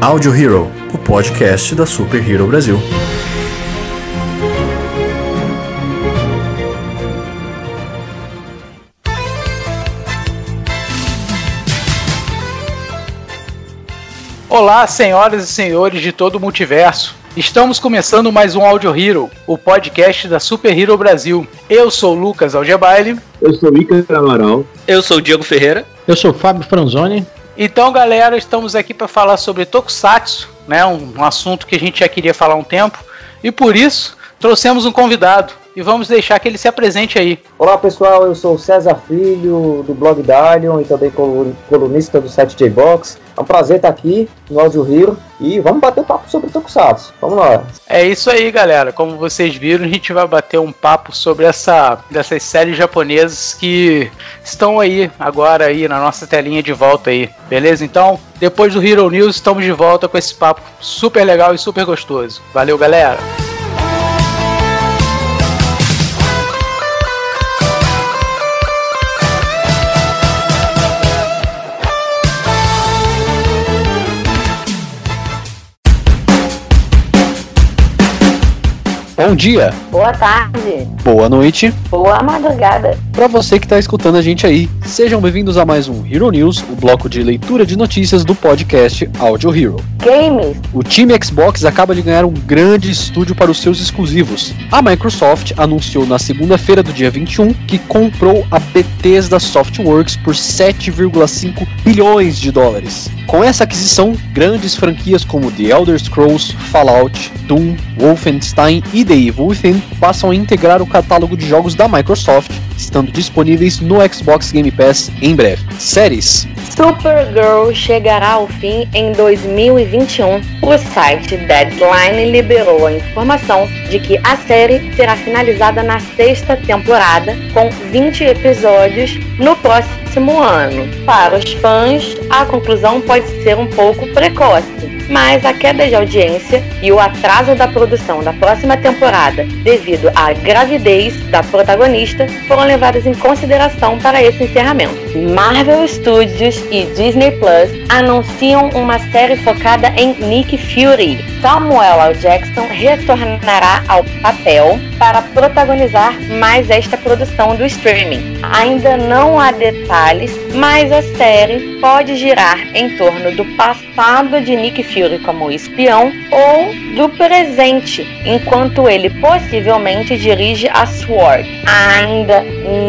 Audio Hero, o podcast da Super Hero Brasil. Olá, senhoras e senhores de todo o multiverso. Estamos começando mais um Audio Hero, o podcast da Super Hero Brasil. Eu sou o Lucas Algebaile. Eu sou o Icaro Amaral. Eu sou o Diego Ferreira. Eu sou o Fábio Franzoni. Então, galera, estamos aqui para falar sobre Tokusatsu, né? Um, um assunto que a gente já queria falar há um tempo. E por isso, trouxemos um convidado e vamos deixar que ele se apresente aí. Olá pessoal, eu sou o César Filho do blog Dalion e também colunista do site J-Box. É um prazer estar aqui no Audio Hero e vamos bater um papo sobre Tokusatsu. Vamos lá. É isso aí, galera. Como vocês viram, a gente vai bater um papo sobre essa dessas séries japonesas que estão aí agora aí na nossa telinha de volta aí. Beleza? Então, depois do Hero News, estamos de volta com esse papo super legal e super gostoso. Valeu, galera. Bom dia. Boa tarde. Boa noite. Boa madrugada. Para você que está escutando a gente aí, sejam bem-vindos a mais um Hero News, o bloco de leitura de notícias do podcast Audio Hero. Games. O time Xbox acaba de ganhar um grande estúdio para os seus exclusivos. A Microsoft anunciou na segunda-feira do dia 21 que comprou a Bethesda Softworks por 7,5 bilhões de dólares. Com essa aquisição, grandes franquias como The Elder Scrolls, Fallout, Doom, Wolfenstein e The Evil Within passam a integrar o catálogo de jogos da Microsoft, estando disponíveis no Xbox Game Pass em breve. Séries. Supergirl chegará ao fim em 2021. O site Deadline liberou a informação de que a série será finalizada na sexta temporada, com 20 episódios no próximo ano. Para os fãs, a conclusão pode ser um pouco precoce mas a queda de audiência e o atraso da produção da próxima temporada devido à gravidez da protagonista foram levadas em consideração para esse encerramento. Marvel Studios e Disney Plus anunciam uma série focada em Nick Fury. Samuel L. Jackson retornará ao papel para protagonizar mais esta produção do streaming. Ainda não há detalhes, mas a série pode girar em torno do passado de Nick Fury como espião ou do presente, enquanto ele possivelmente dirige a SWORD. Ainda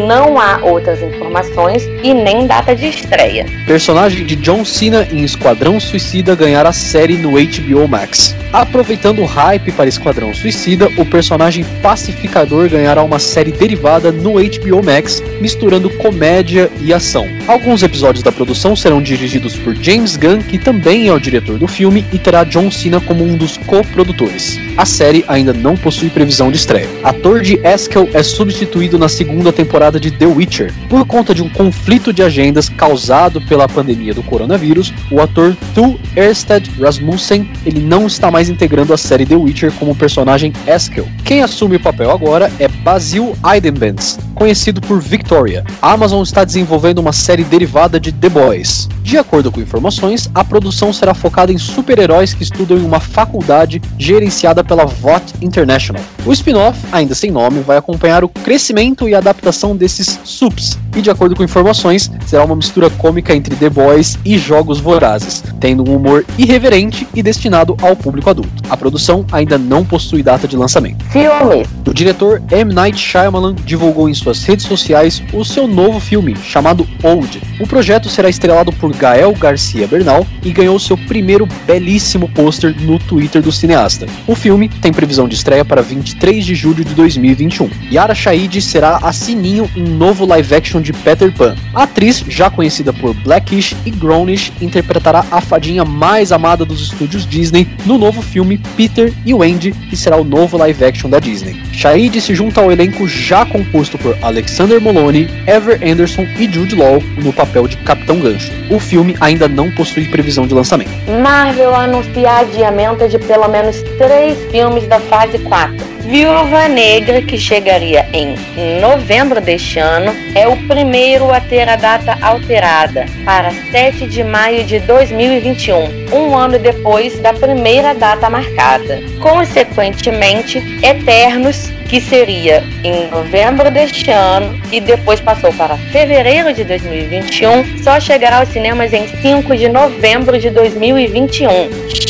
não há outras informações e nem data de estreia. Personagem de John Cena em Esquadrão Suicida ganhar a série no HBO Max. Aproveitando o hype para Esquadrão Suicida, o personagem pacificador ganhará uma série derivada no HBO Max, misturando comédia e ação. Alguns episódios da produção serão dirigidos por James Gunn, que também é o diretor do filme, e terá John Cena como um dos co-produtores. A série ainda não possui previsão de estreia. Ator de Eskel é substituído na segunda temporada de The Witcher. Por conta de um conflito de agendas causado pela pandemia do coronavírus, o ator Tu Ersted Rasmussen ele não está mais integrando a série The Witcher como personagem Eskel. Quem assume o papel agora é Basil Eidenbenz, conhecido por Victoria. A Amazon está desenvolvendo uma série derivada de The Boys. De acordo com informações, a produção será focada em super-heróis que estudam em uma faculdade gerenciada pela VOT International. O spin-off, ainda sem nome, vai acompanhar o crescimento e adaptação desses subs, e de acordo com informações, será uma mistura cômica entre The Boys e Jogos Vorazes, tendo um humor irreverente e destinado ao público adulto. A produção ainda não possui data de lançamento. Filme. O diretor M. Night Shyamalan divulgou em suas redes sociais o seu novo filme, chamado Old. O projeto será estrelado por Gael Garcia Bernal e ganhou seu primeiro belíssimo pôster no Twitter do cineasta. O filme tem previsão de estreia para 23 de julho de 2021. Yara Shahid será a Sininho em novo live action de Peter Pan. A atriz, já conhecida por Blackish e Grownish, interpretará a fadinha mais amada dos estúdios Disney no novo filme Peter e Wendy, que será o novo live action da Disney. Shahid se junta ao elenco já composto por Alexander Moloney, Ever Anderson e Jude Law no papel de Capitão Gancho. O filme ainda não possui previsão de lançamento. Marvel anuncia adiamento de pelo menos três filmes da fase 4. Viúva Negra, que chegaria em novembro deste ano, é o primeiro a ter a data alterada para 7 de maio de 2021, um ano depois da primeira data marcada. Consequentemente, Eternos que seria em novembro deste ano e depois passou para fevereiro de 2021, só chegará aos cinemas em 5 de novembro de 2021.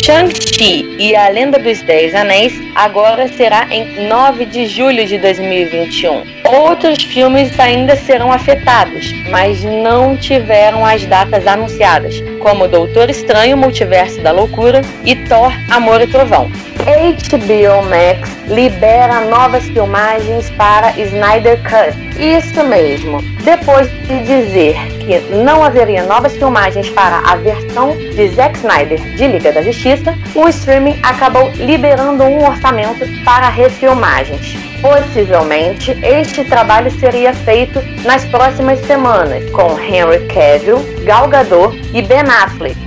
Shang-Chi e a Lenda dos Dez Anéis agora será em 9 de julho de 2021. Outros filmes ainda serão afetados, mas não tiveram as datas anunciadas, como Doutor Estranho Multiverso da Loucura e Thor Amor e Trovão. HBO Max libera novas filmagens para Snyder Cut. Isso mesmo. Depois de dizer que não haveria novas filmagens para a versão de Zack Snyder de Liga da Justiça, o streaming acabou liberando um orçamento para refilmagens. Possivelmente, este trabalho seria feito nas próximas semanas, com Henry Cavill, Gal Gadot e Ben Affleck.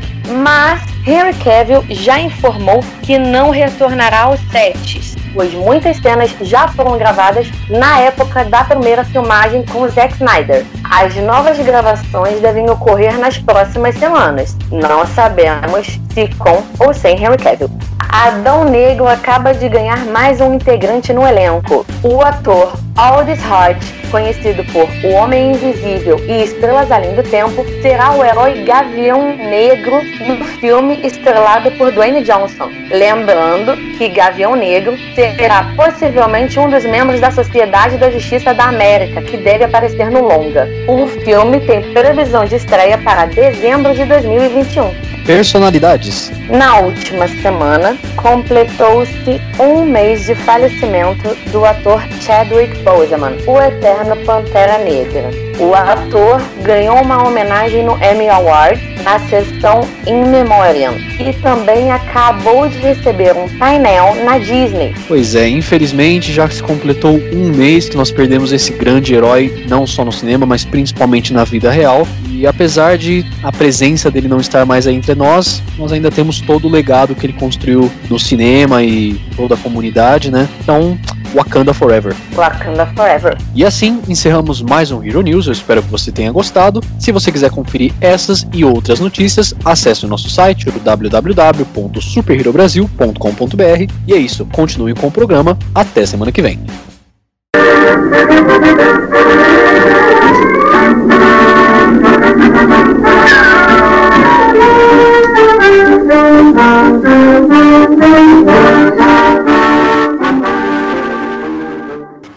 Mas Henry Cavill já informou que não retornará aos sets, pois muitas cenas já foram gravadas na época da primeira filmagem com Zack Snyder. As novas gravações devem ocorrer nas próximas semanas. Não sabemos se com ou sem Henry Cavill. Adão Negro acaba de ganhar mais um integrante no elenco. O ator Aldous Hodge, conhecido por O Homem Invisível e Estrelas Além do Tempo, será o herói Gavião Negro no filme estrelado por Dwayne Johnson. Lembrando que Gavião Negro será possivelmente um dos membros da Sociedade da Justiça da América, que deve aparecer no longa. O filme tem previsão de estreia para dezembro de 2021. Personalidades. Na última semana, completou-se um mês de falecimento do ator Chadwick Boseman, o eterno Pantera Negra. O ator ganhou uma homenagem no Emmy Award na sessão In Memoriam e também acabou de receber um painel na Disney. Pois é, infelizmente já se completou um mês que nós perdemos esse grande herói, não só no cinema, mas principalmente na vida real. E apesar de a presença dele não estar mais aí entre nós, nós ainda temos todo o legado que ele construiu no cinema e toda a comunidade, né? Então, Wakanda Forever. Wakanda Forever. E assim encerramos mais um Hero News. Eu espero que você tenha gostado. Se você quiser conferir essas e outras notícias, acesse o nosso site www.superherobrasil.com.br. E é isso. Continue com o programa. Até semana que vem.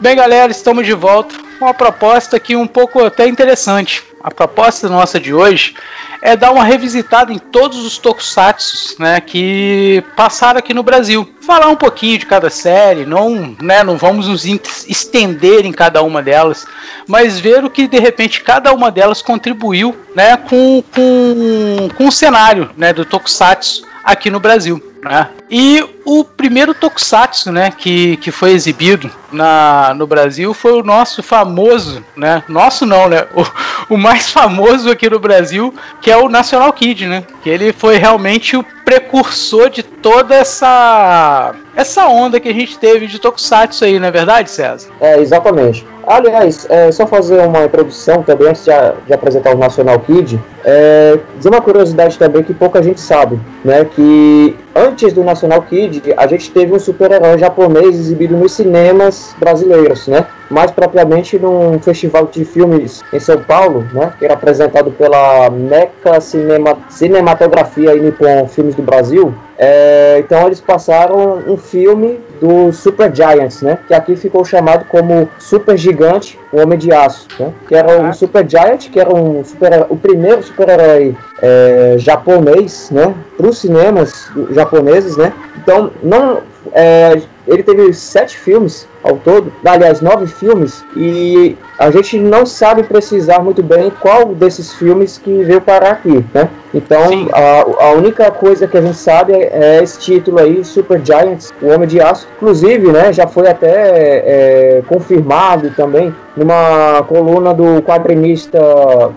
Bem, galera, estamos de volta com uma proposta aqui um pouco até interessante. A proposta nossa de hoje é dar uma revisitada em todos os tokusatsu né, que passaram aqui no Brasil. Falar um pouquinho de cada série, não, né, não vamos nos estender em cada uma delas, mas ver o que de repente cada uma delas contribuiu né, com, com, com o cenário né, do tokusatsu aqui no Brasil. Né? E o primeiro Tokusatsu, né, que, que foi exibido na, no Brasil foi o nosso famoso, né, nosso não, né, o, o mais famoso aqui no Brasil, que é o National Kid, né, que ele foi realmente o precursor de toda essa essa onda que a gente teve de Tokusatsu aí, não é verdade, César? É, exatamente. Aliás, é, só fazer uma introdução também antes de, de apresentar o National Kid, é, dizer uma curiosidade também que pouca gente sabe, né, que antes do National Kid, a gente teve um super-herói japonês exibido nos cinemas brasileiros, né? Mais propriamente num festival de filmes em São Paulo, né? Que era apresentado pela Meca Cinema, Cinematografia e Nippon Filmes do Brasil. É, então eles passaram um filme do Super Giants, né? Que aqui ficou chamado como Super Gigante, o Homem de Aço, né? Que era um Super Giant, que era um super, o primeiro super-herói é, japonês, né? Para os cinemas japoneses, né? Então não, é, ele teve sete filmes ao todo, aliás, nove filmes, e a gente não sabe precisar muito bem qual desses filmes que veio parar aqui, né? Então, a, a, única coisa que a gente sabe é, é, esse título aí, Super Giants, O Homem de Aço. Inclusive, né, já foi até é, confirmado também numa coluna do quadrinista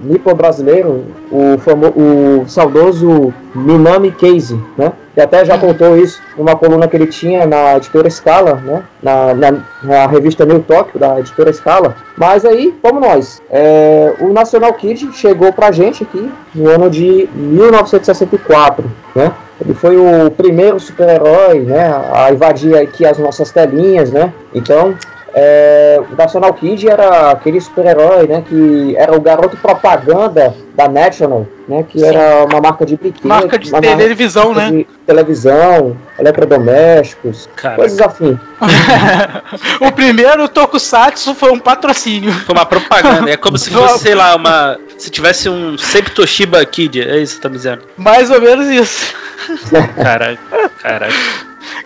nipo-brasileiro, o, famo, o saudoso Minami Casey, né? E até já contou isso numa coluna que ele tinha na editora Scala, né? Na, na, na revista New Tóquio, da editora Scala. Mas aí, como nós, é, o National Kid chegou pra gente aqui no ano de 1964, né? Ele foi o primeiro super-herói, né, a invadir aqui as nossas telinhas, né? Então, é, o National Kid era aquele super-herói, né, que era o garoto propaganda da National, né, que Sim. era uma marca de brinquedos, marca de televisão, marca né? De televisão, eletrodomésticos, Caraca. coisas afim. o primeiro Tokusatsu foi um patrocínio. Foi uma propaganda, é como se fosse, sei lá, uma se tivesse um sempre Toshiba Kid, é isso que tá me dizendo. Mais ou menos isso. Caralho, caralho.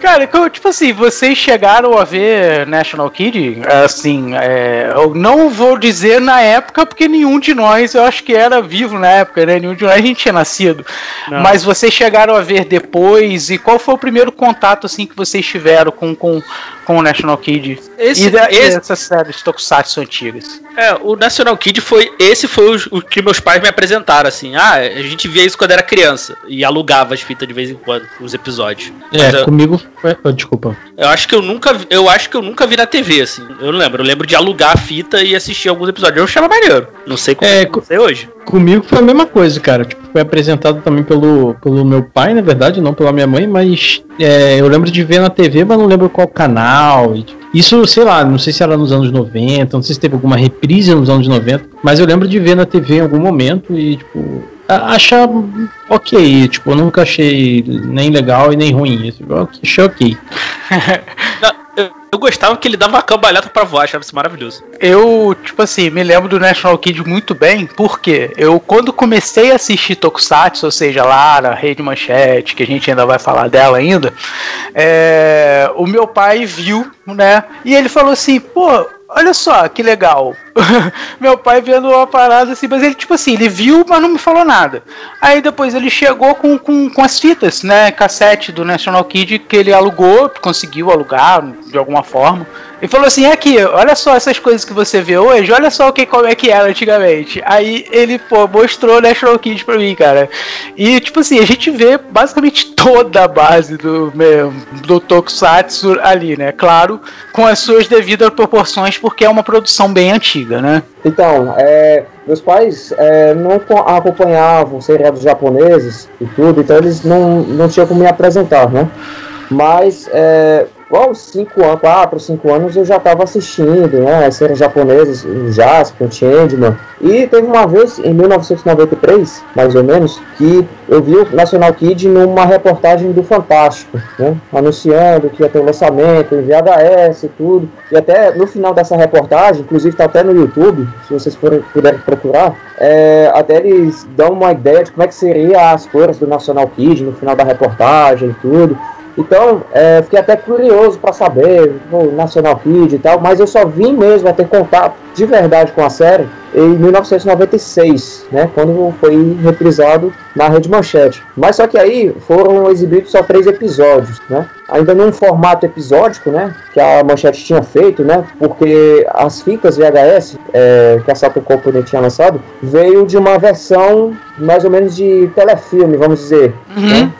Cara, tipo assim, vocês chegaram a ver National Kid? Assim, é, eu não vou dizer na época, porque nenhum de nós, eu acho que era vivo na época, né? Nenhum de nós a gente tinha nascido. Não. Mas vocês chegaram a ver depois, e qual foi o primeiro contato, assim, que vocês tiveram com, com, com o National Kid? Esse, e, da, esse... essas séries Tokusatsu antigas? É, o National Kid foi. Esse foi o, o, que meus pais me apresentaram, assim. Ah, a gente via isso quando era criança. E alugava as fitas de vez em quando, os episódios. É, eu, comigo. Oh, desculpa. Eu acho que eu nunca. Eu acho que eu nunca vi na TV, assim. Eu não lembro. Eu lembro de alugar a fita e assistir alguns episódios. Eu achava maneiro. Não sei como é, é hoje. Comigo foi a mesma coisa, cara. Tipo, foi apresentado também pelo, pelo meu pai, na verdade, não pela minha mãe, mas é, eu lembro de ver na TV, mas não lembro qual canal. Tipo, isso, sei lá, não sei se era nos anos 90, não sei se teve alguma reprise nos anos 90, mas eu lembro de ver na TV em algum momento e, tipo, achar ok, tipo, eu nunca achei nem legal e nem ruim. Eu achei ok. eu, eu, gostava que ele dava uma cambalhota pra voar, achava isso maravilhoso. Eu, tipo assim, me lembro do National Kid muito bem, porque eu, quando comecei a assistir Tokusatsu, ou seja, Lara, Rede Manchete, que a gente ainda vai falar dela ainda, é, o meu pai viu, né, e ele falou assim, pô, olha só que legal. Meu pai vendo uma parada assim, mas ele, tipo assim, ele viu, mas não me falou nada. Aí depois ele chegou com, com, com as fitas, né? Cassete do National Kid que ele alugou, conseguiu alugar de alguma forma. E falou assim: aqui, olha só essas coisas que você vê hoje, olha só o que, como é que era antigamente. Aí ele, pô, mostrou National Kid pra mim, cara. E, tipo assim, a gente vê basicamente toda a base do, do Tokusatsu ali, né? Claro, com as suas devidas proporções, porque é uma produção bem antiga, né? Então, é, meus pais é, não acompanhavam seriados japoneses e tudo, então eles não, não tinham como me apresentar, né? Mas é, aos 5 anos, 4, 5 anos eu já estava assistindo, né, as séries japonesas, o Jasper, o Changeman. E teve uma vez, em 1993, mais ou menos, que eu vi o National Kid numa reportagem do Fantástico, né, anunciando que ia ter o um lançamento em VHS e tudo. E até no final dessa reportagem, inclusive está até no YouTube, se vocês puderem procurar, é, até eles dão uma ideia de como é que seria as cores do National Kid no final da reportagem e tudo. Então, é, fiquei até curioso para saber o National Kid e tal, mas eu só vim mesmo a ter contato de verdade com a série em 1996, né, quando foi reprisado na Rede Manchete. Mas só que aí foram exibidos só três episódios, né, ainda num formato episódico, né, que a Manchete tinha feito, né, porque as fitas VHS é, que a Sato Company tinha lançado veio de uma versão mais ou menos de telefilme, vamos dizer, uhum. né?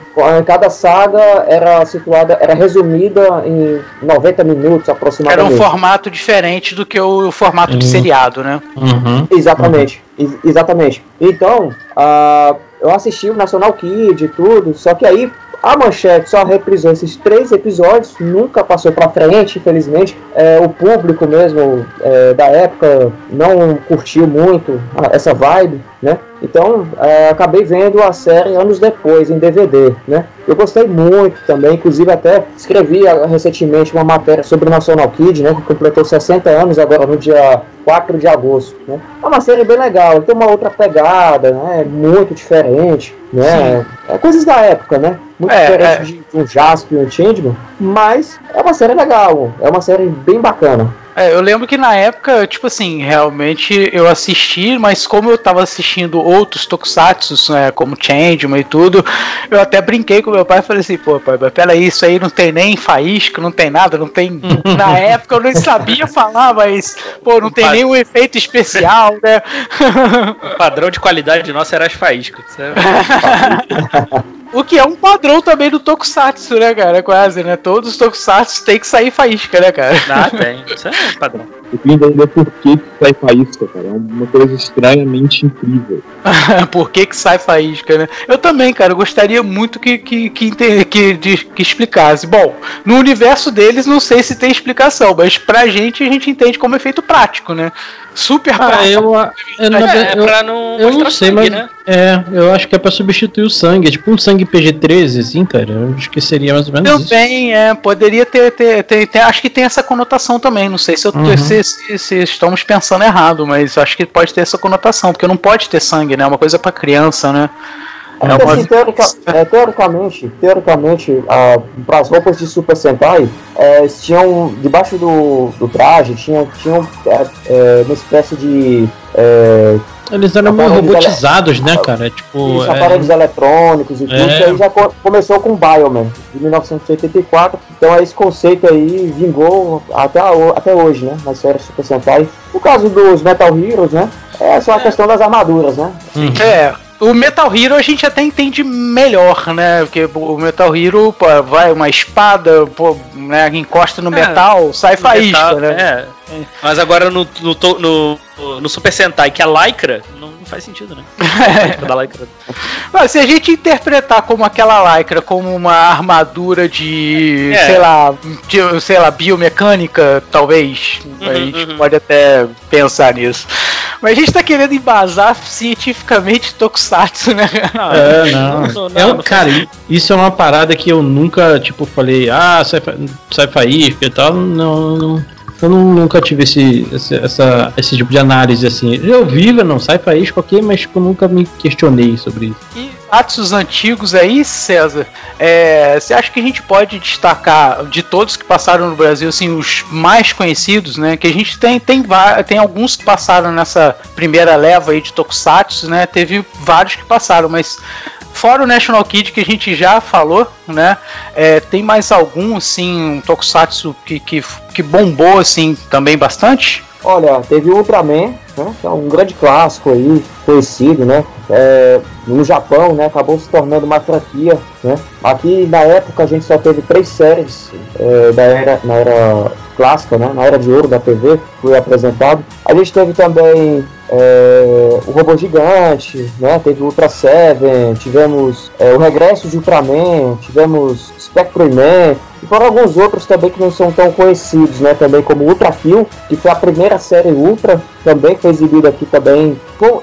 Cada saga era situada, era resumida em 90 minutos aproximadamente. Era um formato diferente do que o formato uhum. de seriado, né? Uhum. Exatamente, uhum. exatamente. Então, uh, eu assisti o National Kid e tudo, só que aí a Manchete só reprisou esses três episódios, nunca passou para frente, infelizmente. É, o público mesmo é, da época não curtiu muito essa vibe, né? Então, é, acabei vendo a série anos depois, em DVD, né? Eu gostei muito também, inclusive até escrevi ah, recentemente uma matéria sobre o National Kid, né, que completou 60 anos agora no dia 4 de agosto, né. É uma série bem legal, tem uma outra pegada, né, muito diferente, né, é coisas da época, né, muito É, diferente é. de um Jasper e um Changeman, mas é uma série legal, é uma série bem bacana. É, eu lembro que na época, tipo assim, realmente eu assisti, mas como eu tava assistindo outros tokusatsu, né, como Changeman e tudo, eu até brinquei com meu pai e falei assim, pô, pai, mas peraí, isso aí não tem nem faísca, não tem nada, não tem. na época eu nem sabia falar, mas, pô, não tem nenhum efeito especial, né? O padrão de qualidade nosso era as faíscas. O que é um padrão também do tokusatsu, né, cara? Quase, né? Todos os tokusatsu tem que sair faísca, né, cara? Ah, tem. Isso é um padrão. Eu queria entender por que que sai faísca, cara. É uma coisa estranhamente incrível. Por que, que sai faísca, né? Eu também, cara, eu gostaria muito que, que, que, ente- que, de- que explicasse. Bom, no universo deles não sei se tem explicação, mas pra gente a gente entende como efeito prático, né? Super Ah, prático. eu, eu, na É, é eu, pra não eu mostrar não sei, sangue, mas. né? É, eu acho que é pra substituir o sangue. É tipo um sangue PG-13, assim, cara. Eu acho que seria mais ou menos isso. Também, é, poderia ter, ter, ter, ter- Acho que tem essa conotação também. Não sei se, eu, Uhum. se, se- se estamos pensando errado, mas acho que pode ter essa conotação, porque não pode ter sangue, né? É uma coisa pra criança, né? É É porque, uma- assim, teorica- é, teoricamente, teoricamente para as roupas de Super Sentai, é, tinham, debaixo do, do traje, tinham, tinham é, é, uma espécie de é, Eles eram meio robotizados, né, cara? Tipo. os é, aparelhos eletrônicos e tudo, É. que aí já co- começou com o Bioman, de 1984. Então esse conceito aí vingou até, até hoje, né, na série Super Sentai. No caso dos Metal Heroes, né, é só a questão das armaduras, né. É, o Metal Hero a gente até entende melhor, né? Porque o Metal Hero pô, vai uma espada, pô, né, encosta no É, metal, sai faísca, Metal, né? é. Mas agora no, no, to- no, no Super Sentai, que é Lycra, não, não faz sentido, né? A da Lycra. Mas se a gente interpretar como aquela lycra como uma armadura de, É. sei lá, de, sei lá, biomecânica, talvez, a Uhum, gente uhum. pode até pensar nisso. Mas a gente tá querendo embasar cientificamente Tokusatsu, né? É, não. Não, não, É um- não cara, isso é uma parada que eu nunca, tipo, falei, ah, sai, sai faísca e tal. Não, não- eu não- nunca tive esse, esse, essa, esse tipo de análise assim. Eu vivo, não sai faísca, ok, mas tipo, nunca me questionei sobre isso. E Atsus antigos aí, César, é, você acha que a gente pode destacar de todos que passaram no Brasil, assim, os mais conhecidos, né? Que a gente tem tem, tem alguns que passaram nessa primeira leva aí de Tokusatsu, né? Teve vários que passaram, mas fora o National Kid que a gente já falou, né? é, tem mais algum assim, um Tokusatsu que, que, que bombou assim também bastante? Olha, teve o Ultraman, né, é um grande clássico aí, conhecido, né? É, no Japão, né? Acabou se tornando uma franquia, né? Aqui na época a gente só teve três séries é, da era, na era clássica, né? Na era de ouro da TV, foi apresentado. A gente teve também é, o Robô Gigante, né? Teve o Ultra Seven, tivemos é, o Regresso de Ultraman, tivemos Spectrum Man, e foram alguns outros também que não são tão conhecidos, né? Também como Ultra Kill, que foi a primeira série Ultra, também foi exibida aqui também.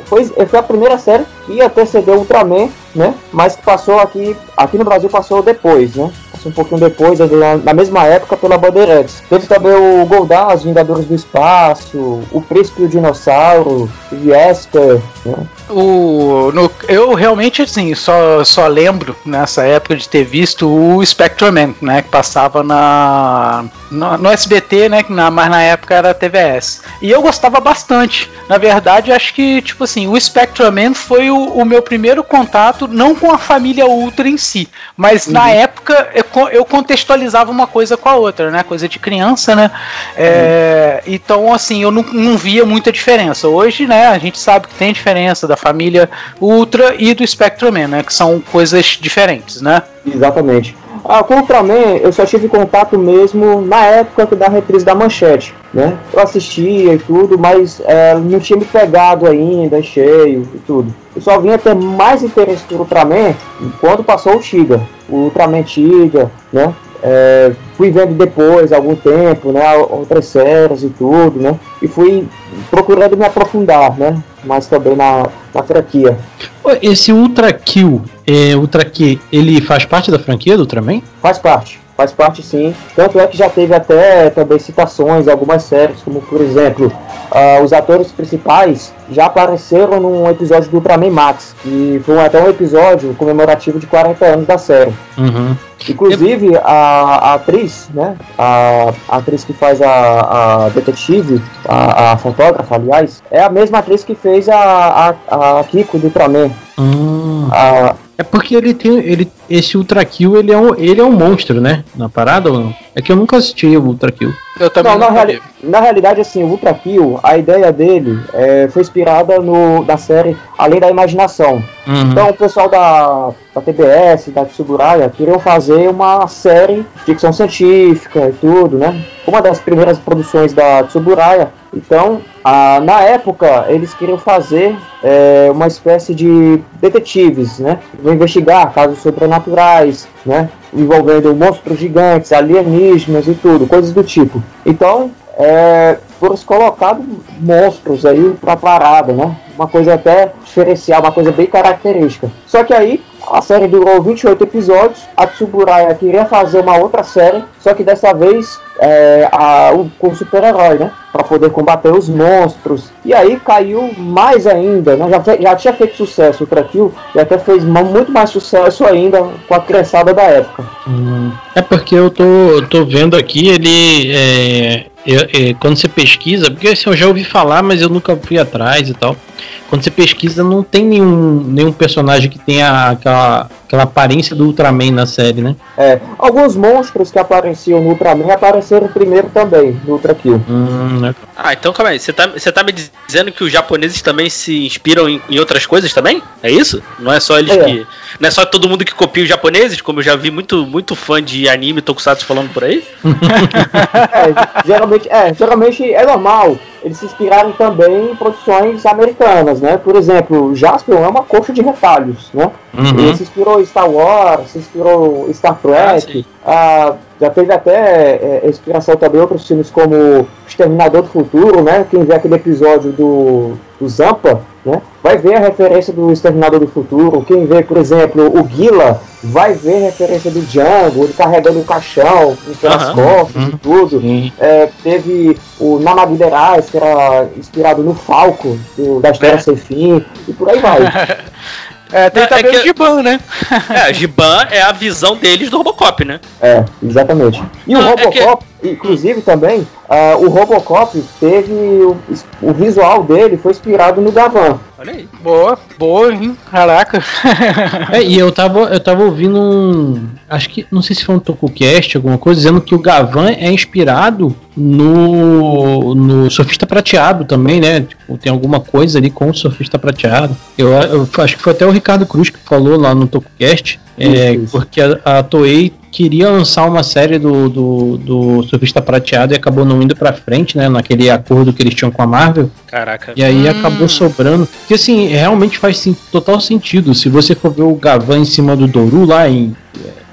Foi, foi, a primeira série que antecedeu Ultraman, né? Mas que passou aqui, aqui no Brasil passou depois, né? Um pouquinho depois, na, mesma época pela Bandeirantes. Teve também o Goldar, os Vingadores do Espaço, o Príncipe e o Dinossauro, o Vesper, né? O, no- eu realmente assim só, só lembro nessa época de ter visto o Spectrum Man, né, que passava na no, no SBT, né, que na, mas na época era TVS. E eu gostava bastante. Na verdade, acho que tipo assim, o Spectrum Man foi o, o meu primeiro contato não com a família Ultra em si, mas na época eu, co- eu contextualizava uma coisa com a outra, né, coisa de criança, né? É, Então assim, eu não, não via muita diferença. Hoje, né, a gente sabe que tem diferença da família Ultra e do Spectrum Man, né, que são coisas diferentes, né? Exatamente. Ah, com o Ultraman eu só tive contato mesmo na época da reprise da Manchete, né? Eu assistia e tudo, mas é, não tinha me pegado ainda, em cheio e tudo. Eu só vinha ter mais interesse por Ultraman quando passou o Tiga, o Ultraman Tiga, né? É, fui vendo depois, algum tempo, né, outras séries e tudo, né, e fui procurando me aprofundar, né, mas também na, na franquia. Esse Ultra Kill, é, Ultra Q, ele faz parte da franquia do Ultraman? Faz parte, faz parte sim. Tanto é que já teve até também citações algumas séries, como por exemplo, ah, os atores principais já apareceram num episódio do Ultraman Max, que foi até um episódio comemorativo de 40 anos da série. Uhum. Inclusive, a, a atriz, né? A, a atriz que faz a, a detetive, a, a fotógrafa, aliás, é a mesma atriz que fez a, a, a Kiko do Ultraman. Hum. A, É porque ele tem. Ele, esse Ultra Kill, ele é, um, ele é um monstro, né? Na parada ou não? É que eu nunca assisti o Ultra Kill. Eu também não, na, não reali- na realidade, assim, o Ultra Kill, a ideia dele é, foi inspirada no, na série Além da Imaginação. Uhum. Então, o pessoal da, da TBS, da Tsuburaya, queriam fazer uma série de ficção científica e tudo, né? Uma das primeiras produções da Tsuburaya. Então, ah, na época, eles queriam fazer é, uma espécie de detetives, né? Vão investigar casos sobrenaturais, né? Envolvendo monstros gigantes, alienígenas e tudo, coisas do tipo. Então, é, foram colocados monstros aí pra parada, né? Uma coisa até diferencial, uma coisa bem característica. Só que aí a série durou 28 episódios, a Tsuburaya queria fazer uma outra série, só que dessa vez é, a, o, com super-herói, né? Pra poder combater os monstros. E aí caiu mais ainda, né? Já, já tinha feito sucesso o Kill e até fez muito mais sucesso ainda com a criançada da época. Hum, É porque eu tô, tô vendo aqui, ele. É, é, é, quando você pesquisa, porque assim, eu já ouvi falar, mas eu nunca fui atrás e tal. Quando você pesquisa, não tem nenhum, nenhum personagem que tenha aquela, aquela aparência do Ultraman na série, né? É, alguns monstros que apareciam no Ultraman apareceram primeiro também no Ultra Kill. Hum, né? Ah, então calma aí. Você tá, você tá me dizendo que os japoneses também se inspiram em, em outras coisas também? É isso? Não é só eles É. que. Não é só todo mundo que copia os japoneses, como eu já vi muito, muito fã de anime tokusatsu falando por aí? É, geralmente, é, geralmente é normal eles se inspirarem também em produções americanas, né? Por exemplo, Jaspion é uma coxa de retalhos, né? Uhum. Ele se inspirou em Star Wars, se inspirou em Star Trek, ah, já teve até é, inspiração também em outros filmes como Exterminador do Futuro, né? Quem vê aquele episódio do, do Zampa, né? Vai ver a referência do Exterminador do Futuro. Quem vê, por exemplo, o Gila, vai ver a referência do Django, ele carregando um caixão pelas Aham. costas e tudo. Sim. É, teve o Namagiderais, que era inspirado no Falco, do, da História É. Sem Fim, e por aí vai. É, tem É, também é o Giban, né? É, a Giban é a visão deles do Robocop, né? É, exatamente. E o é Robocop, inclusive também, ah, o Robocop teve. O, o visual dele foi inspirado no Gavan. Olha aí. Boa, boa, hein? Caraca. É, e eu tava, eu tava ouvindo um. Acho que. Não sei se foi um TokuCast, alguma coisa, dizendo que o Gavan é inspirado no. no surfista prateado também, né? Tipo, tem alguma coisa ali com o surfista prateado. Eu, eu acho que foi até o Ricardo Cruz que falou lá no TokuCast. É, Isso, isso. porque a, a Toei queria lançar uma série do, do, do surfista prateado e acabou não indo pra frente, né? Naquele acordo que eles tinham com a Marvel. Caraca. E aí acabou sobrando. Porque assim, realmente faz sim, total sentido. Se você for ver o Gavan em cima do Doru lá, em,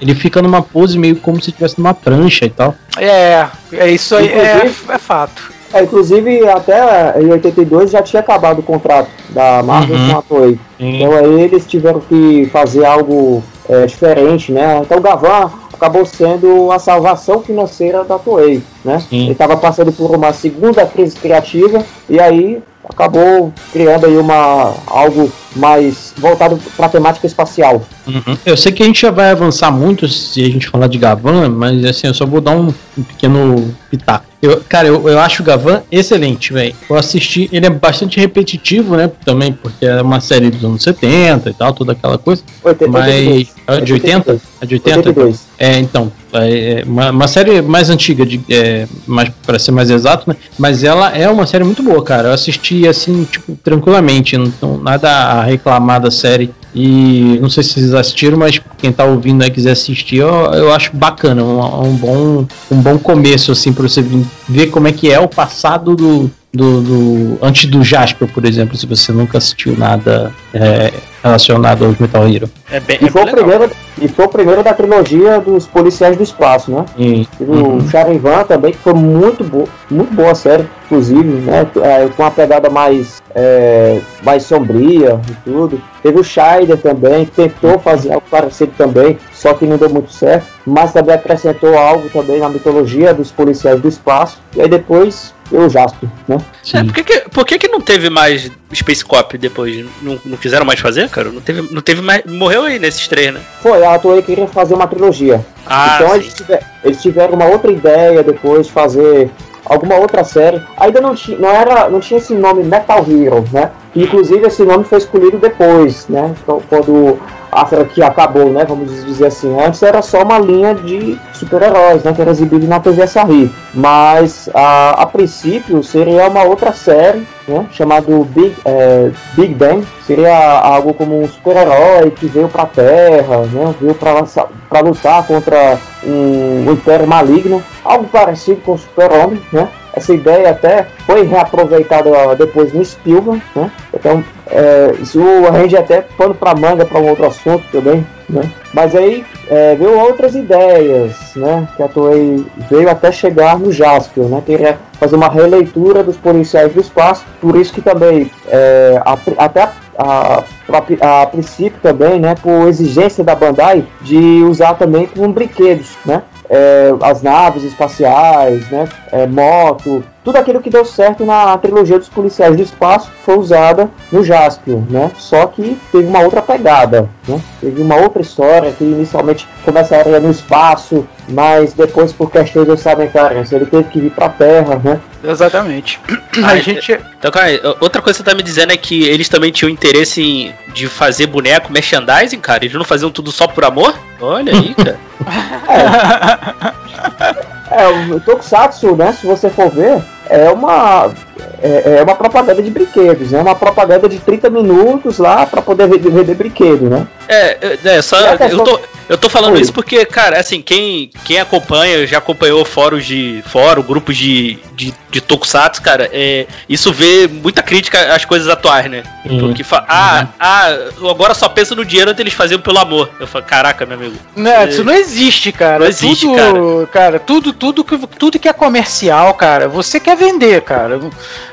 ele fica numa pose meio como se estivesse numa prancha e tal. É, é isso aí, é, Inclusive- é fato. É, inclusive, até em 82 já tinha acabado o contrato da Marvel Uhum. com a Toei. Então aí eles tiveram que fazer algo é, diferente, né? Então o Gavan acabou sendo a salvação financeira da Toei, né? Sim. Ele estava passando por uma segunda crise criativa e aí acabou criando aí uma algo mais voltado para a temática espacial. Uhum. Eu sei que a gente já vai avançar muito se a gente falar de Gavan, mas assim, eu só vou dar um, um pequeno pitaco. Eu, cara, eu, eu acho o Gavan excelente, velho. Eu assisti, ele é bastante repetitivo, né? Também, porque é uma série dos anos 70 e tal, toda aquela coisa. 80, Mas. 82. Ah, De 80? É de 80? 82. É, então, é uma, uma série mais antiga, de, é, mais, para ser mais exato, né? Mas ela é uma série muito boa, cara. Eu assisti assim, tipo, tranquilamente, não nada a reclamar da série. E não sei se vocês assistiram, mas quem tá ouvindo aí quiser assistir, eu, eu acho bacana, um, um bom, um bom começo, assim, pra você ver como é que é o passado do. Do, do- antes do Jasper, por exemplo, se você nunca assistiu nada é, relacionado ao Metal Hero. É bem, E é foi, bem o legal. primeiro, e foi o primeiro da trilogia dos policiais do espaço, né? E, Teve o Charivan também, que foi muito, bo muito boa a série, inclusive, né? É, com uma pegada mais, é, mais sombria e tudo. Teve o Scheider também, que tentou fazer algo parecido também, só que não deu muito certo. Mas também acrescentou algo também na mitologia dos policiais do espaço. E aí depois eu Jasper, né? É, por que, que, por que, que não teve mais Space Cop depois? Não, não quiseram mais fazer, cara? Não teve, não teve mais. Morreu aí nesses três, né? Foi, a Toei queria fazer uma trilogia. Ah, então eles, tiver- eles tiveram uma outra ideia depois de fazer alguma outra série. Ainda não, ti, não, era, não tinha esse nome Metal Hero, né? Inclusive esse nome foi escolhido depois, né? Então, quando a franquia acabou, né? Vamos dizer assim. Antes era só uma linha de super-heróis, né? Que era exibido na TV Sarri. Mas a, a princípio seria uma outra série, né? Chamado Big, é, Big Bang. Seria algo como um super-herói que veio pra Terra, né? Veio pra, pra lutar contra um, um império maligno. Algo parecido com o Super-Homem, né? Essa ideia até foi reaproveitada depois no Spielberg, né? Então, é, isso rende até pano para manga para um outro assunto também, né? Mas aí é, veio outras ideias, né? Que a Toei veio até chegar no Jaspion, né? Queria fazer uma releitura dos policiais do espaço, por isso que também é, a- até a, a, a, a princípio também, né? Por exigência da Bandai de usar também como brinquedos, né? É, as naves espaciais, né, é, moto, tudo aquilo que deu certo na trilogia dos policiais do espaço foi usada no Jaspion, né? Só que teve uma outra pegada, né? Teve uma outra história que inicialmente começaria no espaço, mas depois por questões de orçamentárias ele teve que vir para a Terra, né? Exatamente. Ah, A gente. Então, cara, outra coisa que você tá me dizendo é que eles também tinham interesse em, de fazer boneco, merchandising, cara? Eles não faziam tudo só por amor? Olha aí, cara. É, o Tokusatsu, né, se você for ver, é uma é, é uma propaganda de brinquedos, né? Uma propaganda de 30 minutos lá para poder vender, vender brinquedo, né? É, é, é, só. Questão- Eu tô, eu tô falando Oi. isso porque, cara, assim, quem, quem acompanha, já acompanhou fóruns de. fórum, grupos de, de, de Tokusatsu, cara, é, isso vê muita crítica às coisas atuais, né? Porque fa ah, ah, agora só pensa no dinheiro antes eles faziam pelo amor. Eu falo, caraca, meu amigo. Não, isso não existe, cara. Não existe, tudo, cara. tudo, tudo que, tudo que é comercial, cara, você quer vender, cara.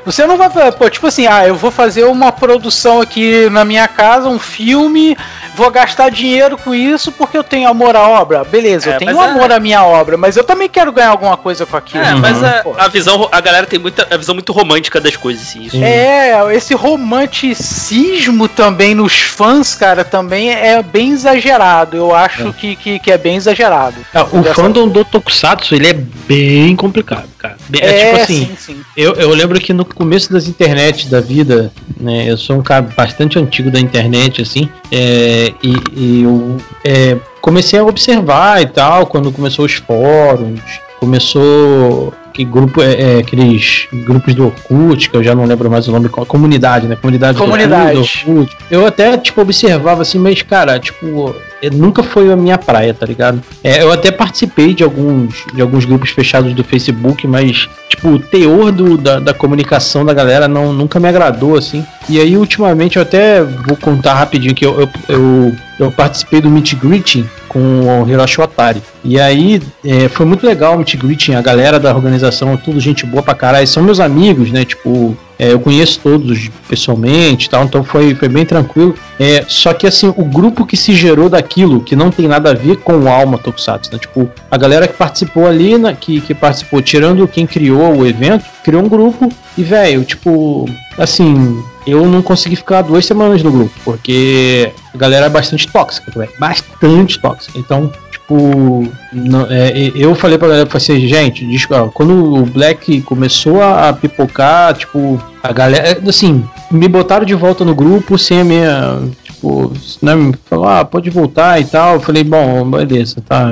Você não vai, pô, tipo assim, ah, eu vou fazer uma produção aqui na minha casa, um filme, vou gastar dinheiro com isso porque eu tenho amor à obra. Beleza, É, eu tenho é- amor à minha obra, mas eu também quero ganhar alguma coisa com aquilo. É, mas a, a visão, a galera tem muita, a visão muito romântica das coisas, assim. Isso. É, esse romanticismo também nos fãs, cara, também é bem exagerado. Eu acho que, que, que é bem exagerado. Ah, o fandom do Tokusatsu, ele é bem complicado, cara. É, É, tipo assim, sim, sim. Eu, eu lembro que no começo das internet da vida, né, eu sou um cara bastante antigo da internet, assim, é, e, e eu é, comecei a observar e tal, quando começou os fóruns, começou que grupo, é, é, aqueles grupos do Orkut, que eu já não lembro mais o nome, comunidade, né, comunidade, do Comunidade. Orkut, do Orkut. Eu até, tipo, observava assim, mas, cara, tipo, é, nunca foi a minha praia, tá ligado? É, eu até participei de alguns, de alguns grupos fechados do Facebook, mas, tipo, o teor do, da, da comunicação da galera não, nunca me agradou, assim. E aí, ultimamente, eu até vou contar rapidinho que eu, eu, eu, eu participei do Meet Greeting com o Hiroshi Otari. E aí, é, foi muito legal o Meet Greeting, a galera da organização, tudo gente boa pra caralho. São meus amigos, né? Tipo, é, eu conheço todos pessoalmente tal, então foi, foi bem tranquilo. É, só que assim, o grupo que se gerou daquilo, que não tem nada a ver com o Alma Tokusatsu, né? Tipo, a galera que participou ali, né, que, que participou, tirando quem criou o evento, criou um grupo e, velho, tipo, assim, eu não consegui ficar duas semanas no grupo, porque a galera é bastante tóxica, velho, bastante tóxica. Então, tipo, não- é, eu falei pra galera, falei assim, gente, quando o Black começou a, pipocar, tipo, a galera, assim, me botaram de volta no grupo sem a minha, tipo, né, me falou, ah, pode voltar e tal. Eu falei, bom, beleza, tá,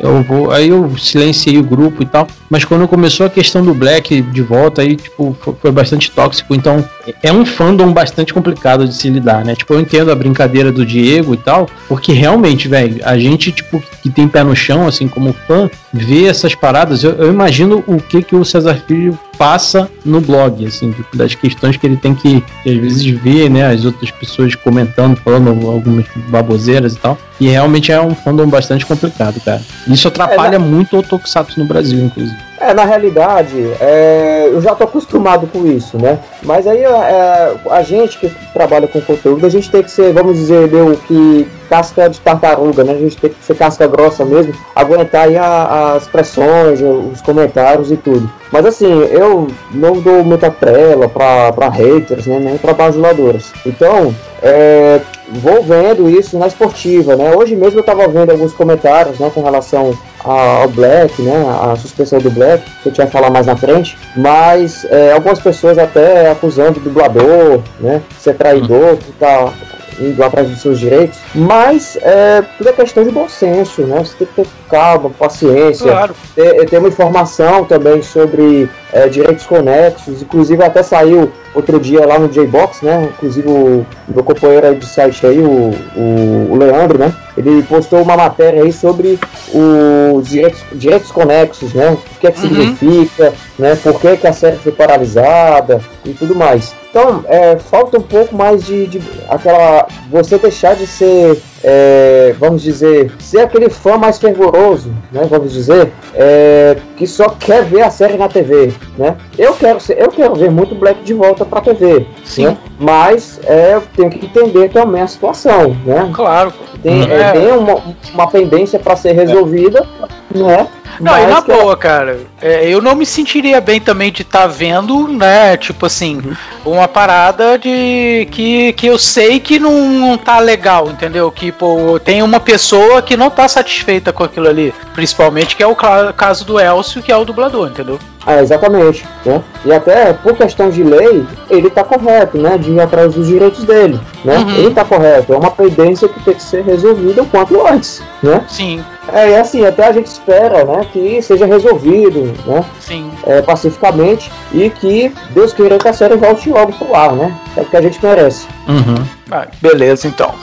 eu vou. Aí eu silenciei o grupo e tal. Mas quando começou a questão do Black de volta, aí, tipo, foi, foi bastante tóxico. Então, é um fandom bastante complicado de se lidar, né? Tipo, eu entendo a brincadeira do Diego e tal, porque realmente, velho, a gente, tipo, que tem pé no chão, assim, como fã, vê essas paradas, eu, eu imagino o que que o Cesar Filho passa no blog, assim, tipo, das questões que ele tem que, que às vezes ver, né, as outras pessoas comentando, falando algumas baboseiras e tal. E realmente é um fandom bastante complicado, cara. Isso atrapalha É, muito o Tokusatsu no Brasil, inclusive. É, na realidade, é, eu já tô acostumado com isso, né? Mas aí é, a gente que trabalha com conteúdo, a gente tem que ser, vamos dizer, meio que casca de tartaruga, né? A gente tem que ser casca grossa mesmo, aguentar a- as pressões, os comentários e tudo. Mas assim, eu não dou muita trela pra, pra haters, né? Nem pra bajuladoras. Então, é, vou vendo isso na esportiva, né? Hoje mesmo eu tava vendo alguns comentários, né, com relação ao Black, né, a suspensão do Black, que eu tinha falar mais na frente, mas é, algumas pessoas até acusando o dublador, né, ser traidor, que tá indo atrás dos seus direitos, mas é tudo é questão de bom senso, né, você tem que ter calma, paciência, Claro. ter, ter uma informação também sobre é, direitos conexos, inclusive até saiu outro dia lá no J-Box, né? Inclusive o meu companheiro aí de site aí, o, o, o Leandro, né? Ele postou uma matéria aí sobre os direitos, direitos conexos, né? O que é que Uhum. significa, né? Por que, que a série foi paralisada e tudo mais. Então, é, falta um pouco mais de, de aquela. Você deixar de ser, é, vamos dizer, ser aquele fã mais fervoroso, né? Vamos dizer, é, que só quer ver a série na TV, né? Eu quero, ser, eu quero ver muito Black de volta pra TV, Sim. né? Mas é, eu tenho que entender também a situação, né? Claro. Tem, É. é, tem uma, uma pendência para ser resolvida, né? Não, e Mas na que- boa, cara, é, eu não me sentiria bem também de estar vendo, né, tipo assim, uma parada de que, que eu sei que não, não tá legal, entendeu? Que, pô, tem uma pessoa que não tá satisfeita com aquilo ali, principalmente que é o caso do Elcio, que é o dublador, entendeu? É, exatamente. Né? E até por questão de lei, ele tá correto, né? De ir atrás dos direitos dele. Né? Uhum. Ele tá correto. É uma pendência que tem que ser resolvida o quanto antes. Né? Sim, É, e assim, até a gente espera né, que seja resolvido né, sim. é, pacificamente e que Deus queira que a série volte logo pro ar, né? É o que a gente merece. Uhum. Ah, beleza, então.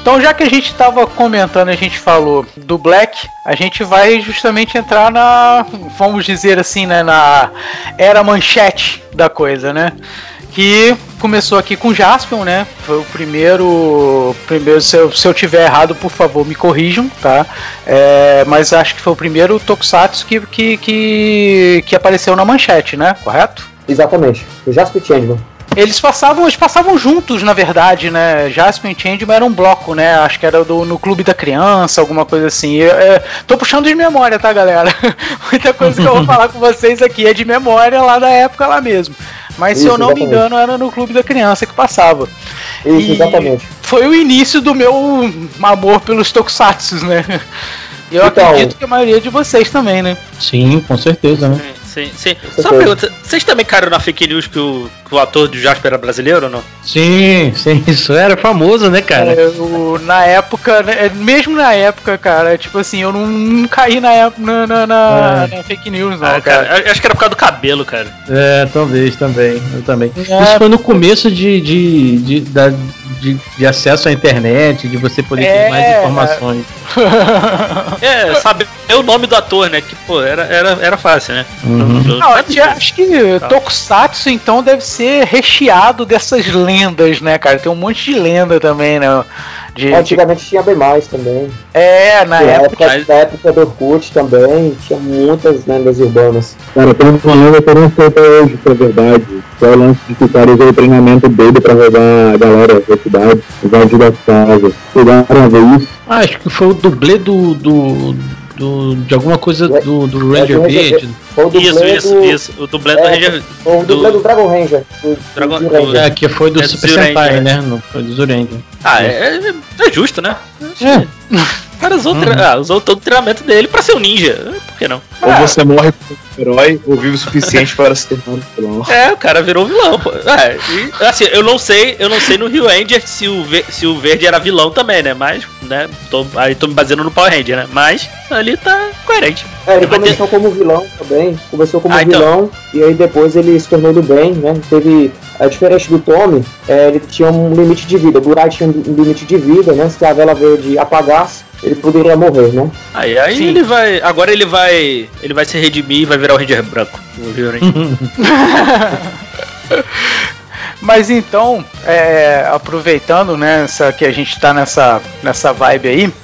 Então, já que a gente estava comentando, a gente falou do Black, a gente vai justamente entrar na, vamos dizer assim, né, na era manchete da coisa, né? Que começou aqui com Jaspion, né? Foi o primeiro. primeiro se, eu, se eu tiver errado, por favor, me corrijam, tá? É, mas acho que foi o primeiro Tokusatsu que, que, que, que apareceu na manchete, né? Correto? Exatamente. O Jasper Changeman. Eles passavam, eles passavam juntos, na verdade, né? Jasper e Changeman era um bloco, né? Acho que era do, no Clube da Criança, alguma coisa assim. Eu, é, tô puxando de memória, tá, galera? Muita coisa que eu vou falar com vocês aqui é de memória lá da época lá mesmo. Mas se Isso, eu não me exatamente. engano, era no Clube da Criança que passava. Isso, E- exatamente. Foi o início do meu amor pelos Tokusatsu, né? E eu Então- acredito que a maioria de vocês também, né? Sim, com certeza, né? Sim, sim. Só uma pergunta, vocês também caíram na fake news que o, que o ator do Jasper era brasileiro ou não? Sim, sim, isso era famoso, né, cara? É, o- na época, né, mesmo na época, cara, tipo assim, eu não, não caí na, época, na, na, na- na fake news, não, Ah, cara. cara, acho que era por causa do cabelo, cara. É, talvez também, eu também. É. Isso foi no começo de, de, de, da- de, de acesso à internet, de você poder É, ter mais informações. É, saber o nome do ator, né? Que, pô, era, era, era fácil, né? Uhum. Eu- Não, eu acho que Tokusatsu, então, deve ser recheado dessas lendas, né, cara? Tem um monte de lenda também, né? De, de- Antigamente tinha bem mais também. é, na Na época. época, na época do Orkut também tinha muitas lendas urbanas. Cara, tem uma lenda que eu não sei até hoje se é verdade. Que é o lance de que o cara usou o treinamento dele pra roubar a galera da cidade, invadir das casas. Chegaram a ver isso? Ah, acho que foi o dublê do. do, do de alguma coisa do, do É, Ranger do Ranger Verde. Foi o dublê Isso, isso, do, isso. O dublê do É, Ranger. Foi o dublê do- do Dragon Ranger. Do, Dragon- do Ranger. É, que foi do É do Super Sentai, né? Não foi do Zurenga. Ah, é, é, é justo, né? É. O cara usou, o tre- ah, usou todo o treinamento dele pra ser um ninja. Por que não? Ou você morre herói, ou vive o suficiente para se tornar um vilão. É, o cara virou vilão, pô. É, e, assim, eu não sei, eu não sei no Rio Ranger se o, ve- se o verde era vilão também, né? Mas né? Tô, aí tô me baseando no Power Ranger, né? Mas ali tá coerente. É, ele Vai ter- começou como vilão também, começou como Ah, então. vilão e aí depois ele se tornou do bem, né? Teve, é, diferente do Tommy, é, ele tinha um limite de vida, o Burai tinha um limite de vida, né? Se a vela verde apagasse, ele poderia morrer, né? Aí, aí Sim. ele vai. Agora ele vai. Ele vai se redimir e vai virar o Ranger branco. O Rio Mas então, é, aproveitando né, essa, que a gente tá nessa, nessa vibe aí,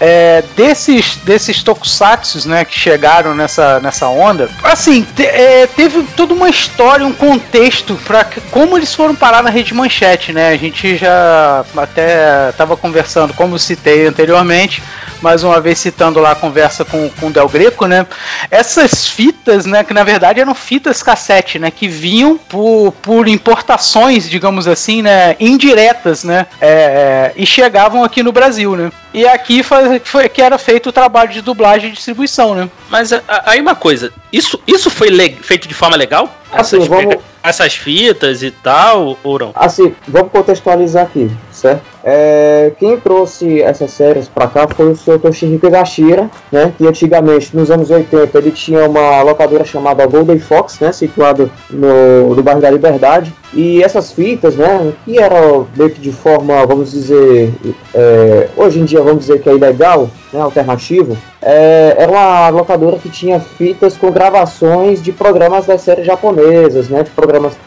é, desses, desses tokusatsus né, que chegaram nessa, nessa onda, assim, te- é, teve toda uma história, um contexto para como eles foram parar na rede manchete, né? A gente já até estava conversando, como citei anteriormente, mais uma vez citando lá a conversa com, com o Del Greco, né? Essas fitas, né, que na verdade eram fitas cassete, né, que vinham por, por importações, digamos assim, né, indiretas, né, é, é, e chegavam aqui no Brasil, né? E aqui foi, foi que era feito o trabalho de dublagem e distribuição, né? Mas a- a- aí uma coisa, isso, isso foi feito de forma legal? Assim, vamos- essas fitas e tal, ou não? Assim, vamos contextualizar aqui, certo? É, quem trouxe essas séries pra cá foi o Sr. Toshihiko Higashira, né? Que antigamente, nos anos 80, ele tinha uma locadora chamada Golden Fox, né? Situada no, no bairro da Liberdade. E essas fitas, né? Que eram meio que de forma, vamos dizer, é, hoje em dia vamos dizer que é ilegal, né? Alternativo. É, era uma locadora que tinha fitas com gravações de programas das séries japonesas, né? De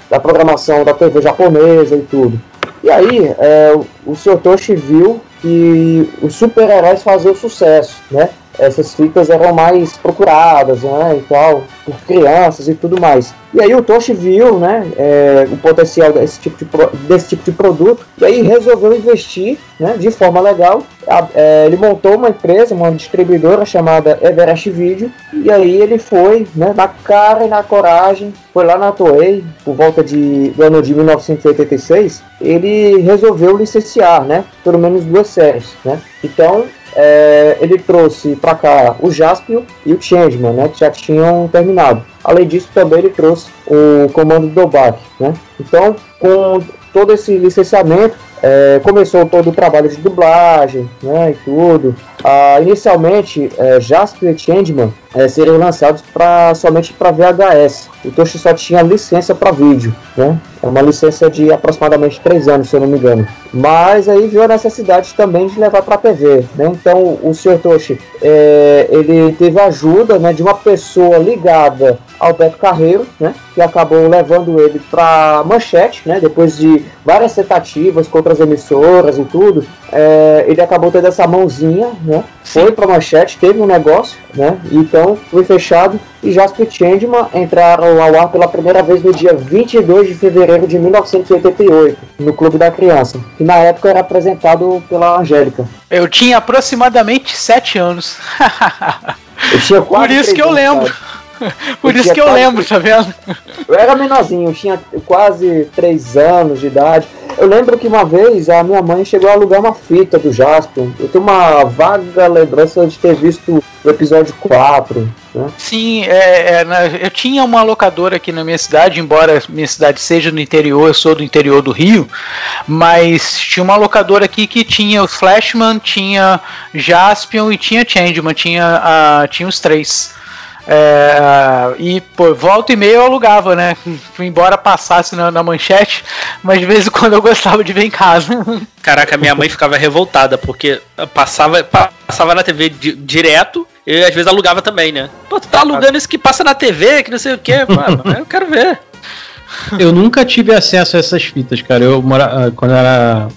da programação da TV japonesa e tudo. E aí, é, o- o Sr. Toshi viu que os super-heróis faziam sucesso, né? Essas fitas eram mais procuradas, né, e tal, por crianças e tudo mais. E aí o Toshi viu, né, é, o potencial desse tipo, de pro- desse tipo de produto, e aí resolveu investir, né, de forma legal. A- é, ele montou uma empresa, uma distribuidora chamada Everest Video, e aí ele foi, né, na cara e na coragem, foi lá na Toei, por volta de, do ano de 1986, ele resolveu licenciar, né, pelo menos duas séries, né. Então, é, ele trouxe para cá o Jaspio e o Changeman, né, que já tinham terminado. Além disso, também ele trouxe o Comando Dobak, né. Então, com todo esse licenciamento, é, começou todo o trabalho de dublagem, né, e tudo. Ah, inicialmente, é, Jaspio e Changeman é, seriam lançados pra, somente para VHS. O Toshi só tinha licença para vídeo, né? É uma licença de aproximadamente 3 anos, se eu não me engano. Mas aí viu a necessidade também de levar para TV, né? Então o Sr. Toshi, é, ele teve a ajuda né, de uma pessoa ligada ao Beto Carreiro, né? Que acabou levando ele para Manchete, né? Depois de várias tentativas com outras emissoras e tudo, é, ele acabou tendo essa mãozinha, né? Foi para Manchete, teve um negócio, né? Então foi fechado e Jasper e Changeman entraram ao ar pela primeira vez no dia 22 de fevereiro de 1988, no Clube da Criança, que na época era apresentado pela Angélica. Eu tinha aproximadamente 7 anos. Eu tinha quase Por isso que eu anos, lembro. sabe? Por Eu isso que eu quase- lembro, tá vendo? Eu era menorzinho, eu tinha quase 3 anos de idade. Eu lembro que uma vez a minha mãe chegou a alugar uma fita do Jasper. Eu tenho uma vaga lembrança de ter visto o episódio 4. Né? Sim, é, é, na- eu tinha uma locadora aqui na minha cidade, embora minha cidade seja no interior, eu sou do interior do Rio, mas tinha uma locadora aqui que tinha o Flashman, tinha Jaspion e tinha Changeman, tinha, ah, tinha os três. É, e pô, volta e meia eu alugava, né? Embora passasse na, na manchete, mas de vez em quando eu gostava de ver em casa. Caraca, minha mãe ficava revoltada, porque passava, passava na TV di- direto e às vezes alugava também, né? Pô, tu tá alugando isso que passa na TV, que não sei o quê, mano. Eu quero ver. Eu nunca tive acesso a essas fitas, cara. Eu mora, ah, quando era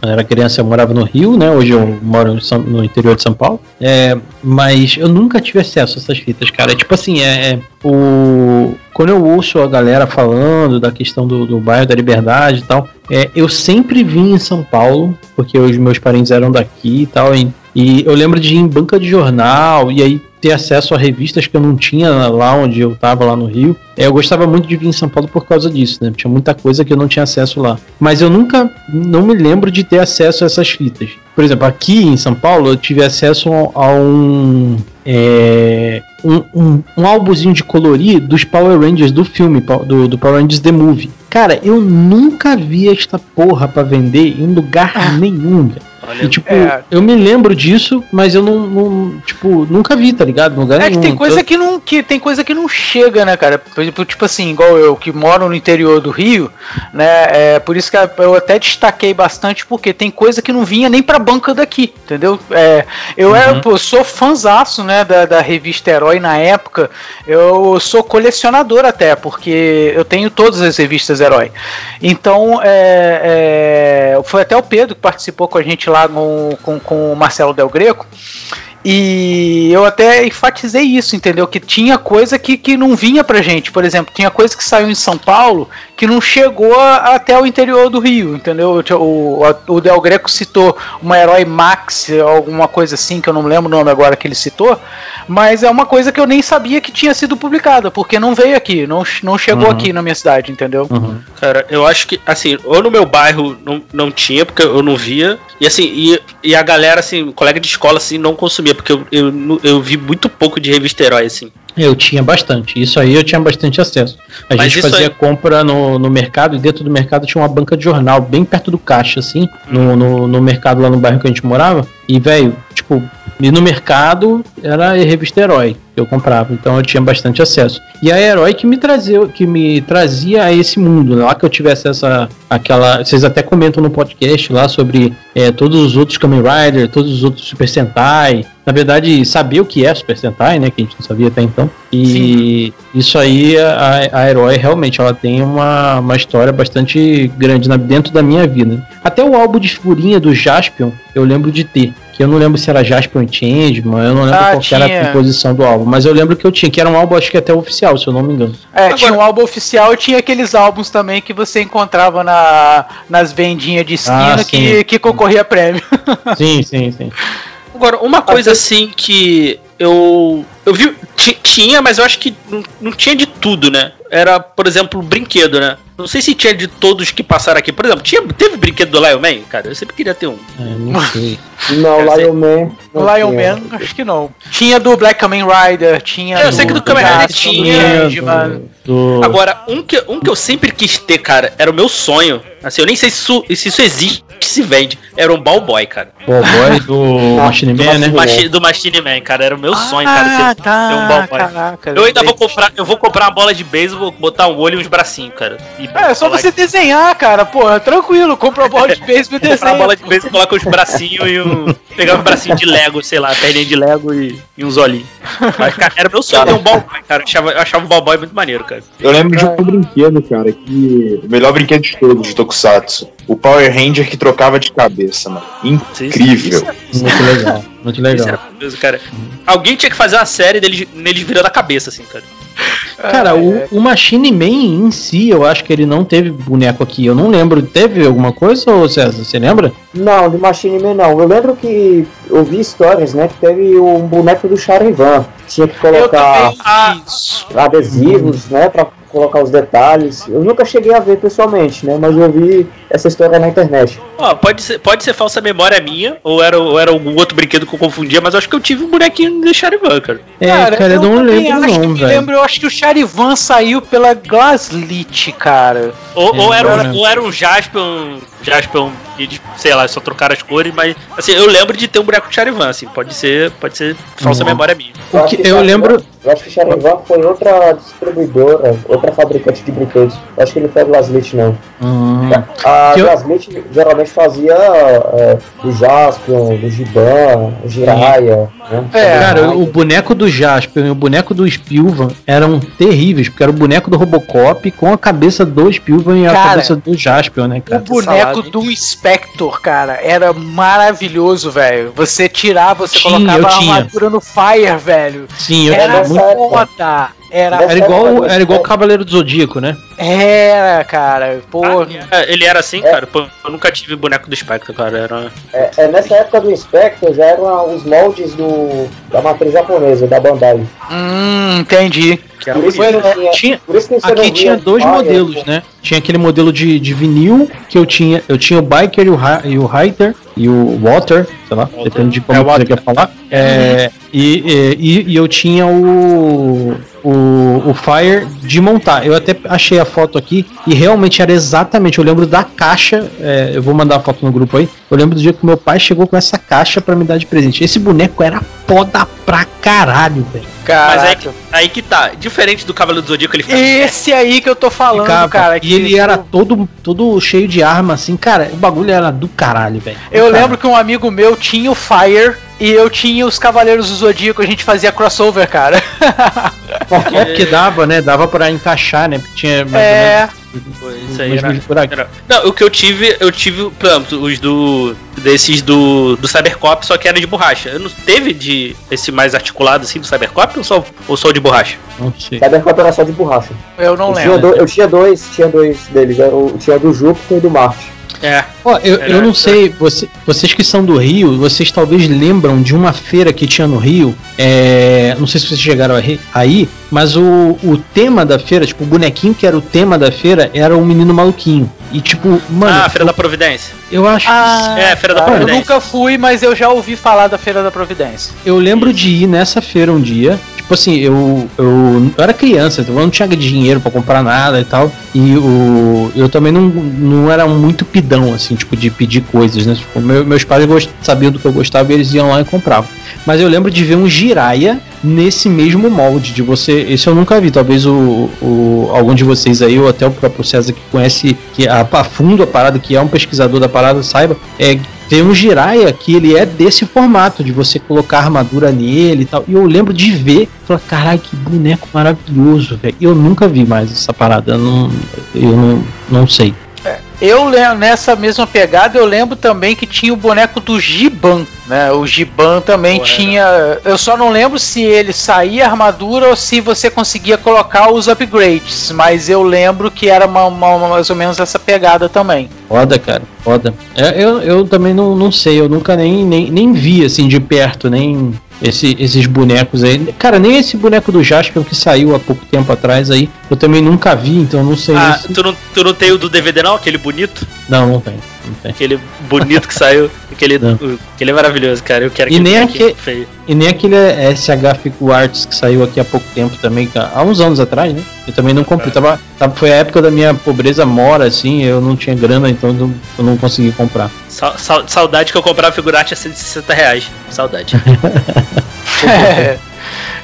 quando era criança eu morava no Rio, né? Hoje eu moro em São- no interior de São Paulo. É, mas eu nunca tive acesso a essas fitas, cara. Tipo assim, é, é, o quando eu ouço a galera falando da questão do, do bairro da Liberdade e tal, é, eu sempre vim em São Paulo, porque os meus parentes eram daqui e tal. E, e eu lembro de ir em banca de jornal e aí ter acesso a revistas que eu não tinha lá onde eu tava, lá no Rio. É, Eu gostava muito de vir em São Paulo por causa disso, né? Tinha muita coisa que eu não tinha acesso lá. Mas eu nunca, não me lembro de ter acesso a essas fitas. Por exemplo, aqui em São Paulo eu tive acesso a um. é, um, um, um álbumzinho de colorir dos Power Rangers do filme, do, do Power Rangers The Movie. Cara, eu nunca vi esta porra pra vender em lugar nenhum. velho. E, tipo, É. eu me lembro disso, mas eu não, não, tipo, nunca vi, tá ligado? No lugar É que nenhum. tem coisa que não que tem coisa que não chega, né, cara? Por exemplo, tipo assim, igual eu que moro no interior do Rio, né? É por isso que eu até destaquei bastante porque tem coisa que não vinha nem pra banca daqui, entendeu? É, eu era, pô, sou fãzaço, né, da, da revista Herói na época. Eu sou colecionador até porque eu tenho todas as revistas Herói. Então, é, é, foi até o Pedro que participou com a gente lá com, com, com o Marcelo Del Greco. E eu até enfatizei isso, entendeu? Que tinha coisa que, que não vinha pra gente. Por exemplo, tinha coisa que saiu em São Paulo que não chegou a- até o interior do Rio, entendeu? O, o, o Del Greco citou uma herói Max, alguma coisa assim, que eu não lembro o nome agora que ele citou, mas é uma coisa que eu nem sabia que tinha sido publicada, porque não veio aqui, não, não chegou aqui na minha cidade, entendeu? Uhum. Cara, eu acho que, assim, ou no meu bairro não, não tinha, porque eu não via. E assim, e, e a galera, assim, colega de escola, assim, não consumia, porque eu, eu, eu vi muito pouco de revista herói, assim. Eu tinha bastante. Isso aí eu tinha bastante acesso. A Mas gente fazia aí- compra no, no mercado e dentro do mercado tinha uma banca de jornal bem perto do caixa, assim, no, no, no mercado lá no bairro que a gente morava. E, velho, tipo, e no mercado era revista Herói eu comprava, então eu tinha bastante acesso. E a Herói que me trazia, que me trazia a esse mundo, né? lá que eu tivesse essa aquela, vocês até comentam no podcast lá sobre é, todos os outros Kamen Rider, todos os outros Super Sentai. Na verdade, saber o que é Super Sentai, né, que a gente não sabia até então. E isso aí a, a Herói realmente ela tem uma, uma história bastante grande na- dentro da minha vida. Até o álbum de figurinha do Jaspion eu lembro de ter. Que eu não lembro se era Jaspion e Changeman, eu não lembro Ah, qual que era a composição do álbum, mas eu lembro que eu tinha, que era um álbum acho que até oficial, se eu não me engano. É, tinha um álbum oficial e tinha aqueles álbuns também que você encontrava na, nas vendinhas de esquina Ah, que, que concorria a prêmio. Sim, sim, sim. Agora, uma coisa assim que eu. Eu vi. ti- Tinha, mas eu acho que não, não tinha de tudo, né? Era, por exemplo, brinquedo, né? Não sei se tinha de todos que passaram aqui. Por exemplo, tinha, teve brinquedo do Lion Man? Cara, eu sempre queria ter um. É, não sei. Não, Lion Man. não Lion tinha. Man, acho que não. Tinha do Black Kamen Rider, tinha. Eu sei que do Kamen Rider do tinha, Changeman. do, Agora, um que, um que eu sempre quis ter, cara, era o meu sonho. Assim, eu nem sei se isso, se isso existe, que se vende. Era um ball boy, cara. do Boy do Machine do Man, né? Do, Machi, do Machine Man, cara. Era o meu sonho, cara. Ah, ter- tá. ter um ball boy. Caraca. Eu ainda vou comprar, eu vou comprar uma bola de beisebol, botar um olho e uns bracinhos, cara. E É, é só você desenhar, cara. Pô, tranquilo. Compra a bola de beisebol e comprar uma desenha. bola de beisebol, coloca os bracinhos e um. Pegar um bracinho de Lego, sei lá, perninha de Lego e, e uns olhinhos. Mas, cara, era meu sonho ter um ball boy, cara. Eu achava, eu achava o ball boy muito maneiro, cara. Eu lembro de um brinquedo, cara, que. O melhor brinquedo de todos de Tokusatsu. O Power Ranger que trocava de cabeça, mano. Incrível. Muito legal, muito Isso legal. maravilhoso, cara. Alguém tinha que fazer uma série deles, neles virando a cabeça, assim, cara. Cara, o, o Machine Man em si, eu acho que ele não teve boneco aqui. Eu não lembro. Teve alguma coisa, ô César? Você lembra? Não, de Machine Man não. Eu lembro que eu vi histórias, né? Que teve um boneco do Charivan. Tinha que colocar. Ah. Adesivos, né? Pra colocar os detalhes. Eu nunca cheguei a ver pessoalmente, né? Mas eu vi essa história na internet. Ó, pode ser, pode ser falsa memória minha, ou era, ou era algum outro brinquedo que eu confundia, mas eu acho que eu tive um bonequinho de Charivan, cara. É, cara, eu, não lembro não, velho. lembro, eu acho que o Charivan saiu pela Glaslit, cara. Ou, É, ou, era, um, ou era um Jaspion, Jaspion, e eles, sei lá, só trocaram as cores, mas assim, eu lembro de ter um boneco de Charivan, assim, pode ser, pode ser falsa Uhum. memória minha. O que- eu lembro. Eu acho que Charivan foi outra distribuidora, outra fabricante de brinquedos. Eu acho que ele foi a Glaslit, não. Hum, A Que eu- Glaslit geralmente fazia é, do Jaspion, do Giban, o Jiraiya, né? É, Cara, o boneco do Jasper e o boneco do Spilvan eram terríveis, porque era o boneco do Robocop com a cabeça do Spilvan e a Cara, cabeça do Jasper, né, O cara? boneco salada, hein? do Spector, cara, era maravilhoso, velho. Você tirava, você Tinha, colocava eu a tinha. armadura no Fire, velho. Sim, eu Era era muito. foda. Era, Nessa Era igual, época do era igual o Spectre- Cavaleiro do Zodíaco, né? era, cara. Pô, Ah, ele era assim, cara? Pô, eu nunca tive boneco do Spectre, cara. Era. É, é, nessa época do Spectre já eram os moldes do, da matriz japonesa, da Bandai. hum, entendi. Que era Por isso, bonito. que tinha, Tinha, por isso que você não aqui via tinha dois Fire, modelos, pô. né? Tinha aquele modelo de, de vinil que eu tinha. Eu tinha o Biker e o, Hi- e o Hider e o Water, sei lá, depende de como É, você Water. quer falar. É, e, e, e eu tinha o, o, o Fire de montar. Eu até achei a foto aqui e realmente era exatamente. Eu lembro da caixa. é, eu vou mandar a foto no grupo aí. Eu lembro do dia que meu pai chegou com essa caixa pra me dar de presente. Esse boneco era foda pra caralho, velho. Mas aí, Caraca. aí que tá. Diferente do Cavaleiro do Zodíaco, ele fica. Esse aí que eu tô falando, Ficava. cara. e que ele era todo, todo cheio de arma, assim, cara. O bagulho era do caralho, velho. Eu caralho. lembro que um amigo meu tinha o Fire e eu tinha os Cavaleiros do Zodíaco, a gente fazia crossover, cara. É porque dava, né? Dava pra encaixar, né? Porque tinha mais É, ou Isso menos aí mais era, vídeo por aqui. era- Não, o que eu tive, eu tive, exemplo, os do. Desses do, do Cybercop, só que era de borracha. Eu não teve de esse mais articulado assim do Cybercop ou só, ou só o de borracha? Não sei. Cybercop era só de borracha. eu não Eu tinha, lembro. do- eu tinha dois, tinha dois deles. Eu tinha do Júpiter e do Marte. É. Ó, eu, eu não sei, você- vocês que são do Rio, vocês talvez lembram de uma feira que tinha no Rio. é, não sei se vocês chegaram aí, mas o, o tema da feira, tipo, o bonequinho que era o tema da feira era o menino maluquinho. E tipo, mano, ah, Feira da Providência. eu acho que Ah, É, Feira da eu Providência. nunca fui, mas eu já ouvi falar da Feira da Providência. Eu lembro de ir nessa feira um dia. Tipo assim, eu, eu, eu era criança, então eu não tinha dinheiro pra comprar nada e tal. E o, eu também não, não era muito pidão, assim, tipo, de pedir coisas, né? Tipo, meu- meus pais gost, sabiam do que eu gostava e eles iam lá e compravam. Mas eu lembro de ver um giraia nesse mesmo molde de você. Esse eu nunca vi. Talvez o, o algum de vocês aí, ou até o próprio César que conhece que a, a fundo a parada, que é um pesquisador da parada, saiba. É, tem um Jiraiya que ele é desse formato, de você colocar armadura nele e tal. E eu lembro de ver, falar, caralho, que boneco maravilhoso, velho. Eu nunca vi mais essa parada, eu não, eu não, não sei. Eu lembro, nessa mesma pegada, eu lembro também que tinha o boneco do Giban, né? O Giban também Porra, tinha. Eu só não lembro se ele saía armadura ou se você conseguia colocar os upgrades, mas eu lembro que era uma- uma- uma- mais ou menos essa pegada também. Foda, cara, foda. É, eu, eu também não, não sei, eu nunca nem, nem, nem vi assim de perto, nem esse, esses bonecos aí. Cara, nem esse boneco do Jasper que saiu há pouco tempo atrás aí, eu também nunca vi, então não sei. Ah, se- tu não, tu não tem o do DVD não? Aquele bonito? Não, não tem. Não tem. Aquele bonito que saiu. Aquele, Não. aquele é maravilhoso, cara. Eu quero E nem aquele- feio. E nem aquele SH Fico Arts que saiu aqui há pouco tempo também, há uns anos atrás, né? Eu também não comprei. Tava, tava- foi a época da minha pobreza mora, assim, eu não tinha grana, então eu não, eu não consegui comprar. Sa- sa- saudade que eu comprava figurante a 160 reais. Saudade. É,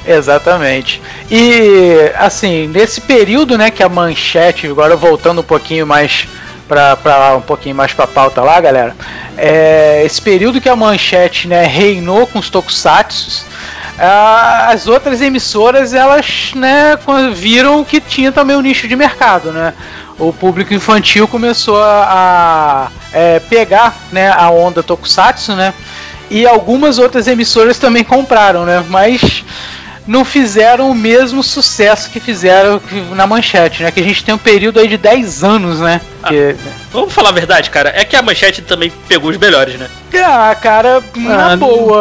exatamente. E assim, nesse período, né, que a manchete, agora voltando um pouquinho mais pra, pra lá, um pouquinho mais pra pauta lá, galera. É, esse período que a manchete, né, reinou com os tokusatsu, as outras emissoras, elas, né, viram que tinha também um nicho de mercado, né? O público infantil começou a, a, é, pegar, né, a onda tokusatsu, né? E algumas outras emissoras também compraram, né? Mas não fizeram o mesmo sucesso que fizeram na manchete, né? Que a gente tem um período aí de 10 anos, né? Que- Vamos falar a verdade, cara. É que a manchete também pegou os melhores, né? Ah, cara, na Ah, boa,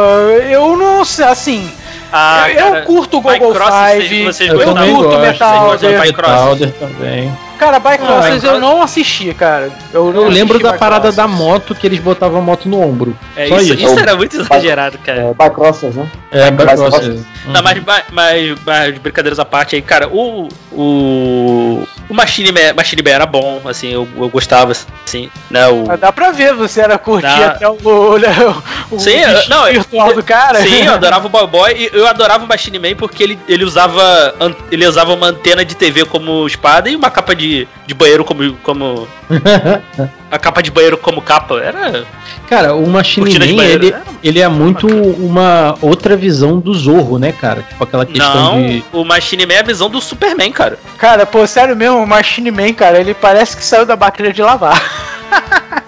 eu não sei, assim. Ah, eu, eu cara, curto o Google Five, vocês eu curto Vocês Metal? Metalder também. Cara, Bycrossers Ah, eu não assisti, cara. Eu, Eu lembro da parada da moto. que eles botavam a moto no ombro. É, Só isso, isso. isso era muito exagerado, cara. É, Bycrossers, né? É, Bycross. Bycross. Não, mas, mas, mas, brincadeiras à parte aí, cara, o. O. O Machine Man, Machine Man era bom, assim, eu, eu gostava, assim, né? O, Dá pra ver, você era curtir Dá. até o, o, o Sim, eu- não, eu- virtual do cara. Sim, eu adorava o Boy Boy e eu adorava o Machine Man porque ele, ele usava ele usava uma antena de TV como espada e uma capa de, de banheiro como como a capa de banheiro como capa. Era Cara, o Machine de Man, banheiro. ele, ele é muito uma outra visão do Zorro, né, cara? Tipo aquela questão Não, de. o Machine Man é a visão do Superman, cara. Cara, pô, sério mesmo, o Machine Man, cara, ele parece que saiu da máquina de lavar.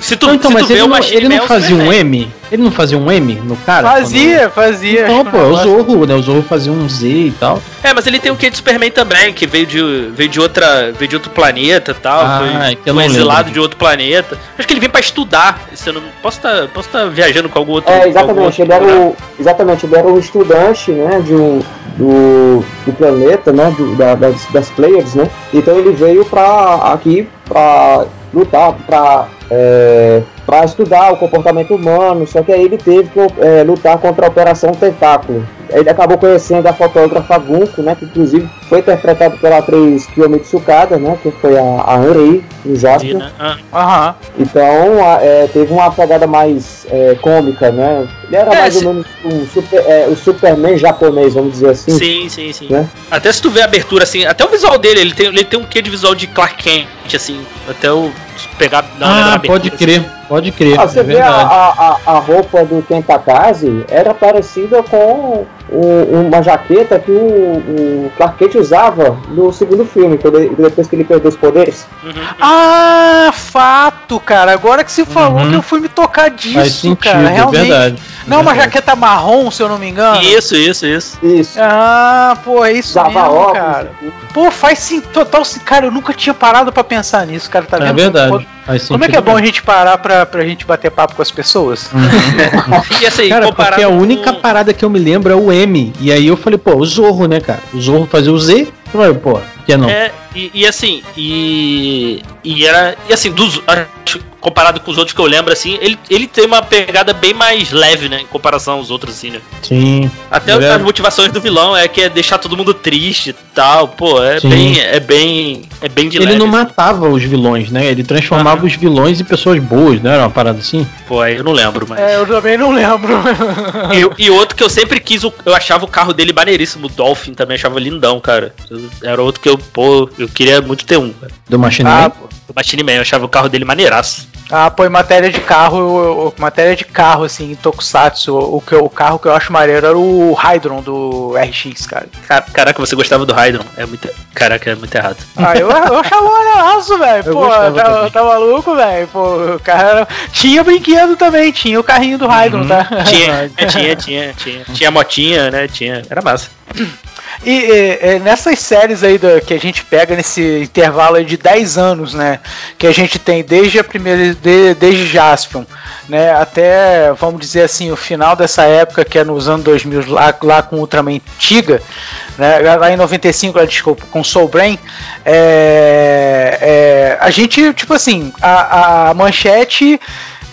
Se tu, Não, então, se mas tu ele não, ele não é fazia um. M? Ele não fazia um M no cara? fazia, fazia. Quando... Não, acho pô, é o Zorro, né? O Zorro fazia um Z e tal. É, mas ele tem o que de Superman também, que veio de, veio de outra, veio de outro planeta e tal, Ah, foi, é foi não exilado lembro. de outro planeta. Acho que ele veio pra estudar. Se eu não posso estar, posso estar viajando com algum outro. É, exatamente, outro ele era o, exatamente, ele era um estudante, né, de um, do, do planeta, né, do- da- das, das Pleiades, né, então ele veio pra, aqui pra lutar, pra, é, pra estudar o comportamento humano, só que aí ele teve que é, lutar contra a Operação Tentáculo, ele acabou conhecendo a fotógrafa Gunko, né? Que inclusive foi interpretado pela atriz Kiyomi Tsukada, né? Que foi a, a Henri no Jasper. Dina, ah. Então a- é, teve uma pegada mais é, cômica, né? Ele era É, mais se- ou menos um super, é, o Superman japonês, vamos dizer assim. sim, sim, sim. Né? Até se tu vê a abertura, assim, até o visual dele, ele tem, ele tem um quê de visual de Clark Kent, assim. Até o pegar. Ah, abertura, pode assim. crer, pode crer. Ah, você é vê a, a, a- a roupa do Kentakazi era parecida com uma jaqueta que o, o Clark Kent usava no segundo filme, ele- depois que ele perdeu os poderes. Uhum. Ah, fato, cara. Agora que você falou Uhum. que eu fui me tocar Faz disso, sentido, cara. é Realmente. verdade. Não, uma Verdade. jaqueta marrom, se eu não me engano. Isso, isso, isso. Isso. Ah, pô, é isso Usava mesmo, óculos. cara. Pô, faz sim, total. sim- Cara, eu nunca tinha parado pra pensar nisso, cara. Tá É vendo? verdade. Como, como é que é bom a gente parar pra, pra gente bater papo com as pessoas? E assim, Cara, porque a com- única parada que eu me lembro é o M. E aí eu falei, pô, o Zorro, né, cara? O Zorro fazia o Z. Eu falei, pô, que não? É, e, e assim, e. E era. E assim, dos, comparado com os outros que eu lembro, assim, ele, ele tem uma pegada bem mais leve, né? Em comparação aos outros, assim, né? Sim. Até É as motivações do vilão é que é deixar todo mundo triste e tal. Pô, é Sim. bem. É bem. É bem de Ele leve. não assim. matava os vilões, né? Ele transformava os vilões em pessoas boas, né? Era uma parada assim. Pô, aí eu não lembro, mas. É, eu também não lembro. E, e outro que eu sempre quis, eu achava o carro dele maneiríssimo, o Dolphin também achava lindão, cara. Eu- Era outro que eu, pô, eu queria muito ter um, cara. Do Machine Ah, Man. pô. O Machine Man, eu achava o carro dele maneiraço. Ah, pô, em matéria de carro, eu- eu- matéria de carro, assim, em Tokusatsu, o, que, eu- o carro que eu acho maneiro era o Hydron do RX, cara. Ca- Caraca, você gostava do Hydron. É muito. Caraca, é muito errado. Ah, eu, eu achava maneiraço, velho. Eu Pô, tá, tá maluco, velho? Pô, o cara. Tinha brinquedo também, tinha o carrinho do Hydron, tá? Tinha, tinha, tinha, tinha. Tinha motinha, né? Tinha. Era massa. E, e, e, nessas séries aí do- que a gente pega nesse intervalo de 10 anos, né? Que a gente tem desde a primeira. De, desde Jaspion, né? Até, vamos dizer assim, o final dessa época, que é nos anos 2000, lá, lá com Ultraman Tiga, né? Lá em 95, lá, desculpa, com Soul Brain. É, é, a gente, tipo assim, a, a manchete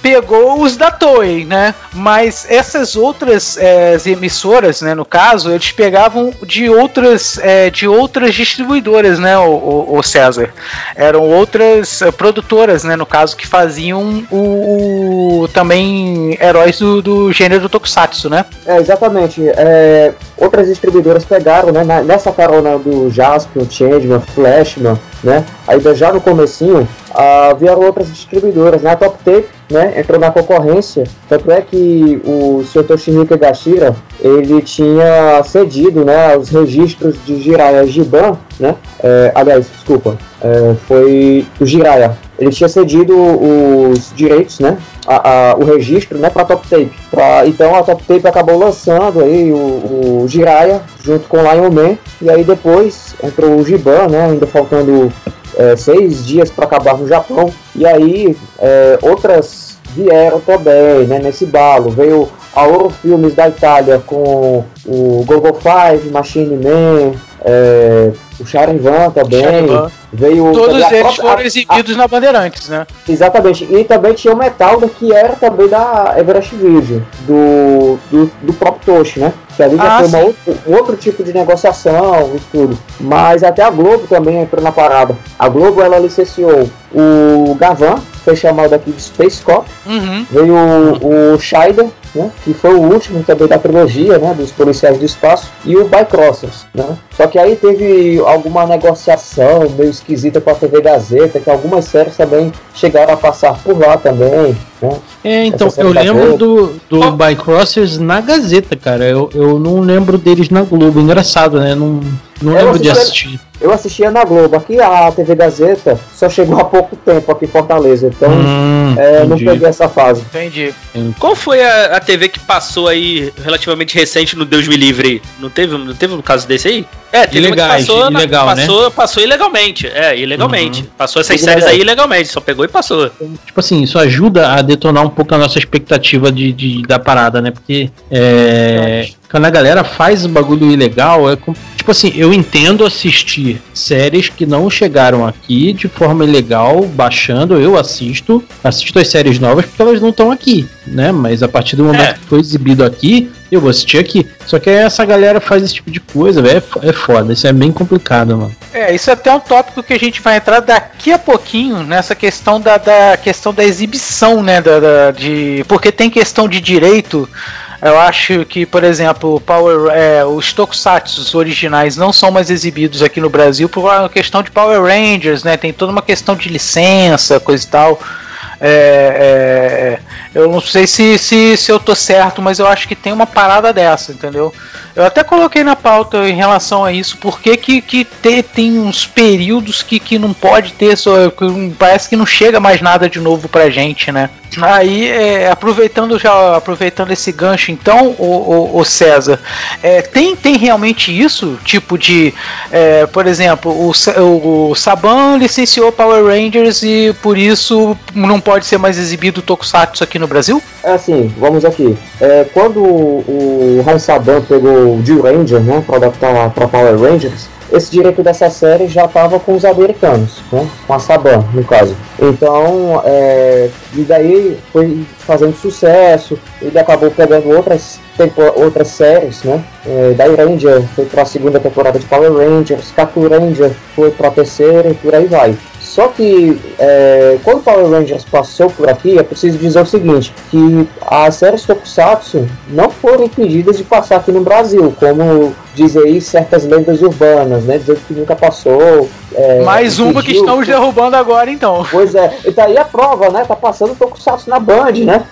pegou os da Toei, né? Mas essas outras é, emissoras, né, no caso, eles pegavam de outras é, de outras distribuidoras, né, o, o- o César. Eram outras é, produtoras, né, no caso, que faziam o, o- também heróis do, do gênero Tokusatsu, né? É, exatamente. É, outras distribuidoras pegaram, né, nessa carona do Jaspion, Changeman, Flashman, né, ainda já no comecinho, ah, vieram outras distribuidoras, né, a Top Tape, né, entrou na concorrência, tanto é que o Sr. Toshihiko Gashira, ele tinha cedido, né, os registros de Jiraiya Giban, né, é, aliás, desculpa, é, foi o Jiraiya, ele tinha cedido os direitos, né, a- a- o registro né, para Top Tape. Pra- então a Top Tape acabou lançando aí o, o Jiraiya junto com Lion Man. E aí depois entrou o Giban, né, ainda faltando é, seis dias para acabar no Japão. E aí é, outras vieram também né, nesse balo. Veio a Ouro Filmes da Itália com o Gogo Five, Machine Man, é, o Charivan também. Charivan. Veio Todos a eles própria- foram a- exibidos na Bandeirantes, né? Exatamente, e também tinha o Metalda, que era também da Everest Video, do, do, do próprio Toshi, né? Que ali já Ah, foi outro, um outro tipo de negociação e tudo. Mas até a Globo também entrou na parada. A Globo, ela licenciou o Gavan, foi chamado aqui de Space Cop, Uhum. veio o, o Scheider, né? Que foi o último também da trilogia, né? Dos policiais do espaço, e o Bycrossers, né? Só que aí teve alguma negociação meio esquisita com a TV Gazeta, que algumas séries também chegaram a passar por lá também, né? É, então, eu da lembro do, do Bycrossers na Gazeta, cara. Eu, eu não lembro deles na Globo. Engraçado, né? Não, não Eu lembro de assisti- assistir. Eu assistia na Globo, aqui a TV Gazeta só chegou há pouco tempo aqui em Fortaleza, então Hum, é, não entendi. peguei essa fase. Entendi. Qual foi a, a TV que passou aí relativamente recente no Deus Me Livre? Não teve, não teve um caso desse aí? É, teve uma que passou, na- ilegal, né? passou, passou ilegalmente. É, ilegalmente. Passou essas Ilegal. séries aí ilegalmente, só pegou e passou. Tipo assim, isso ajuda a detonar um pouco a nossa expectativa de, de- da parada, né? Porque é, quando a galera faz o bagulho ilegal, é com- tipo assim, eu entendo assistir séries que não chegaram aqui de forma ilegal, baixando, eu assisto, assisto as séries novas porque elas não estão aqui, né? Mas a partir do momento É. que foi exibido aqui, eu vou assistir aqui. Só que essa galera faz esse tipo de coisa, velho, é é foda, isso é bem complicado, mano. É, isso é até um tópico que a gente vai entrar daqui a pouquinho nessa questão da, da questão da exibição, né? Da, da- de, porque tem questão de direito. Eu acho que, por exemplo, Power, é, os Tokusatsu originais não são mais exibidos aqui no Brasil por uma questão de Power Rangers, né? Tem toda uma questão de licença, coisa e tal. É, é, eu não sei se, se, se eu tô certo, mas eu acho que tem uma parada dessa, entendeu? Eu até coloquei na pauta em relação a isso, porque que, que te- tem uns períodos que, que não pode ter, só, parece que não chega mais nada de novo pra gente, né? Aí, é, aproveitando já aproveitando esse gancho, então, o, o, o César, é, tem, tem realmente isso? Tipo de, é, por exemplo, o, o, o Saban licenciou Power Rangers e por isso não pode ser mais exibido Tokusatsu aqui no Brasil? É assim, vamos aqui. É, quando o Rai Saban pegou o Jill Ranger, né, para adaptar para Power Rangers, esse direito dessa série já estava com os americanos, né, com a Saban, no caso. Então, é, e daí foi fazendo sucesso, ele acabou pegando outras, tempo, outras séries, né, é, Dai Ranger foi para a segunda temporada de Power Rangers, Kaku Ranger foi para a terceira e por aí vai. Só que é, quando o Power Rangers passou por aqui, é preciso dizer o seguinte, que as séries Tokusatsu não foram impedidas de passar aqui no Brasil, como dizem aí certas lendas urbanas, né? Dizendo que nunca passou. É, Mais uma que estamos derrubando agora, então. Pois é, e tá aí a prova, né? Tá passando Tokusatsu na Band, né?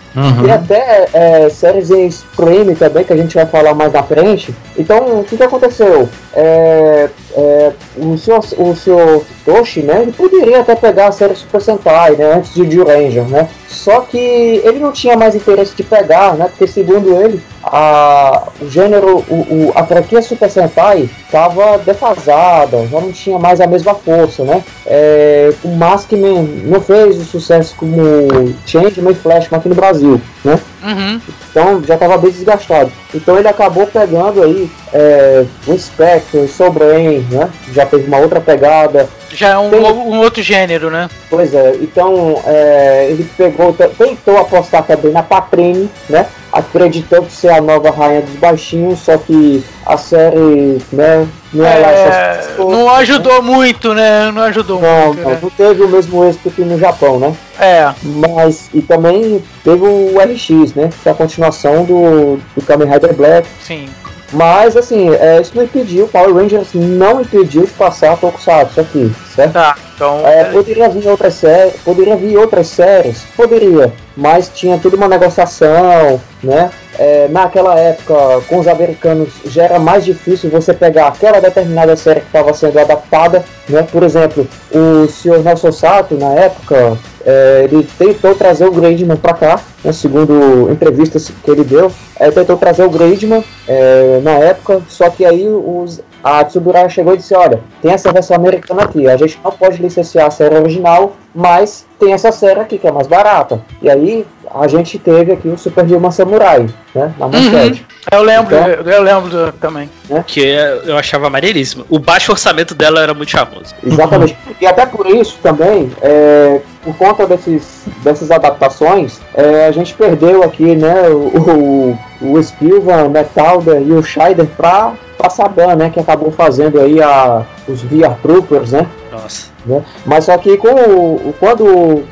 E até é, séries em streaming também, que a gente vai falar mais na frente. Então, o que, que aconteceu? É, é, o senhor, o senhor Toshi, né? Ele poderia até pegar a série Super Sentai, né? Antes de Ranger, né? Só que ele não tinha mais interesse de pegar, né? Porque segundo ele, a, o gênero, o, o- a franquia Super Sentai estava defasada, já não tinha mais a mesma força, né? É, o Maskman não fez o sucesso como Changeman e Flashman aqui no Brasil, né? Uhum. Então já estava bem desgastado. Então ele acabou pegando aí é, o Spectre, Soul Brain, né? Já teve uma outra pegada. Já é um, Tem- um outro gênero, né? Pois é, então é, ele pegou, tentou apostar também na Patrine, né? Acreditando ser a nova rainha dos baixinhos, só que a série, né? Não é, lá É, essas coisas, não ajudou muito, né? Não ajudou Não, muito, não, né? não teve o mesmo êxito que no Japão, né? É, Mas, e também teve o RX, né? Que é a continuação do, do Kamen Rider Black. sim. Mas, assim, é, isso não impediu, Power Rangers não impediu de passar Tokusatsu aqui, certo? Tá. Então, É, poderia vir outras séries, poderia vir outras séries, poderia, mas tinha tudo uma negociação, né? É, naquela época, com os americanos, já era mais difícil você pegar aquela determinada série que estava sendo adaptada, né? Por exemplo, o Sr. Nelson Sato, na época, é, ele tentou trazer o Gradman para cá, né? segundo entrevistas que ele deu, é, tentou trazer o Gradman é, na época, só que aí os, a Tsuburaya chegou e disse, olha, tem essa versão americana aqui, a gente não pode licenciar a série original, mas tem essa série aqui que é mais barata. E aí a gente teve aqui o Super Dilma Samurai, né, na manchete. eu lembro, Então- eu, eu lembro do- também. Que eu achava maneiríssimo. O baixo orçamento dela era muito charmoso. Exatamente. E até por isso também, é, por conta desses, dessas adaptações, é, a gente perdeu aqui, né, o, o, o Spilvan, o Metalder e o Scheider pra, pra Saban, né, que acabou fazendo aí a, os VR Troopers, né, Nossa. né? Mas só que com o, o- quando o,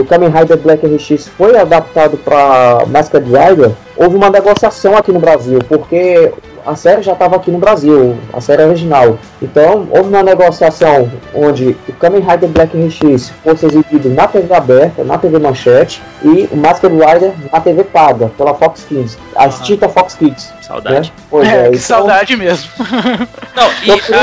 o Kamen Rider Black RX foi adaptado para Masked Rider, houve uma negociação aqui no Brasil, porque a série já estava aqui no Brasil, a série original. Então houve uma negociação onde o Kamen Rider Black RX fosse exibido na TV aberta, na TV Manchete, e o Masked Rider na TV paga, pela Fox Kids, a extinta Fox Kids. Né? Saudade. Pois É, que então- saudade mesmo. Não, então, e isso mesmo,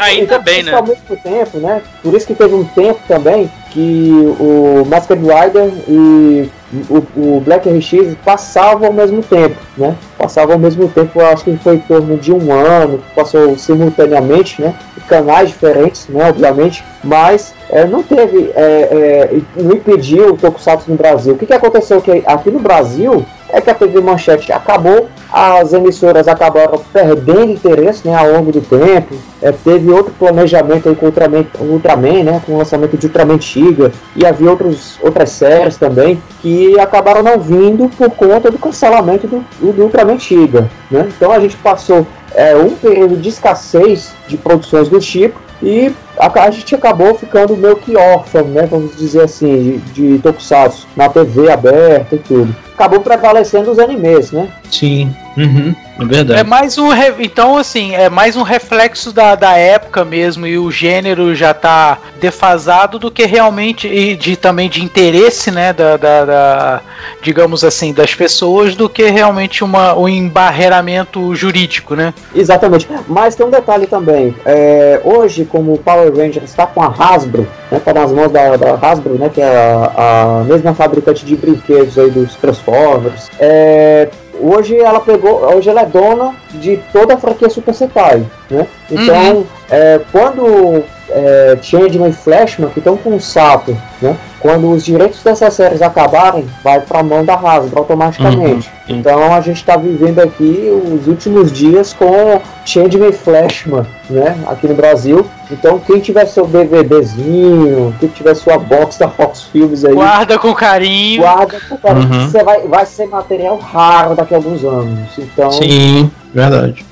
ainda então, por bem, né? ao mesmo tempo, né? Por isso que teve um tempo também que o Masked Rider e o, o Black RX passavam ao mesmo tempo, né? Passavam ao mesmo tempo, acho que foi em torno de um ano, passou simultaneamente, né? Canais diferentes, né? Obviamente, mas é, não teve, é, é, não impediu o Tokusatsu no Brasil. O que, que aconteceu? Que aqui no Brasil é que a TV Manchete acabou, as emissoras acabaram perdendo interesse né, ao longo do tempo. É, teve outro planejamento aí com Ultraman, Ultraman, né, com o lançamento de Ultraman Tiga, e havia outros, outras séries também que acabaram não vindo por conta do cancelamento do, do Ultraman Tiga. Né? Então a gente passou é, um período de escassez de produções do tipo e a, a gente acabou ficando meio que órfão, né, vamos dizer assim, de, de Tokusatsu na TV aberta e tudo. Acabou prevalecendo os animes, né? Sim. Uhum. É verdade. É mais um. re- Então, assim, é mais um reflexo da, da época mesmo e o gênero já tá defasado do que realmente. E de, também de interesse, né? Da, da- da- digamos assim, das pessoas, do que realmente uma, um embarreiramento jurídico, né? Exatamente. Mas tem um detalhe também. É, hoje, como o Power Rangers está com a Hasbro, né, tá nas mãos da, da Hasbro, né, que é a, a mesma fabricante de brinquedos aí dos Transformers. É, hoje ela pegou, hoje ela é dona de toda a franquia Super Sentai, né? Então, é, quando é, Changeman e Flashman, que estão com o sapo, né? Quando os direitos dessas séries acabarem, vai para a mão da Hasbro automaticamente. Uhum. Então a gente está vivendo aqui os últimos dias com Changeman e Flashman, né? Aqui no Brasil. Então quem tiver seu DVDzinho, quem tiver sua box da Fox Films aí, Guarda com carinho. guarda, cara, Uhum. você vai, vai ser material raro daqui a alguns anos. Então, Sim, verdade.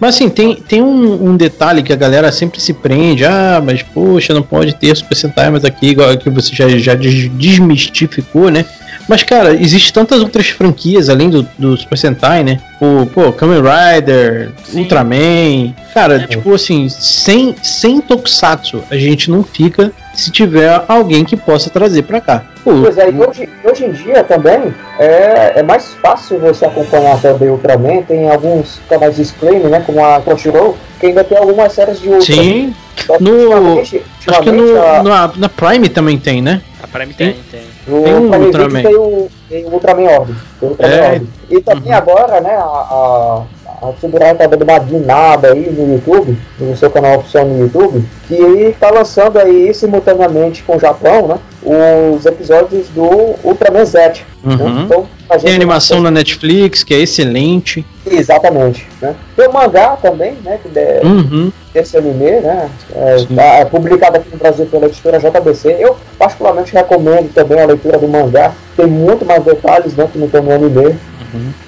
Mas assim, tem, tem um, um detalhe que a galera sempre se prende. Ah, mas poxa, não pode ter Super Sentai, mas aqui, igual que você já, já des- desmistificou, né? Mas, cara, existe tantas outras franquias além do, do Super Sentai, né? O, pô, Kamen Rider, Sim. Ultraman. Cara, tipo assim, sem, sem Tokusatsu, a gente não fica se tiver alguém que possa trazer pra cá. Pô, Pois é, e hoje, hoje em dia também é, é mais fácil você acompanhar também Ultraman. Tem alguns canais de streaming, né? Como a Crunchyroll, que ainda tem algumas séries de Ultraman. sim. Só No- ultimamente- Acho que no, a- na, na Prime também tem, né? A Prime tem, tem. No Tem um Prime Ultraman. Tem o, tem o Ultraman Orb. Tem o Ultraman É. Orb. E também Uhum. agora, né, a, a, a Tsuburaya tá dando uma guinada aí no YouTube, no seu canal oficial no YouTube, que tá lançando aí simultaneamente com o Japão, né, os episódios do Ultraman Z. Né? Uhum. Então, a gente Tem animação na Netflix, que é excelente. Exatamente. Né? Tem o mangá também, né, que é Uhum. esse anime, né? É, tá- é publicado aqui no Brasil pela editora JBC. Eu particularmente recomendo também a leitura do mangá. Tem muito mais detalhes, né, que não tem no anime.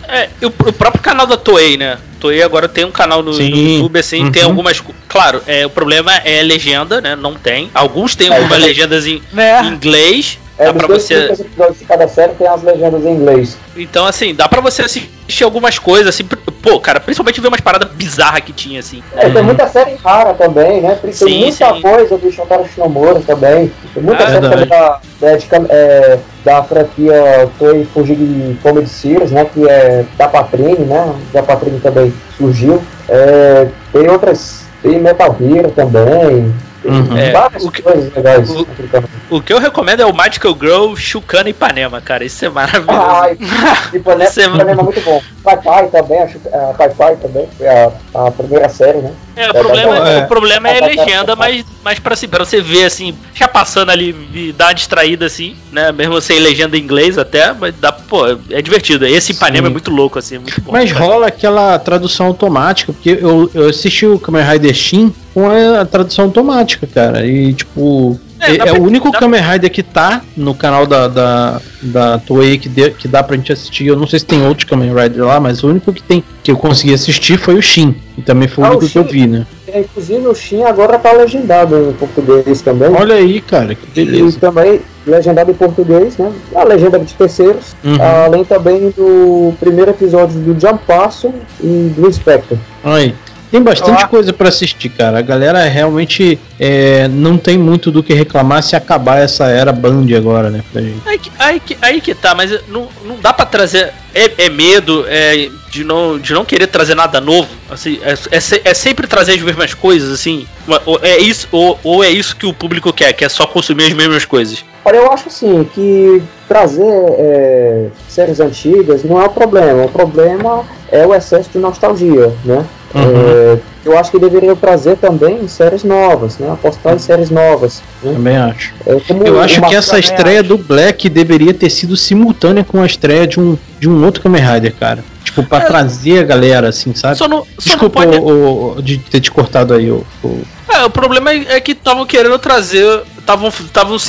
É, o, o próprio canal da Toei, né? Toei agora tem um canal no, no. YouTube, assim, tem Uhum. algumas. co- Claro, é, o problema é a legenda, né? Não tem. Alguns têm É, algumas é. legendas em Né? inglês. É, Dá pra você. de cada série tem as legendas em inglês. Então, assim, dá pra você assistir algumas coisas, assim. Pô, cara, principalmente ver umas paradas bizarras que tinha, assim. É, tem muita série rara também, né? Tem Sim, muita sim. coisa do Shotaro Shinomura também. Tem muita Ah, série também da, da, de cam- é, da franquia Toei Fujigi Comedy Series, né? Que é da Patrine, né? Da Patrine também surgiu. É, tem outras. Tem Metal Hero também. Uhum. É, o que- coisas legais. o- naquele canal. O que eu recomendo é o Magical Girl Chucana Ipanema, cara. Isso é maravilhoso. Ai, Ipanema, Você- Ipanema é muito bom. Pai Pai também, a Pai Pai também, foi a, a primeira série, né? É, o problema, É. o problema é a legenda, mas, mas pra, assim, pra você ver, assim, já passando ali uma distraída, assim, né? Mesmo sem legenda em inglês até, mas dá, pô, é divertido. Esse Ipanema Sim. é muito louco, assim, é muito bom. Mas rola aquela tradução automática, porque eu, eu assisti o Kamen Rider Shin com a tradução automática, cara. E tipo. É, É, é pra- o único dá- Kamen Rider que tá no canal da, da, da Toei que, dê- que dá pra gente assistir. Eu não sei se tem outros Kamen Rider lá, mas o único que tem que eu consegui assistir foi o Shin. E também foi o Ah, o único que eu vi, né? É, Inclusive o Shin agora tá legendado em português também. Olha aí, cara, que E beleza. também legendado em português, né? A legenda de terceiros. Uhum. Além também do primeiro episódio do Jumpasso e do Inspector. Aí. Tem bastante coisa pra assistir, cara. A galera realmente é, não tem muito do que reclamar se acabar essa era Band agora, né? Pra gente. Aí que, aí, que, aí que tá, mas não, não dá pra trazer. É, é medo é, de, não, de não querer trazer nada novo. Assim, é, é, é sempre trazer as mesmas coisas, assim. Ou é, isso, ou, ou é isso que o público quer, que é só consumir as mesmas coisas. Olha, eu acho assim que trazer é, séries antigas não é o problema. O problema é o excesso de nostalgia, né? É, eu acho que deveriam trazer também séries novas, né? Apostar em séries novas. Né? Também acho. É, como Eu acho que essa estreia acha. do Black deveria ter sido simultânea com a estreia de um, de um outro Kamen Rider, cara. Tipo, pra É. trazer a galera, assim, sabe? Só não, só não Desculpa pode. o, o- de ter te cortado aí, o. o- É, o problema é, é que estavam querendo trazer. Estavam os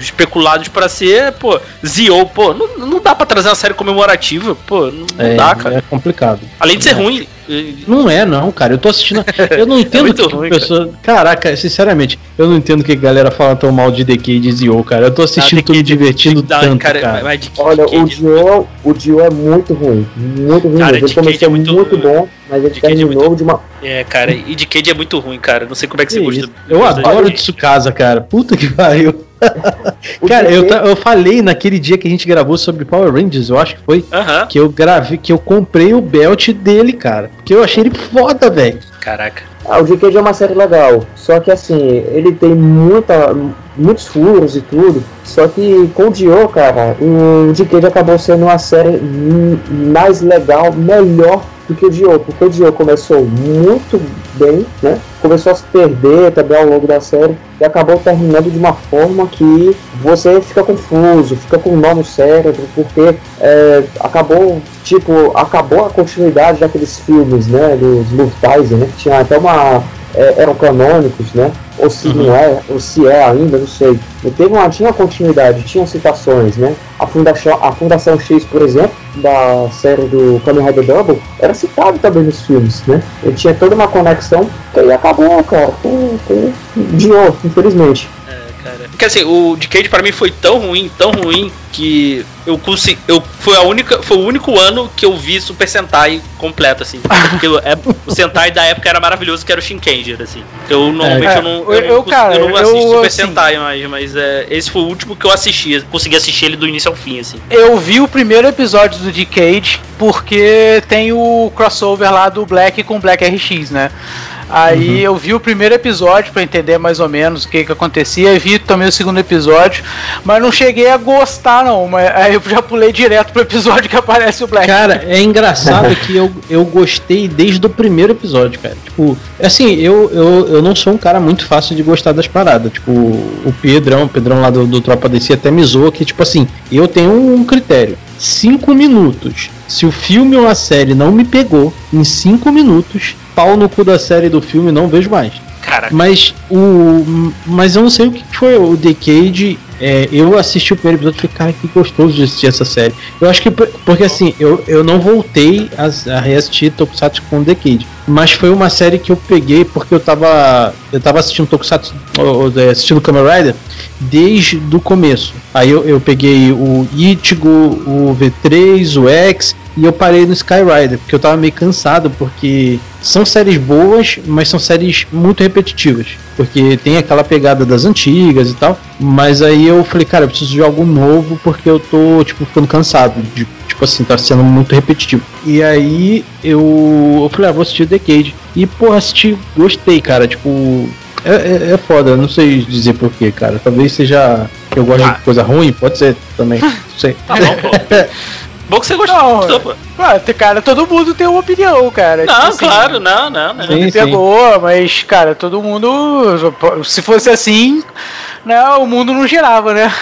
especulados pra ser, pô, Zio, pô, não, não dá pra trazer uma série comemorativa, pô, não, não é, dá, cara. é complicado. Além de ser ruim. Não é, não, cara. Eu tô assistindo. Eu não entendo muito que que ruim, pessoa. Caraca, sinceramente, eu não entendo que a galera fala tão mal de Decade e Zio, cara. Eu tô assistindo, tô me divertindo dá- tanto, cara, cara. mas de- Olha, de- o de- Dio, o Dio é muito ruim. Muito ruim. Cara, ele começou é muito- muito, bom, mas ele Decade é muito- de uma. É, cara, e de Cade é muito ruim, cara. Não sei como é que você gosta. Eu de adoro. Tsukasa, cara. Puta que pariu. Cara, eu, eu falei naquele dia que a gente gravou sobre Power Rangers, eu acho que foi. Que eu gravei, que eu comprei o belt dele, cara. Porque eu achei ele foda, velho. caraca. Ah, o Decade é uma série legal. Só que assim, ele tem muita, muitos furos e tudo. Só que com o Dio, cara, o Decade acabou sendo uma série mais legal, melhor do que o Dio. Porque o Dio começou muito bem, né? Começou a se perder também ao longo da série. E acabou terminando de uma forma que você fica confuso, fica com um nó no cérebro, porque é, acabou, tipo, acabou a continuidade daqueles filmes, né? Dos Lufthansa, né? Tinha até uma. É, eram canônicos, né? Ou se Uhum. não é, ou se é ainda, não sei. E teve uma, tinha continuidade, tinha citações, né? A Fundação, a Fundação X, por exemplo, da série do Kamen Rider Double, era citado também nos filmes, né? Ele tinha toda uma conexão, que aí acabou, cara, com, com Dio, infelizmente. Cara. Porque assim, o Decade pra mim foi tão ruim, tão ruim, que eu consegui. Eu, foi, a única, foi o único ano que eu vi Super Sentai completo, assim. Porque é, o Sentai da época era maravilhoso, que era o Shinkenger, assim. Eu normalmente É, eu não. Eu, eu- não, eu, cons- cara, eu não eu, assisto Super assim- Sentai mais, mas é, esse foi o último que eu assisti. Consegui assistir ele do início ao fim, assim. Eu vi o primeiro episódio do Decade porque tem o crossover lá do Black com o Black RX, né? Aí eu vi o primeiro episódio pra entender mais ou menos o que que acontecia, e vi também o segundo episódio, mas não cheguei a gostar não, mas aí eu já pulei direto pro episódio que aparece o Black. Cara, é engraçado que eu, eu gostei desde o primeiro episódio, cara. Tipo, assim, eu, eu, eu não sou um cara muito fácil de gostar das paradas. Tipo, o Pedrão, o Pedrão lá do, do Tropa DC até me zoa que, tipo assim, eu tenho um critério. Cinco minutos. Se o filme ou a série não me pegou, em cinco minutos, pau no cu da série do filme, não vejo mais. Cara, Mas o. Mas eu não sei o que foi o Decade. É, eu assisti o primeiro episódio e falei, cara, que gostoso de assistir essa série. Eu acho que. por- Porque assim, eu, eu não voltei a, a reassistir Tokusatsu com o Decade. Mas foi uma série que eu peguei porque eu tava. Eu tava assistindo Tokusatsu, é, assistindo Kamen Rider desde o começo. Aí eu, eu peguei o Ichigo, o V3, o X e eu parei no Sky Rider, porque eu tava meio cansado, porque são séries boas, mas são séries muito repetitivas. Porque tem aquela pegada das antigas e tal. Mas aí eu falei, cara, eu preciso de algo novo porque eu tô, tipo, ficando cansado. De, tipo assim, tá sendo muito repetitivo. E aí eu, eu falei, ah, vou assistir Decade. E, pô, assisti, gostei, cara. Tipo, é, é, é foda, não sei dizer porquê, cara. Talvez seja que eu gosto Ah. de coisa ruim, pode ser também. Não sei. tá bom, pô. Bom que você gostou, Não, pô. Ah, te- cara, todo mundo tem uma opinião, cara. Não, Tipo assim, claro, não, não, não. Sim. pegou, mas, cara, todo mundo. Se fosse assim, né, o mundo não girava, né?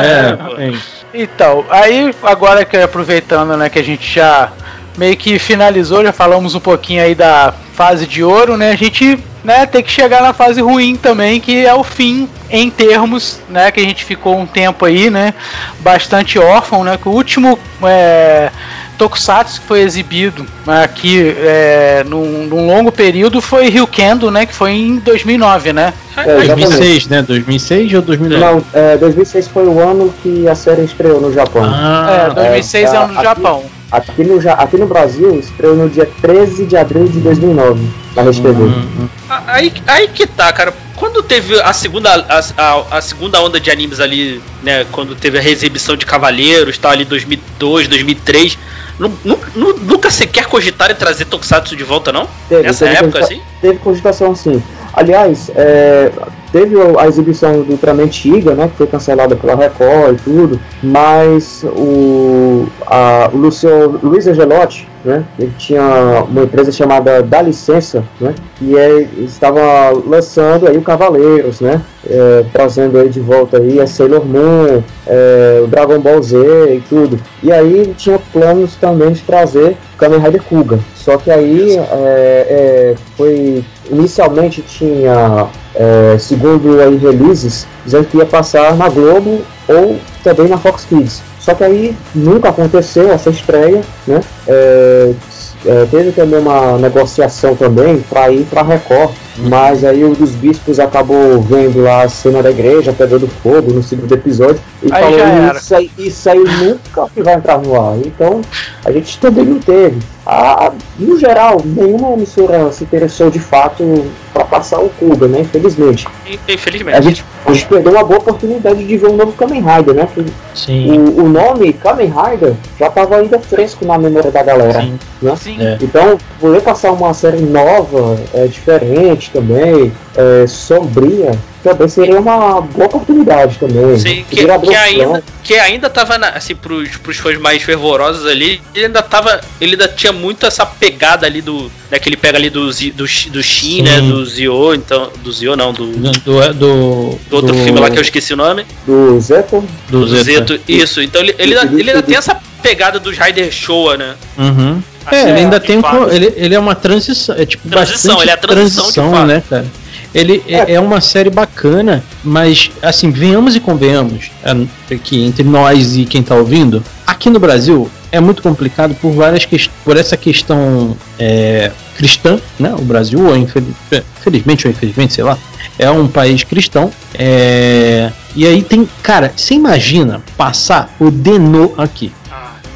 É, é. Então, aí agora que aproveitando, né, que a gente já meio que finalizou, já falamos um pouquinho aí da fase de ouro, né? A gente, né, tem que chegar na fase ruim também, que é o fim em termos, né, que a gente ficou um tempo aí, né, bastante órfão, né? Que o último é, Tokusatsu que foi exibido aqui é, num, num longo período foi Ryukendo, né, que foi em 2009, né? É, exatamente. 2006, né? 2006 ou 2009? Não, é, 2006 foi o ano que a série estreou no Japão. Ah, é, 2006 é, é, ano no aqui- Japão. Aqui, no, aqui no Brasil, estreou no dia 13 de abril de 2009, na Rede TV. Hum, Ah, Aí, aí que tá, cara. Quando teve a segunda, a, a, a segunda onda de animes ali, né? Quando teve a reexibição de Cavaleiros, tal, ali 2002, 2003, nu- nu- nu- nunca sequer cogitaram em trazer Tokusatsu de volta, não? Teve, Nessa teve época, cogita- assim? Teve cogitação sim. Aliás, é, teve a exibição do Ultraman Tiga, né, que foi cancelada pela Record e tudo, mas o, a, o Lucio, Luiz Angelotti, né, ele tinha uma empresa chamada Da Licença, né, e é, estava lançando aí o Cavaleiros, né, é, trazendo aí de volta aí a Sailor Moon, é, o Dragon Ball Z e tudo. E aí ele tinha planos também de trazer Kamen Rider Kuga. Só que aí é, é, foi inicialmente tinha é, segundo aí releases dizendo que ia passar na Globo ou também na Fox Kids. Só que aí nunca aconteceu essa estreia, né? É, é, teve também uma negociação também para ir para Record, mas aí um dos bispos acabou vendo lá a cena da igreja pegando fogo no segundo episódio e Aí falou já era. isso aí, isso aí nunca que vai entrar no ar. Então a gente também não teve. A, no geral, nenhuma emissora se interessou de fato para passar o Cuba, né? Infelizmente. Infelizmente. A gente, a gente perdeu uma boa oportunidade de ver um novo Kamen Rider, né? Que Sim. o, o nome Kamen Rider já estava ainda fresco na memória da galera. Sim. Né? Sim. É. Então, poder passar uma série nova, é, diferente também, é, sombria, também seria uma boa oportunidade também. Sim, que, abrir que um ainda, que ainda tava, na, assim, pros, pros fãs mais fervorosos ali, ele ainda tava, ele ainda tinha muito essa pegada ali do, né, que ele pega ali do, Zi- do, do Shin, Sim. né, do Zio, então, do Zio não, do, do Do, do, do, outro filme lá que eu esqueci o nome, do Zeto. do do. Zeto, isso, então ele, ele, ainda- ele ainda tem essa pegada dos Rider Showa, né, Uhum. É, Assim, ele ainda tem um, ele, ele é uma transição, é tipo Transição, bastante ele é a transição de fato. né, cara? Ele é, é uma série bacana, mas assim, venhamos e convenhamos, é, que entre nós e quem tá ouvindo, aqui no Brasil é muito complicado por várias por essa questão é, cristã, né? O Brasil, ou infeliz- é, felizmente ou infelizmente, sei lá, é um país cristão. é, e aí tem, cara, você imagina passar o Denô aqui?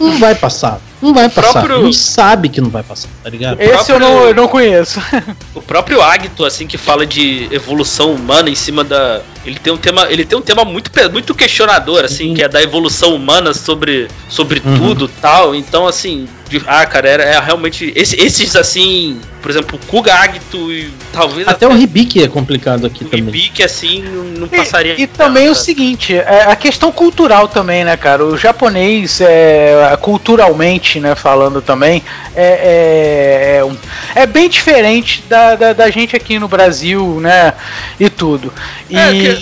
Não vai passar. Não vai passar. Próprio- Não sabe que não vai passar, tá ligado? Esse eu não, eu não conheço. O próprio Agito, assim, que fala de evolução humana em cima da. Ele tem um tema, ele tem um tema muito, muito questionador, assim, que é da evolução humana sobre, sobre Uhum. tudo tal. Então, assim, ah, cara, era, é realmente. esse- esses, assim, por exemplo, o Kuga Agito e talvez Até o Ribic é complicado aqui o também. Ribic, assim, não, E- passaria. E, também o seguinte, é, a questão cultural também, né, cara? O japonês, é, culturalmente, né, falando também, é, é, um- é bem diferente da, da, da gente aqui no Brasil, né, e tudo. E,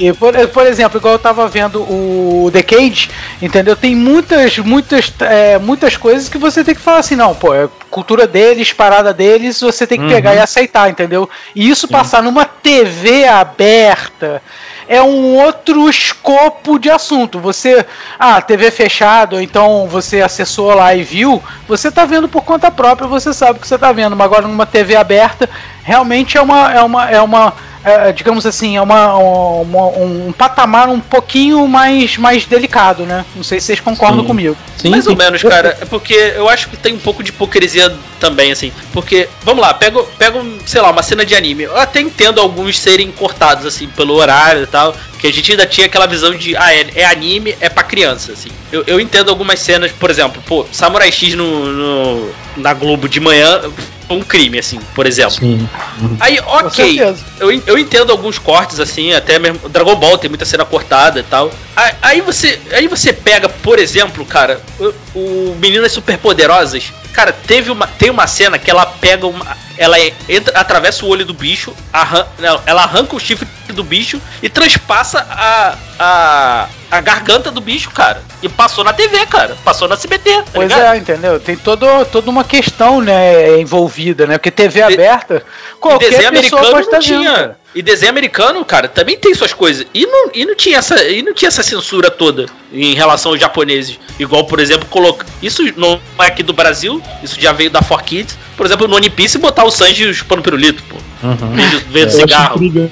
É, por, por exemplo, igual eu tava vendo o Decade, entendeu? Tem muitas, muitas, é, muitas coisas que você tem que falar assim, não, pô, é cultura deles, parada deles, você tem que pegar e aceitar, entendeu? E isso passar numa TV aberta é um outro escopo de assunto. Você, ah, TV fechada, ou então você acessou lá e viu, você tá vendo por conta própria, você sabe o que você tá vendo. Mas agora numa TV aberta, realmente é uma é uma é uma é, digamos assim, é uma, uma- um patamar um pouquinho mais, mais delicado, né? Não sei se vocês concordam Sim. comigo. Sim, Mais sim. ou menos, cara. É porque eu acho que tem um pouco de hipocrisia também, assim. Porque, vamos lá, pega, pega um, sei lá, uma cena de anime. Eu até entendo alguns serem cortados, assim, pelo horário e tal. Que a gente ainda tinha aquela visão de, ah, é, é anime, é pra criança, assim. Eu, eu entendo algumas cenas, por exemplo, pô, Samurai X no, no- na Globo de manhã um crime, assim, por exemplo. Sim. Aí, ok, eu, eu entendo alguns cortes, assim, até mesmo. Dragon Ball tem muita cena cortada e tal. Aí, aí você, aí você pega, por exemplo, cara, o, o Meninas Superpoderosas. Cara, teve uma, tem uma cena que ela pega uma. Ela entra, atravessa o olho do bicho, arran, não, ela arranca o chifre do bicho e transpassa a, a, a garganta do bicho, cara. E passou na TV, cara. Passou na CBT, tá Pois ligado? é, entendeu? Tem todo, toda uma questão, né, envolvida, né? Porque TV aberta, qualquer pessoa americano pode estar vendo. tinha. E desenho americano, cara, também tem suas coisas. E não, e não tinha essa, e não tinha essa censura toda em relação aos japoneses. Igual, por exemplo, colocar. Isso não é aqui do Brasil, isso já veio da 4Kids. Por exemplo, no One Piece botar o Sanji chupando pirulito, pô. Uhum. Vendo, vendo Eu cigarro. né.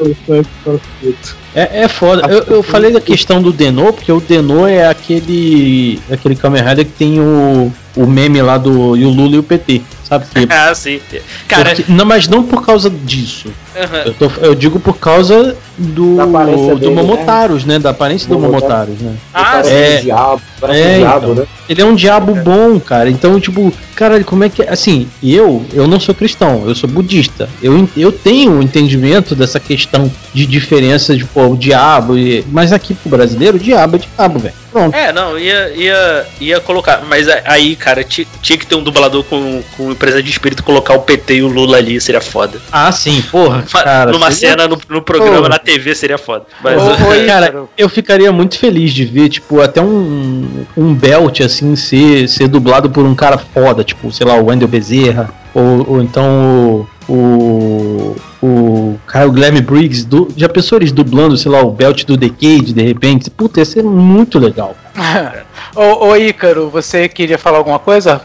É, é foda. Eu, eu falei da questão do Denô, porque o Denô é aquele aquele Kamen Rider que tem o, o meme lá do e o Lula e o PT, sabe? Que, Ah, sim. Cara, porque- não, mas não por causa disso. aham. Eu, tô- eu digo por causa do, do dele, Momotaros, né? Da aparência do Momotaro. Momotaros, né? ah, é. um diabo, parece É, um diabo, então. né? Ele é um diabo bom, cara. Então, tipo, cara, como é que. Assim, eu, eu não sou cristão, eu sou budista. Eu, eu tenho um entendimento dessa questão de diferença de, pô, o diabo. E, mas aqui pro brasileiro, o diabo é diabo, velho. Pronto. É, não, ia, ia, ia colocar. Mas a- aí, cara, ti- tinha que ter um dublador com, com empresa de espírito colocar o PT e o Lula ali, seria foda. Ah, sim, porra. Cara, Numa seria- cena no, no programa, Porra. na TV, seria foda. Mas, ô, Cara, eu ficaria muito feliz de ver, tipo, até um, um belt, assim, ser, ser dublado por um cara foda, tipo, sei lá, o Wendel Bezerra, ou, ou então o, o, o o Guilherme Briggs, du, já pensou eles dublando, sei lá, o belt do Decade, de repente? Puta, ia ser muito legal. ô, ô Ícaro, você queria falar alguma coisa?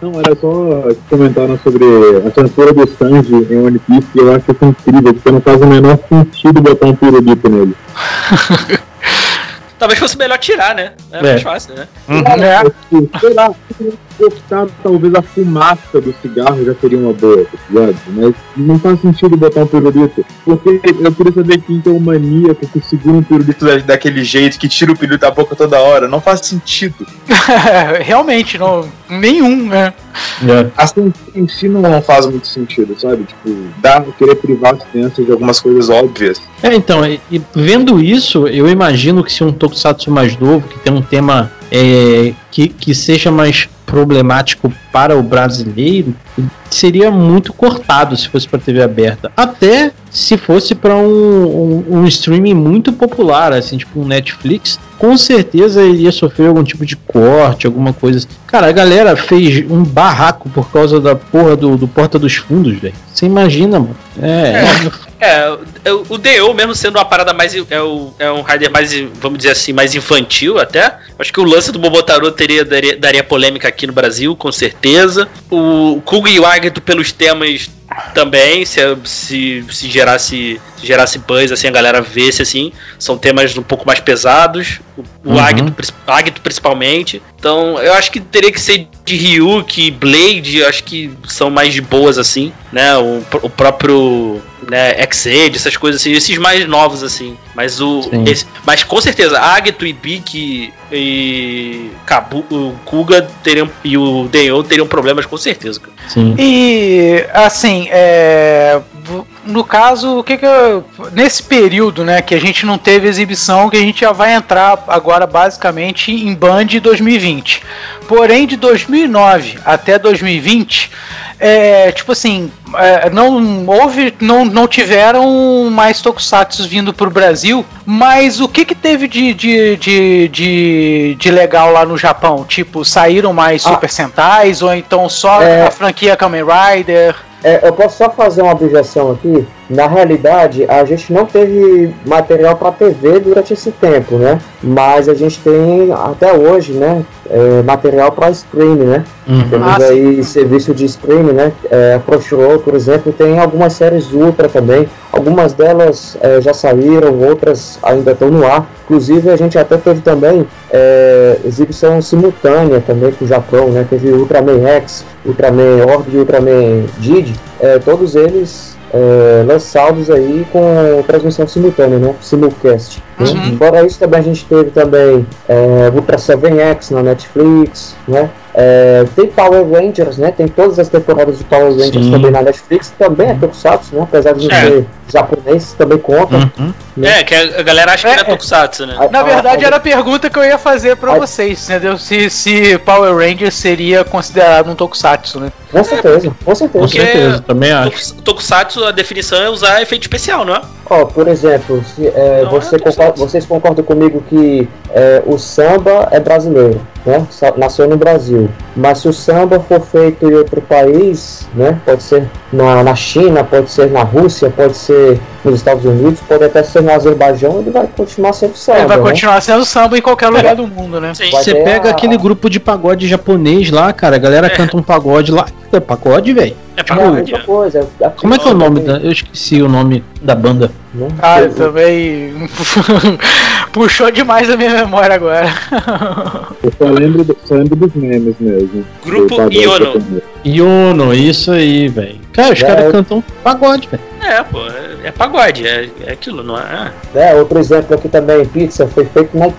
Não, era só que comentaram sobre a censura do Sanji em One Piece e eu acho isso incrível, porque não faz o menor sentido botar um pirulito nele. talvez fosse melhor tirar, né? É, É. mais fácil, né? É. Tipo, Sei lá, se cortar talvez a fumaça do cigarro já seria uma boa, tá ligado? Mas não faz sentido botar um pirulito. Porque eu queria saber quem que é o maníaco que segura um pirulito da- daquele jeito, que tira o pirulito da boca toda hora. Não faz sentido. Realmente, não, nenhum, né? A censura em si não faz muito sentido, sabe? Tipo, dá querer privar as crianças de algumas coisas óbvias. É, então, e, e vendo isso, eu imagino que se um tokusatsu mais novo, que tem um tema é, que, que seja mais problemático para o brasileiro, seria muito cortado se fosse para TV aberta. Até se fosse para um, um, um streaming muito popular, assim, tipo um Netflix, com certeza iria sofrer algum tipo de corte, alguma coisa. Cara, a galera fez um barraco por causa da porra do, do Porta dos Fundos, velho. Você imagina, mano. É, É, o- o DO, mesmo sendo uma parada mais. É, o- é um rider mais, vamos dizer assim, mais infantil até. Acho que o lance do Momotaro teria, daria, daria polêmica aqui no Brasil, com certeza. O Kuga e o Agito pelos temas também, se, se, se gerasse se gerasse buzz, assim, a galera vesse, assim, são temas um pouco mais pesados, o, o Uhum. Agito, Agito principalmente, então eu acho que teria que ser de Ryuk, Blade, eu acho que são mais de boas, assim, né, o, o próprio, né, X-Aid, essas coisas assim, esses mais novos, assim, mas o, esse- mas com certeza, Agito e Bik e Kabu, o Kuga teriam, e o Denyo teriam problemas com certeza, cara. Sim. E assim, é, no caso, o que que eu, nesse período, né, que a gente não teve exibição, que a gente já vai entrar agora basicamente em Band 2020. Porém, de 2009 até 2020, é, tipo assim, é, não houve, não, não tiveram mais tokusatsu vindo pro Brasil, mas o que que teve de, de, de, de, de legal lá no Japão? Tipo, saíram mais Ah. Super Sentais ou então só É. a franquia Kamen Rider? É, eu posso só fazer uma objeção aqui. Na realidade, a gente não teve material para TV durante esse tempo, né? Mas a gente tem até hoje, né? é, material para streaming, né? Uhum. Temos Ah, aí serviço de streaming, né? É, a Crunchyroll, por exemplo, tem algumas séries ultra também. Algumas delas é, já saíram, outras ainda estão no ar. Inclusive, a gente até teve também é, exibição simultânea também com o Japão, né? Teve Ultraman X, Ultraman Orb e Ultraman Did. É, todos eles é, lançados aí com transmissão simultânea, né? Simulcast. né? Uhum. Fora isso, também a gente teve também é, Ultra 7X na Netflix, né? É, tem Power Rangers, né? Tem todas as temporadas de Power Rangers Sim. também na Netflix, também é Tokusatsu, né? Apesar de não É. ser japonês, também conta. Uhum. É, que a galera acha que É, não é Tokusatsu, né? A- Na verdade, a- era a pergunta que eu ia fazer pra a- vocês, entendeu? Se, se Power Rangers seria considerado um tokusatsu, né? Com certeza, com certeza. Com certeza, também acho. Tokus- Tokusatsu, a definição é usar efeito especial, não é? Ó, por exemplo, se, é, Não, você é concorda- vocês concordam comigo que é, o samba é brasileiro, né? Nasceu no Brasil. Mas se o samba for feito em outro país, né? Pode ser na, na China, pode ser na Rússia, pode ser nos Estados Unidos, pode até ser no Azerbaijão, ele vai continuar sendo samba. Ele vai né? continuar sendo samba em qualquer lugar do mundo, né? Sim. Você pega a- aquele grupo de pagode japonês lá, cara, a galera canta um pagode lá. É pagode, velho? É Não, é onde? outra coisa. aqui Como é que é o nome também, da. Eu esqueci o nome da banda. né? Ah, Eu- eu também. Puxou demais a minha memória agora. Eu só lembro, do- só lembro dos memes mesmo. Grupo pagode Iono. Yono, isso aí, velho. Cara, os É. caras cantam pagode, velho. É, pô, é, é pagode, é, é aquilo, não é? Né, outro exemplo aqui também, pizza foi feito na,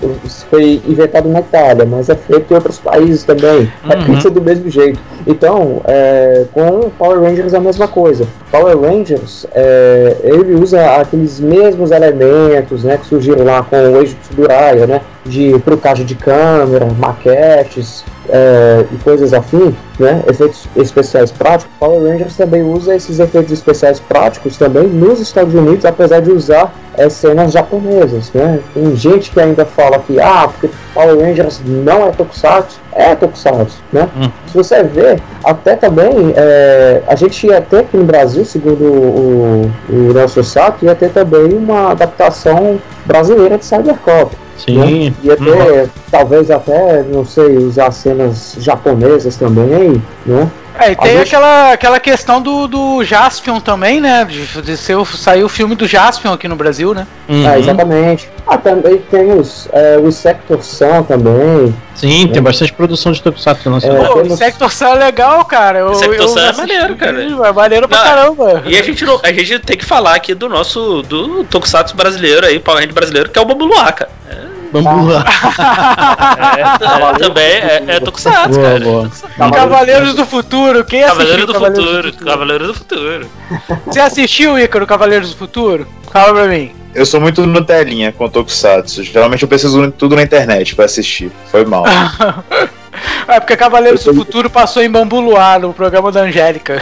foi inventado na Itália, mas é feito em outros países também. É Uhum. pizza do mesmo jeito. Então, é, com Power Rangers é a mesma coisa. Power Rangers, é, ele usa aqueles mesmos elementos, né, que surgiram lá com o Age Tsuraya, né, de trucagem de câmera, maquetes é, e coisas afim, né, efeitos especiais práticos. Power Rangers também usa esses efeitos especiais práticos também nos Estados Unidos, apesar de usar é, cenas japonesas, né? Tem gente que ainda fala que ah, porque Power Rangers não é Tokusatsu, é Tokusatsu, né? Hum. Se você até também é, a gente ia ter aqui no Brasil, segundo o, o nosso Sato, ia ter também uma adaptação brasileira de Cybercop. Sim. Né? Ia ter, talvez até, não sei, usar cenas japonesas também, né? É, e tem gente- aquela, aquela questão do, do Jaspion também, né? De, de ser, o- sair o filme do Jaspion aqui no Brasil, né? Uhum. É, exatamente. Ah, também tem os, é, o Sector Sun também. Sim, tem bastante produção de Tokusatsu nacional. É, Pô, o temos- Sector Sun é legal, cara. Eu, Sector Sun é maneiro, cara. É maneiro pra Não, caramba. E a gente, não- a gente tem que falar aqui do nosso do Tokusatsu brasileiro aí, Power brasileiro, que é o Bambu Luar, cara. Lá. É, é, também é, é Tokusatsu, Boa, cara. boa. Cavaleiros do Futuro. Quem Cavaleiro assistiu do Cavaleiros Futuro, Cavaleiro do Futuro. Você assistiu, Ícaro, Cavaleiros do Futuro? Fala pra mim. Eu sou muito Nutelinha com Tokusatsu. Geralmente eu preciso de tudo na internet pra assistir. Foi mal. É porque Cavaleiros Eu do tô- Futuro passou em Bambu Luar, no programa da Angélica.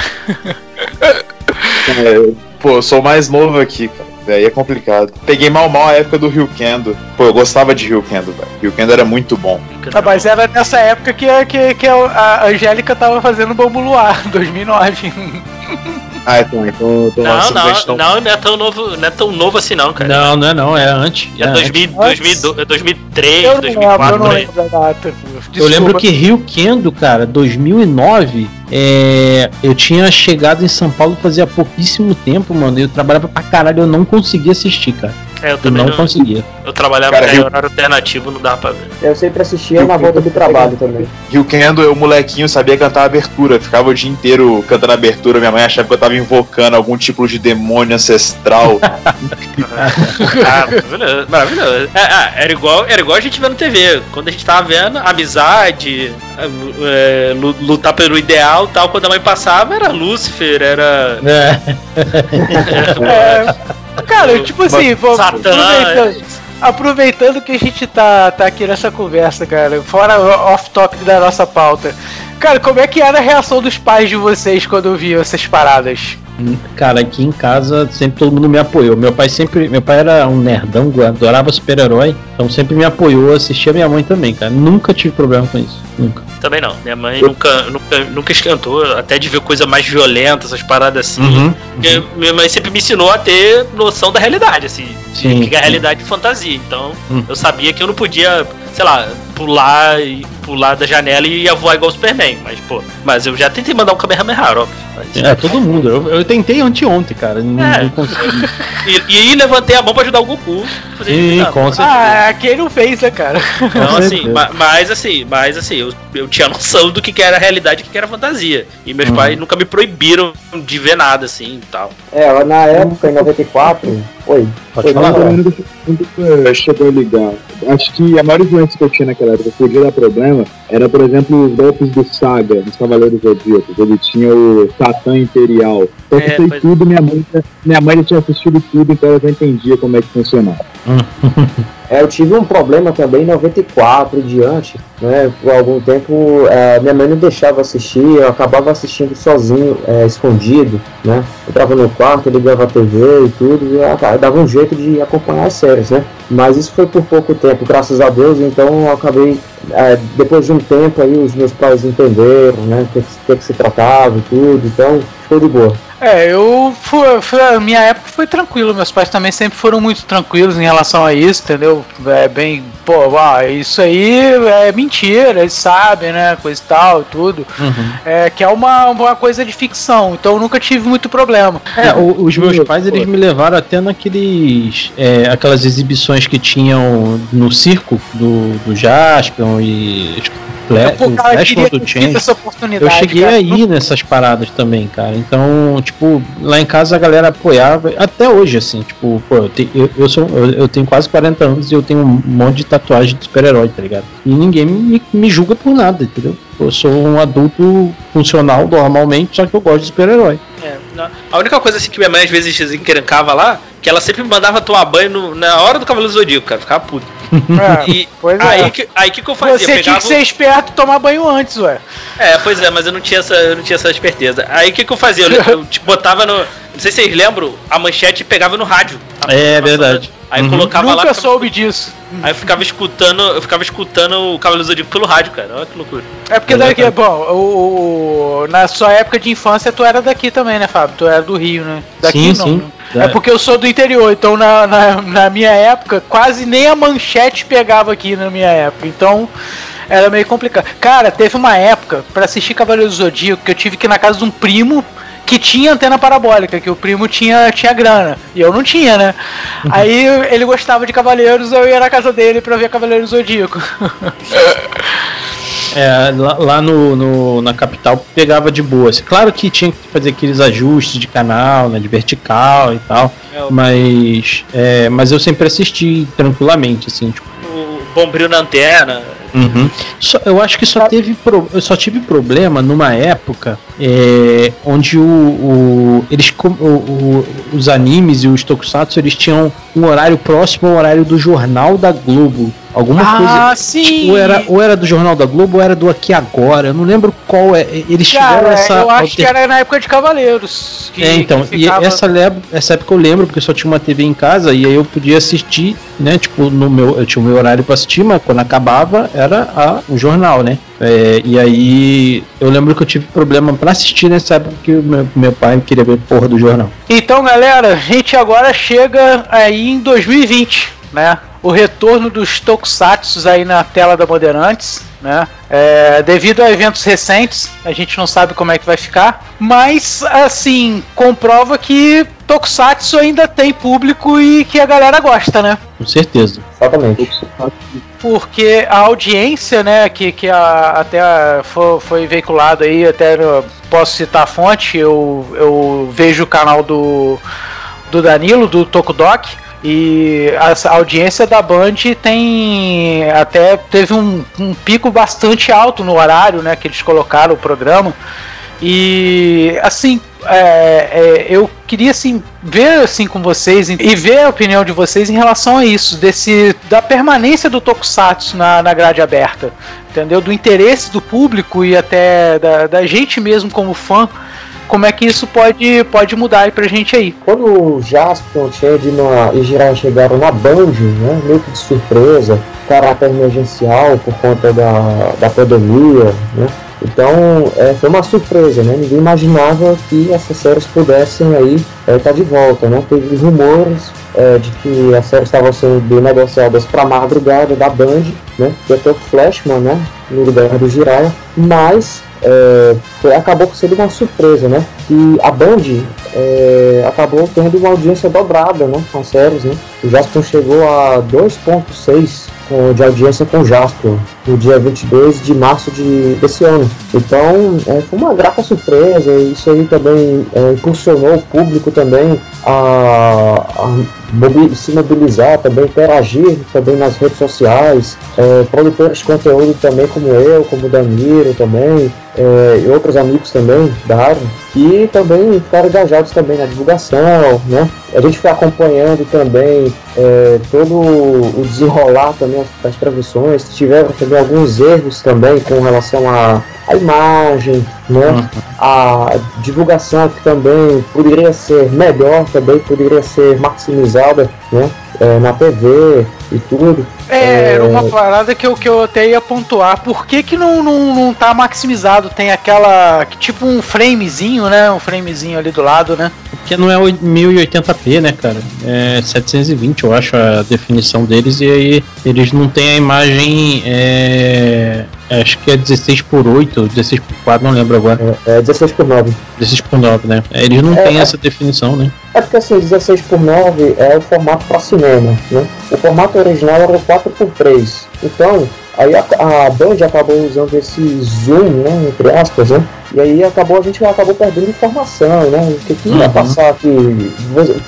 É, pô, eu sou mais novo aqui, cara. Daí é complicado. Peguei mal mal a época do Rio Kendo. Pô, eu gostava de Rio Kendo, velho. Rio Kendo era muito bom. Ah, mas era nessa época que, que, que a Angélica tava fazendo Bambu Luar, 2009. Ah, então, então, então Não, não, gente, não, não é tão novo, não é tão novo assim não, cara. Não, não é não, é antes. É, É antes. 2000, Antes. 2002, 2003, Eu não lembro, eu 2004, lembro data. Eu lembro que Rio Kendo, cara, 2009, é, eu tinha chegado em São Paulo fazia pouquíssimo tempo, mano. e Eu trabalhava pra caralho, eu não conseguia assistir, cara. É, eu também não não, conseguia. eu trabalhava Cara, em Rio- horário alternativo, não dava pra ver. Eu sempre assistia na volta do trabalho também. Rio Kendo, eu molequinho sabia cantar abertura. Ficava o dia inteiro cantando abertura. Minha mãe achava que eu tava invocando algum tipo de demônio ancestral. Ah, maravilhoso, maravilhoso. É, ah, era, igual, era igual a gente vendo TV. Quando a gente tava vendo amizade, é, lu- lutar pelo ideal tal, quando a mãe passava, era Lúcifer, era. É. É, cara, tipo assim, Satã. aproveitando, aproveitando que a gente tá, tá aqui nessa conversa, cara, fora off-topic da nossa pauta. Cara, como é que era a reação dos pais de vocês quando viam essas paradas? Cara, aqui em casa sempre todo mundo me apoiou. Meu pai sempre. Meu pai era um nerdão, adorava super-herói. Então sempre me apoiou, assistia minha mãe também, cara. Nunca tive problema com isso. Nunca. Também não. Minha mãe nunca, nunca, nunca esquentou, até de ver coisa mais violenta, essas paradas assim. Uhum. Porque Minha mãe sempre me ensinou a ter noção da realidade, assim. Sim. Que é a realidade de fantasia. Então, Hum. eu sabia que eu não podia, sei lá, pular e pular da janela e ia voar igual o Superman. Mas, pô, mas eu já tentei mandar um Kamehameha, óbvio. Mas- É, todo mundo. Eu, eu tentei anteontem, cara. Não, É. não consegui. E, e levantei a mão pra ajudar o Goku. Sim, com certeza. Ah, quem não fez, né, cara? Então, Com assim, ma- mas assim, mas assim, eu, eu tinha noção do que, que era realidade e o que, que era fantasia. E meus Uhum. pais nunca me proibiram de ver nada, assim e tal. É, na época, em 94, oi. Pode Foi falar. chegou a ligar. Acho que a maior influência que eu tinha naquela época que podia dar problema era, por exemplo, os golpes do Saga, dos Cavaleiros Zodíacos. Ele tinha o Satã Imperial. Eu É, sei pois- tudo, minha mãe, minha mãe já tinha assistido tudo, então ela já entendia como é que funcionava. É, eu tive um problema também em 94 e diante, né? Por algum tempo é, minha mãe não deixava assistir, eu acabava assistindo sozinho, é, escondido, né? Eu entrava no quarto, ligava a TV e tudo, e eu ac- dava um jeito de acompanhar as séries, né? Mas isso foi por pouco tempo, graças a Deus, então eu acabei, depois de um tempo aí, os meus pais entenderam, né? O que, que, que se tratava e tudo, então ficou de boa. É, eu fui, foi, a minha época foi tranquilo, meus pais também sempre foram muito tranquilos em relação a isso, entendeu? É bem, pô, ah, isso aí é mentira, eles sabem, né? Coisa e tal, tudo. Uhum. É que é uma, uma coisa de ficção, então eu nunca tive muito problema. É, o- os meus pais eles me levaram até naqueles. é, aquelas exibições que tinham no circo do, do Jaspion e Fle- Pô, o cara, eu Flash ter tido Chance. essa Eu cheguei cara. aí nessas paradas também, cara. Então, tipo, lá em casa a galera apoiava, até hoje, assim, tipo, pô, eu, te- eu, eu sou, eu, eu tenho quase 40 anos e eu tenho um monte de tatuagem de super-herói, tá ligado? E ninguém me, me julga por nada, entendeu? Eu sou um adulto funcional normalmente, só que eu gosto de super-herói. É, não. a única coisa assim que minha mãe às vezes encrencava lá, que ela sempre me mandava tomar banho no- na hora do Cavaleiro Zodíaco, cara. Ficava puto. É, E pois é. aí que, aí que, que eu fazia? Você tinha Pegava que ser esperto e tomar banho antes, ué. É, pois é, mas eu não tinha essa, eu não tinha essa esperteza. Aí o que, que eu fazia? Eu, eu, tipo, botava no. Não sei se vocês lembram, a manchete pegava no rádio. É programação, verdade. Aí Uhum. colocava lá. Nunca ficava soube disso. Aí eu ficava escutando, eu ficava escutando o Cavaleiro Zodíaco pelo rádio, cara. Olha que loucura. É porque daqui, bom, o, o- na sua época de infância tu era daqui também, né, Fábio? Tu era do Rio, né? Daqui Sim, não. sim. É porque eu sou do interior, então na, na, na minha época quase nem a manchete pegava aqui na minha época. Então era meio complicado. Cara, teve uma época pra assistir Cavaleiro do Zodíaco que eu tive que ir na casa de um primo que tinha antena parabólica, que o primo tinha, tinha grana. E eu não tinha, né? Aí ele gostava de Cavaleiros, eu ia na casa dele pra ver Cavaleiro do Zodíaco. É, lá, lá no, no- na capital pegava de boa. Claro que tinha que fazer aqueles ajustes de canal, né, de vertical e tal, É, mas, é, mas eu sempre assisti tranquilamente, assim, tipo, o bombril na antena. Só- eu acho que só teve pro- eu só tive problema numa época é, onde o, o- eles o- o- os animes e os tokusatsu eles tinham um horário próximo ao horário do jornal da Globo. Alguma coisa ah, sim! Tipo, ou era, ou era do Jornal da Globo ou era do Aqui Agora. Eu não lembro qual é. Eles tiveram Cara, essa. eu acho que alter- era na época de Cavaleiros. que- É, então, que e ficava- essa, leb- essa época eu lembro, porque eu só tinha uma TV em casa e aí eu podia assistir, né? Tipo, no meu, eu tinha o meu horário pra assistir, mas quando acabava era a, o jornal, né? É, e aí eu lembro que eu tive problema pra assistir nessa época que meu, meu pai queria ver porra do jornal. Então, galera, a gente agora chega aí em 2020, né? O retorno dos Tokusatsu aí na tela da Bandeirantes, né? É, devido a eventos recentes, a gente não sabe como é que vai ficar, mas assim comprova que Tokusatsu ainda tem público e que a galera gosta, né? Com certeza. Exatamente. porque a audiência, né, que, que a- até a- fo- foi, veiculado aí, até posso citar a fonte, eu, eu vejo o canal do, do Danilo, do Tokudok, e a, audiência da Band tem até teve um, um pico bastante alto no horário, né, que eles colocaram o programa. E assim, é, é, eu queria assim ver assim com vocês e e ver a opinião de vocês em relação a isso, desse da permanência do Tokusatsu na, na grade aberta, entendeu? Do interesse do público e até da, da gente mesmo como fã, como é que isso pode, pode mudar aí pra gente aí. Quando o Jaspion, Chedman e Jirai chegaram na Band, né, meio que de surpresa, caráter emergencial por conta da, da pandemia, né, então é, foi uma surpresa, né, ninguém imaginava que essas séries pudessem aí estar de volta, né, teve rumores é, de que as séries estavam sendo negociadas para madrugada da Band, né, que até o Flashman, né, no lugar do Jiraiya, mas é, acabou sendo uma surpresa, né? E a Band é, acabou tendo uma audiência dobrada, né? Com as séries, né? O Jaspion chegou a 2.6 com- de audiência com o Jaspion no dia 22 de março de, desse ano. Então, é, foi uma grata surpresa isso aí também é, impulsionou o público também a, a se mobilizar, também interagir também nas redes sociais, é, produtores de conteúdo também como eu, como o Danilo também, é, e outros amigos também da área, e também ficaram engajados também na divulgação, né? A gente foi acompanhando também é, todo o desenrolar também das transmissões, tiveram também alguns erros também com relação à, à imagem, né? A divulgação que também poderia ser melhor, também poderia ser maximizada, né? É, na TV e tudo. É, era uma parada que eu, que eu até ia pontuar. Por que, que não, não, não tá maximizado? Tem aquela. Tipo um framezinho, né? Um framezinho ali do lado, né? Porque não é o 1080p, né, cara? É 720, eu acho, a definição deles. E aí eles não têm a imagem. É, acho que é 16 por 8, 16 por 4, não lembro agora. É, é 16 por 9. 16 por 9, né? Eles não É, têm é- essa definição, né? É porque assim, 16 por 9 é o formato para cinema, né? O formato original era o 4 por 3. Então, aí a, a Band acabou usando esse zoom, né, entre aspas, né? E aí acabou a gente acabou perdendo informação, né? O que, que ia Uhum. passar aqui?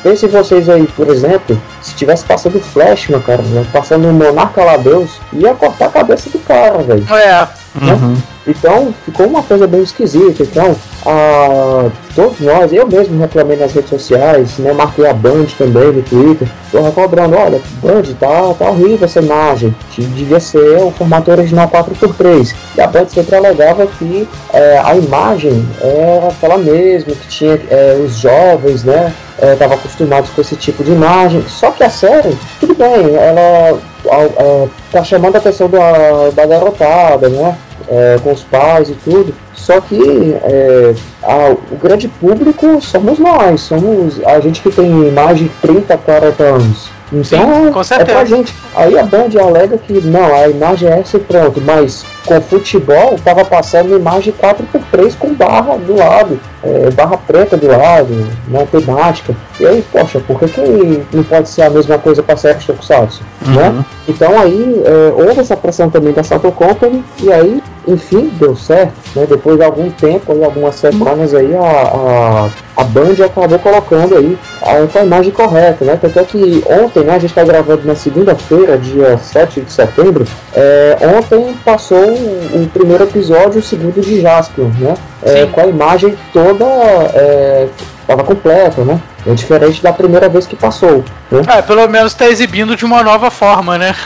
Pensem vocês aí, por exemplo, se tivesse passando Flash, meu cara, né? passando o Monarca lá Deus, ia cortar a cabeça do cara, velho. É, Né? Uhum. Então ficou uma coisa bem esquisita. Então, a, todos nós, eu mesmo reclamei nas redes sociais, né? Marquei a Band também no Twitter. Tô cobrando, olha, Band, tá, tá horrível essa imagem. Devia ser o formato original 4x3. E a Band sempre alegava que é, a imagem era aquela mesma, que tinha é, os jovens, né? Estavam acostumados com esse tipo de imagem. Só que a série, tudo bem, ela a- a- tá chamando a atenção da, da garotada, né? É, com os pais e tudo. Só que é, a- o grande público somos nós, somos a gente que tem mais de 30, 40 anos. Então Sim, com é certeza. pra gente. Aí a Band alega que não, a imagem é essa e pronto, mas com futebol tava passando imagem 4x3 com barra do lado, é, barra preta do lado, na temática. E aí, poxa, por que, que não pode ser a mesma coisa para Sexta Tokusatsu? Né? Uhum. Então aí é, houve essa pressão também da Sato Company e aí, enfim, deu certo. Né? Depois de algum tempo, aí, algumas semanas aí, a, a, a Band acabou colocando aí a, a imagem correta, né? Tanto é que ontem, né, a gente está gravando na segunda-feira, dia 7 de setembro, é, ontem passou o, o primeiro episódio, o segundo de Jaspion, né? É, com a imagem toda é, tava completa, né? É diferente da primeira vez que passou. Né? É, pelo menos tá exibindo de uma nova forma, né?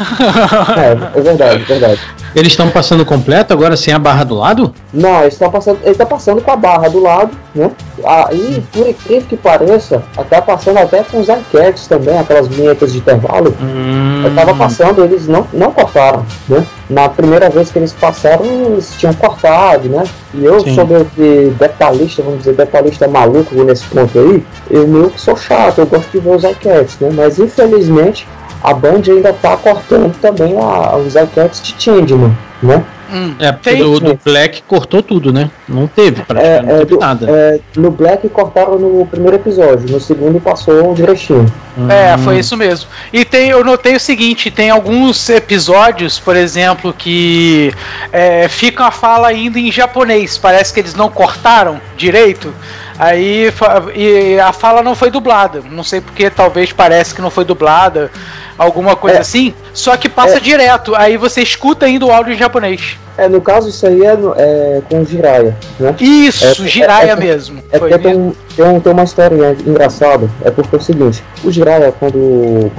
É, é verdade, é verdade. Eles estão passando completo agora sem a barra do lado? Não, ele está passando, ele tá passando com a barra do lado, né? Aí, por incrível que pareça, tá passando até com os enquetes também, aquelas vinhetas de intervalo. Hum, Eu tava passando, eles não, não cortaram, né? Na primeira vez que eles passaram, eles tinham cortado, né? E eu Sim. sou meio que detalhista, vamos dizer, detalhista maluco nesse ponto aí. Eu meio que sou chato, eu gosto de ver os enquetes, né? Mas infelizmente a Band ainda tá cortando também a, os enquetes de Changeman, né? Hum. É, porque Tem- do, do Black cortou tudo, né? Não teve, praticamente, não é, teve do- nada. é, no Black cortaram no primeiro episódio, no segundo passou direitinho. É, Hum. foi isso mesmo. E tem, eu notei o seguinte: tem alguns episódios, por exemplo, que é, fica a fala ainda em japonês. Parece que eles não cortaram direito. Aí e a fala não foi dublada. Não sei porque, talvez parece que não foi dublada, alguma coisa É. assim. Só que passa É. direto. Aí você escuta ainda o áudio em japonês. É, no caso, isso aí é, é com o Jiraiya, né? Isso, É, Jiraya é- é- mesmo. É porque tem, um, tem, um, tem uma história engraçada, é porque é o seguinte, o Jiraiya, quando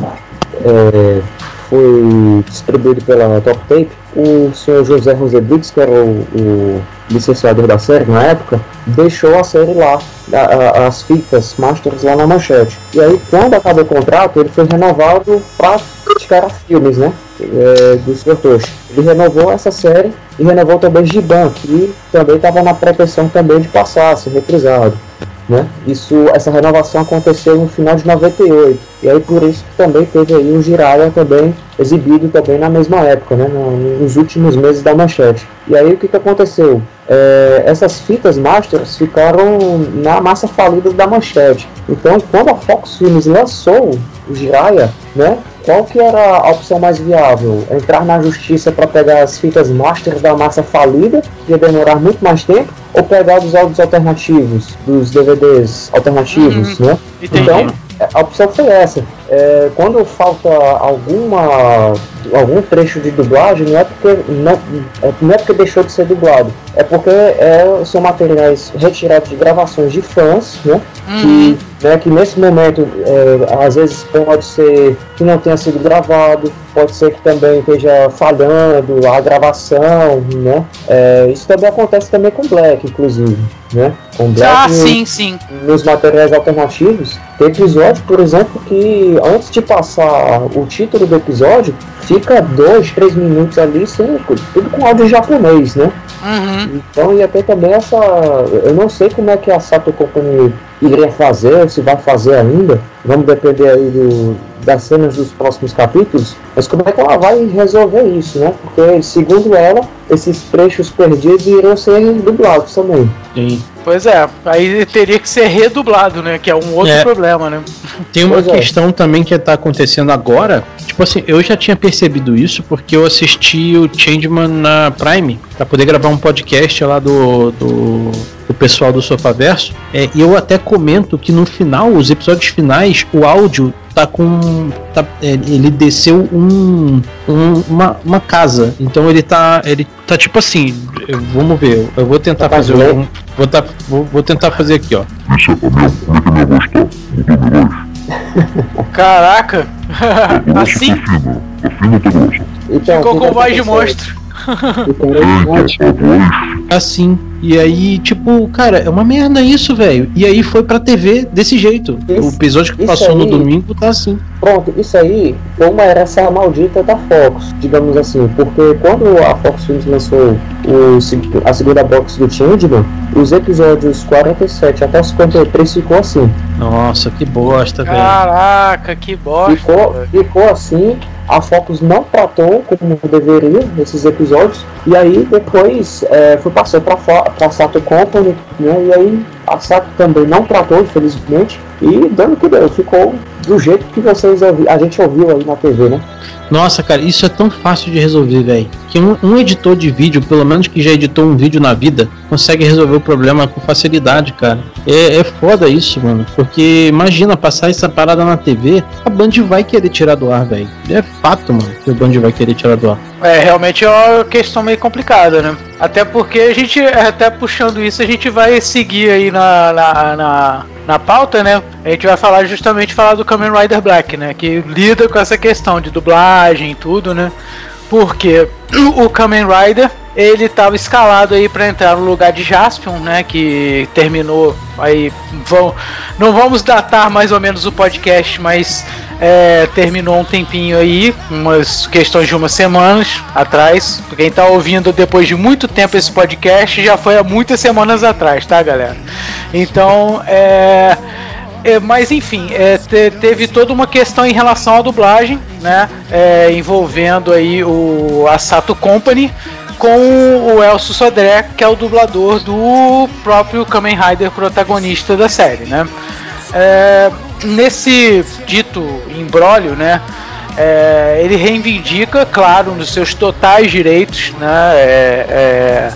é, foi distribuído pela Top Tape, o senhor José Rosebriggs, que era o, o licenciador da série na época, deixou a série lá, a- a- as fitas masters lá na manchete. E aí, quando acabou o contrato, ele foi renovado para criticar a filmes, né? É, do Sr. Toshi. Ele renovou essa série e renovou também Giban, que também estava na pretensão também de passar, ser reprisado. Né? Isso, essa renovação aconteceu no final de 98 e aí por isso também teve aí o Jiraiya também exibido também na mesma época, né? no- nos últimos meses da manchete. E aí o que, que aconteceu? É, essas fitas masters ficaram na massa falida da manchete. Então quando a Fox Films lançou o Jiraiya, né? Qual que era a opção mais viável? Entrar na justiça para pegar as fitas master da massa falida, que ia demorar muito mais tempo, ou pegar os áudios alternativos, dos DVDs alternativos, né? Entendi. Então, a opção foi essa. É, quando falta alguma algum trecho de dublagem, não é porque não, é, não é porque deixou de ser dublado, é porque é, são materiais retirados de gravações de fãs, né? Que, né, que nesse momento é, às vezes pode ser que não tenha sido gravado, pode ser que também esteja falhando a gravação, né? É, isso também acontece também com Black, inclusive, né? Com Black Ah, sim, sim. nos materiais alternativos, tem episódio, por exemplo, que antes de passar o título do episódio, fica dois, três minutos ali, sem, tudo com áudio japonês, né? Uhum. Então ia ter também essa. Eu não sei como é que a Sato Company iria fazer, ou se vai fazer ainda. Vamos depender aí do, das cenas dos próximos capítulos. Mas como é que ela vai resolver isso, né? Porque, segundo ela, esses trechos perdidos iriam ser dublados também. Sim. Pois é, aí teria que ser redublado, né? Que é um outro É. problema, né? Tem uma Pois é. questão também que tá acontecendo agora. Tipo assim, eu já tinha percebido isso porque eu assisti o Changeman na Prime pra poder gravar um podcast lá do, do, do pessoal do Sofaverso. É, e eu até comento que no final, os episódios finais, o áudio tá com. tá- é, ele desceu um, um- uma, uma casa. Então ele tá. Ele tá tipo assim. eu- Vamos ver, eu vou tentar Tá fazer. Um, vou, tá, vou, vou tentar fazer aqui, ó. Caraca! assim? Então, Ficou o com voz de monstro. O cara é ótimo. assim. E aí, tipo, cara, é uma merda isso, velho. E aí foi pra TV desse jeito. Isso- o episódio que passou no aí- domingo tá assim. Pronto, isso aí foi uma herança maldita da Fox, digamos assim, porque quando a Fox Films lançou o, a segunda box do Changeman, os episódios 47 até 53 ficou assim. Nossa, que bosta, velho. Caraca, que bosta. Ficou, ficou assim, a Fox não tratou como deveria esses episódios, e aí depois é, foi Fo- pra Sato Company, né? E aí a Sato também não tratou, infelizmente, e dando que deu, ficou do jeito que vocês ouvi, a gente ouviu aí na TV, né? Nossa, cara, isso é tão fácil de resolver, velho. Que um, um editor de vídeo, pelo menos que já editou um vídeo na vida, consegue resolver o problema com facilidade, cara. É, é foda isso, mano. Porque imagina passar essa parada na TV, a Band vai querer tirar do ar, velho. É fato, mano, que a Band vai querer tirar do ar. É, realmente é uma questão meio complicada, né? Até porque a gente, até puxando isso, a gente vai seguir aí na, na, na, na pauta, né? A gente vai falar justamente falar do Kamen Rider Black, né? Que lida com essa questão de dublagem e tudo, né? Porque o Kamen Rider ele estava escalado aí para entrar no lugar de Jaspion, né? Que terminou aí. Vão, não vamos datar mais ou menos o podcast, mas é, terminou um tempinho aí, umas questões de umas semanas atrás. Quem tá ouvindo depois de muito tempo esse podcast já foi há muitas semanas atrás, tá, galera? Então, é. É, mas enfim, é, te- teve toda uma questão em relação à dublagem, né? é, envolvendo aí o Sato Company com o Elcio Sodré, que é o dublador do próprio Kamen Rider protagonista da série, né? É, nesse dito imbróglio, né? é, ele reivindica, claro, nos seus totais direitos, né? é,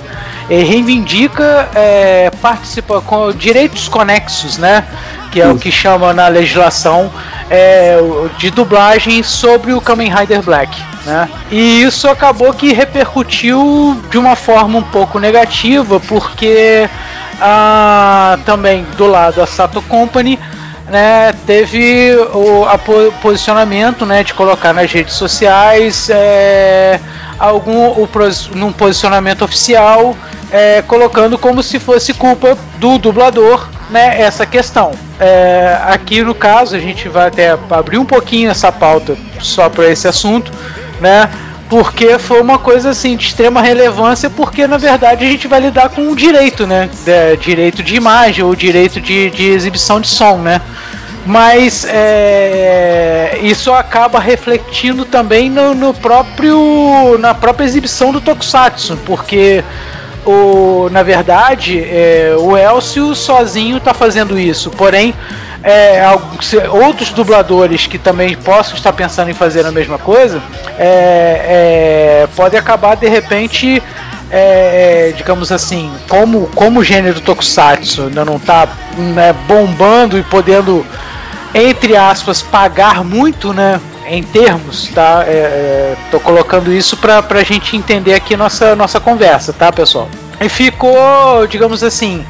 reivindica é, participa com direitos conexos, né? Que é o que chama na legislação é, de dublagem sobre o Kamen Rider Black. Né? E isso acabou que repercutiu de uma forma um pouco negativa, porque ah, também do lado da Sato Company né, teve o posicionamento né, de colocar nas redes sociais é, algum o, num posicionamento oficial é, colocando como se fosse culpa do dublador né, essa questão. É, aqui no caso a gente vai até abrir um pouquinho essa pauta só para esse assunto, né? Porque foi uma coisa assim de extrema relevância, porque na verdade a gente vai lidar com o direito, né? De- direito de imagem ou direito de, de exibição de som, né? Mas é, isso acaba refletindo também no, no próprio na própria exibição do Tokusatsu, porque o, na verdade é, o Elcio sozinho está fazendo isso, porém é, outros dubladores que também possam estar pensando em fazer a mesma coisa é, é, podem acabar de repente é, é, digamos assim, como, como o gênero Tokusatsu ainda não está bombando e podendo entre aspas, pagar muito, né? Em termos, tá? É, é, tô colocando isso pra, pra gente entender aqui nossa, nossa conversa, tá, pessoal? E ficou, digamos assim,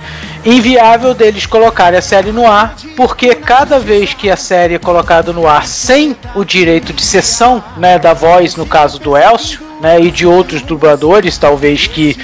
inviável deles colocarem a série no ar, porque cada vez que a série é colocada no ar sem o direito de sessão, né, da voz, no caso do Elcio, né, e de outros dubladores, talvez que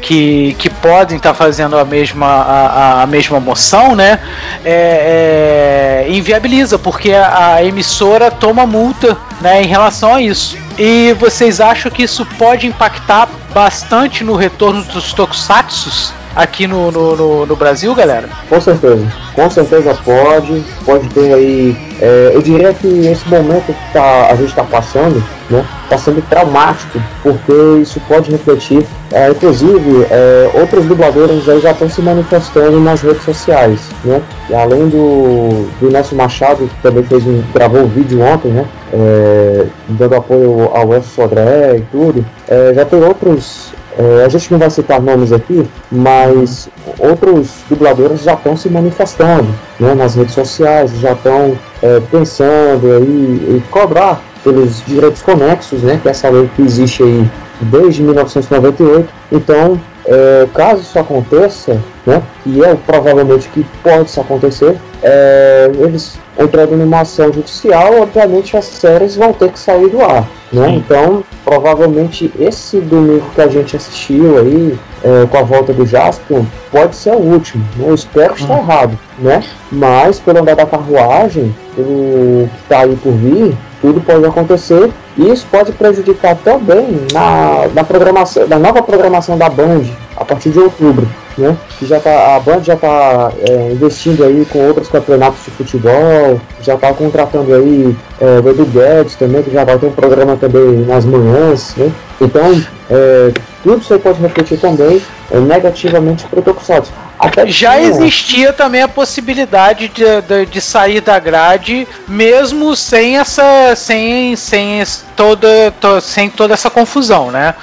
que, que podem estar tá fazendo a mesma, a, a mesma moção, né? É, é, inviabiliza, porque a, a, emissora toma multa né, em relação a isso. E vocês acham que isso pode impactar bastante no retorno dos tokusatsus? Aqui no, no, no, no, Brasil, galera? Com certeza, com certeza pode, pode ter aí. É, eu diria que esse momento que tá, a gente está passando, né, está sendo traumático, porque isso pode refletir. É, inclusive, é, outros dubladores aí já estão se manifestando nas redes sociais, né? E além do, do Nelson Machado, que também fez um, gravou um vídeo ontem, né? É, dando apoio ao Elcio Sodré e tudo, é, já tem outros é, a gente não vai citar nomes aqui, mas outros dubladores já estão se manifestando né, nas redes sociais, já estão é, pensando aí em cobrar pelos direitos conexos, né, que é essa lei que existe aí desde 1998. Então, é, caso isso aconteça, né, e é provavelmente que pode isso acontecer, é, eles entrando numa ação judicial, obviamente as séries vão ter que sair do ar. Né? Então, provavelmente esse domingo que a gente assistiu aí, é, com a volta do Jaspion, pode ser o último. Né? Eu espero estar uhum. errado, né? Mas pelo andar da carruagem, pelo que está aí por vir, tudo pode acontecer e isso pode prejudicar também na, na programação, na nova programação da Band a partir de outubro né? Que já tá, a Band já está é, investindo aí com outros campeonatos de futebol, já está contratando aí é, o Edu Guedes também, que já vai ter um programa também nas manhãs, né? Então, é, tudo isso aí pode refletir também é, negativamente para o Tokusatsu. Até já tinha... existia também a possibilidade de, de, de, sair da grade, mesmo sem essa, sem, sem toda, to, sem toda essa confusão, né?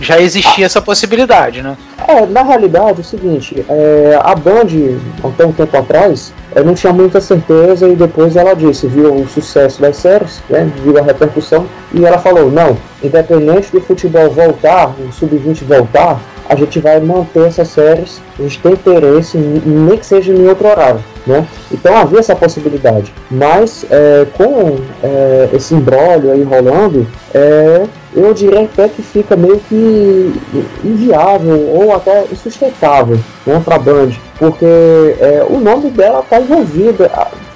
Já existia essa possibilidade, né? É, na realidade é o seguinte, é, a Band, até um tempo atrás, é, não tinha muita certeza e depois ela disse, viu o sucesso das séries, né, viu a repercussão, e ela falou, não, independente do futebol voltar, o sub-20 voltar, a gente vai manter essas séries, a gente tem interesse, nem que seja em outro horário. Né? Então havia essa possibilidade, mas é, com é, esse embrólio aí rolando, é, eu diria até que fica meio que inviável ou até insustentável né, para a Band, porque é, o nome dela está envolvido,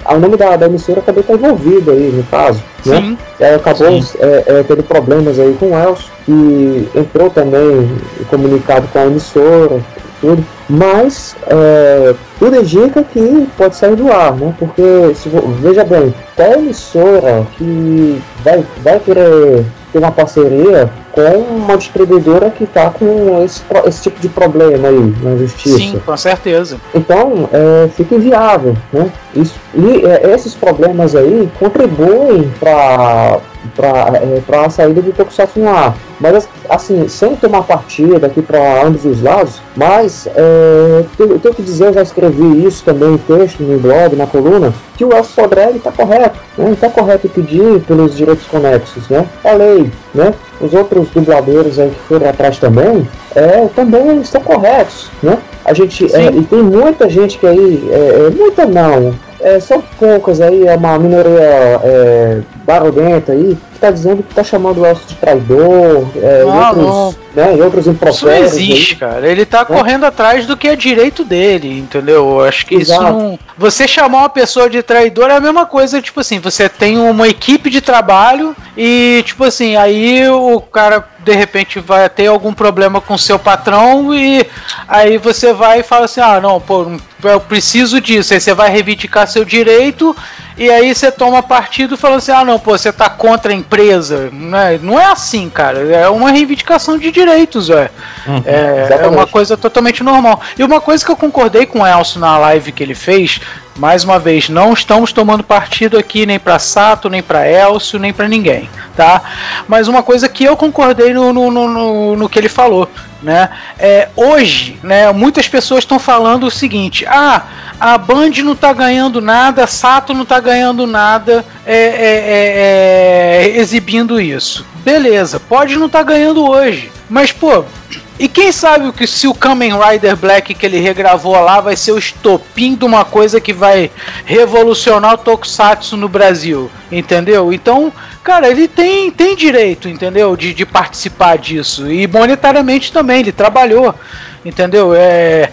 o nome da, da emissora também está envolvido aí no caso. Né? Sim. É, acabou é, é, tendo problemas aí com o Elcio, que entrou também comunicado com a emissora, tudo. Mas é, tudo indica que pode sair do ar, né? Porque se, veja bem, qual emissora que vai, vai querer ter uma parceria com uma distribuidora que está com esse, esse tipo de problema aí na justiça. Sim, com certeza. Então, é, fica inviável, né? Isso, e é, esses problemas aí contribuem para para é, a saída do Tokusatsu no ar. Mas, assim, sem tomar partida aqui para ambos os lados, mas é, eu tenho que dizer, eu já escrevi isso também em texto, no blog, na coluna, que o Elcio Sodré está correto. Né? Está correto pedir pelos direitos conexos, né? A lei, né? Os outros dubladores aí que foram atrás também, é, também estão corretos, né? A gente, é, e tem muita gente que aí, é, é muita não, é, são poucas aí, é uma minoria é, barulhenta aí, que está dizendo que está chamando o Elcio de traidor, é, não, e outros. Né, e outros Isso não existe, aí. cara. Ele está né? correndo atrás do que é direito dele, entendeu? Eu acho que Exato. isso não. Você chamar uma pessoa de traidor é a mesma coisa, tipo assim, você tem uma equipe de trabalho e, tipo assim, aí o cara de repente vai ter algum problema com seu patrão e aí você vai e fala assim: ah, não, pô, eu preciso disso. Aí você vai reivindicar seu direito e aí você toma partido falando assim: ah, não, pô, você tá contra a empresa. Não é, não é assim, cara. É uma reivindicação de direitos, velho. Uhum, é, é, uma coisa totalmente normal. E uma coisa que eu concordei com o Elcio na live que ele fez. Mais uma vez, não estamos tomando partido aqui nem para Sato, nem para Elcio, nem para ninguém tá? Mas uma coisa que eu concordei no, no, no, no que ele falou, né? É, hoje, né, muitas pessoas estão falando o seguinte: ah, a Band não tá ganhando nada, Sato não tá ganhando nada é, é, é, é exibindo isso. Beleza, pode não tá ganhando hoje, mas pô, e quem sabe que se o Kamen Rider Black que ele regravou lá vai ser o estopim de uma coisa que vai revolucionar o Tokusatsu no Brasil, entendeu? Então, cara, ele tem, tem direito, entendeu? De, de participar disso. E monetariamente também, ele trabalhou. Entendeu? É,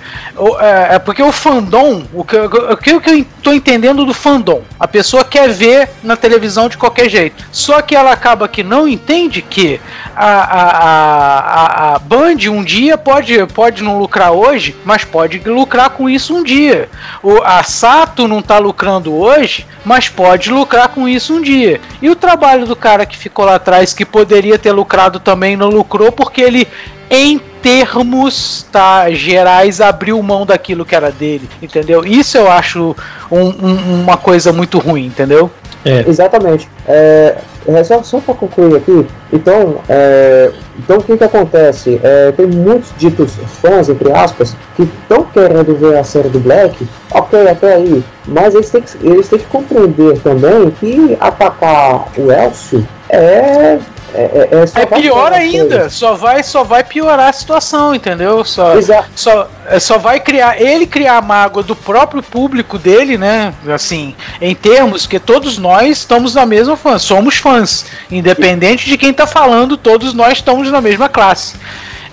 é, é, porque o fandom, o que, o que eu tô entendendo do fandom, a pessoa quer ver na televisão de qualquer jeito. Só que ela acaba que não entende que a, a, a, a Band um dia pode, pode não lucrar hoje, mas pode lucrar com isso um dia. O, a Sato não tá lucrando hoje, mas pode lucrar com isso um dia. E o trabalho do cara que ficou lá atrás, que poderia ter lucrado também, não lucrou porque ele em termos tá, gerais abriu mão daquilo que era dele, entendeu? Isso eu acho um, um, uma coisa muito ruim, entendeu? É. Exatamente. É, é só, só para concluir aqui, então, é, então o que, que acontece? É, tem muitos ditos fãs, entre aspas, que estão querendo ver a série do Black, ok, até aí, mas eles têm que, eles têm que compreender também que atacar o Elcio é é, é, é, é pior ainda, só vai, só vai piorar a situação, entendeu? Só, Exato. só, é, só vai criar ele criar a mágoa do próprio público dele, né? Assim, em termos que todos nós estamos na mesma fã, somos fãs, independente de quem está falando, todos nós estamos na mesma classe.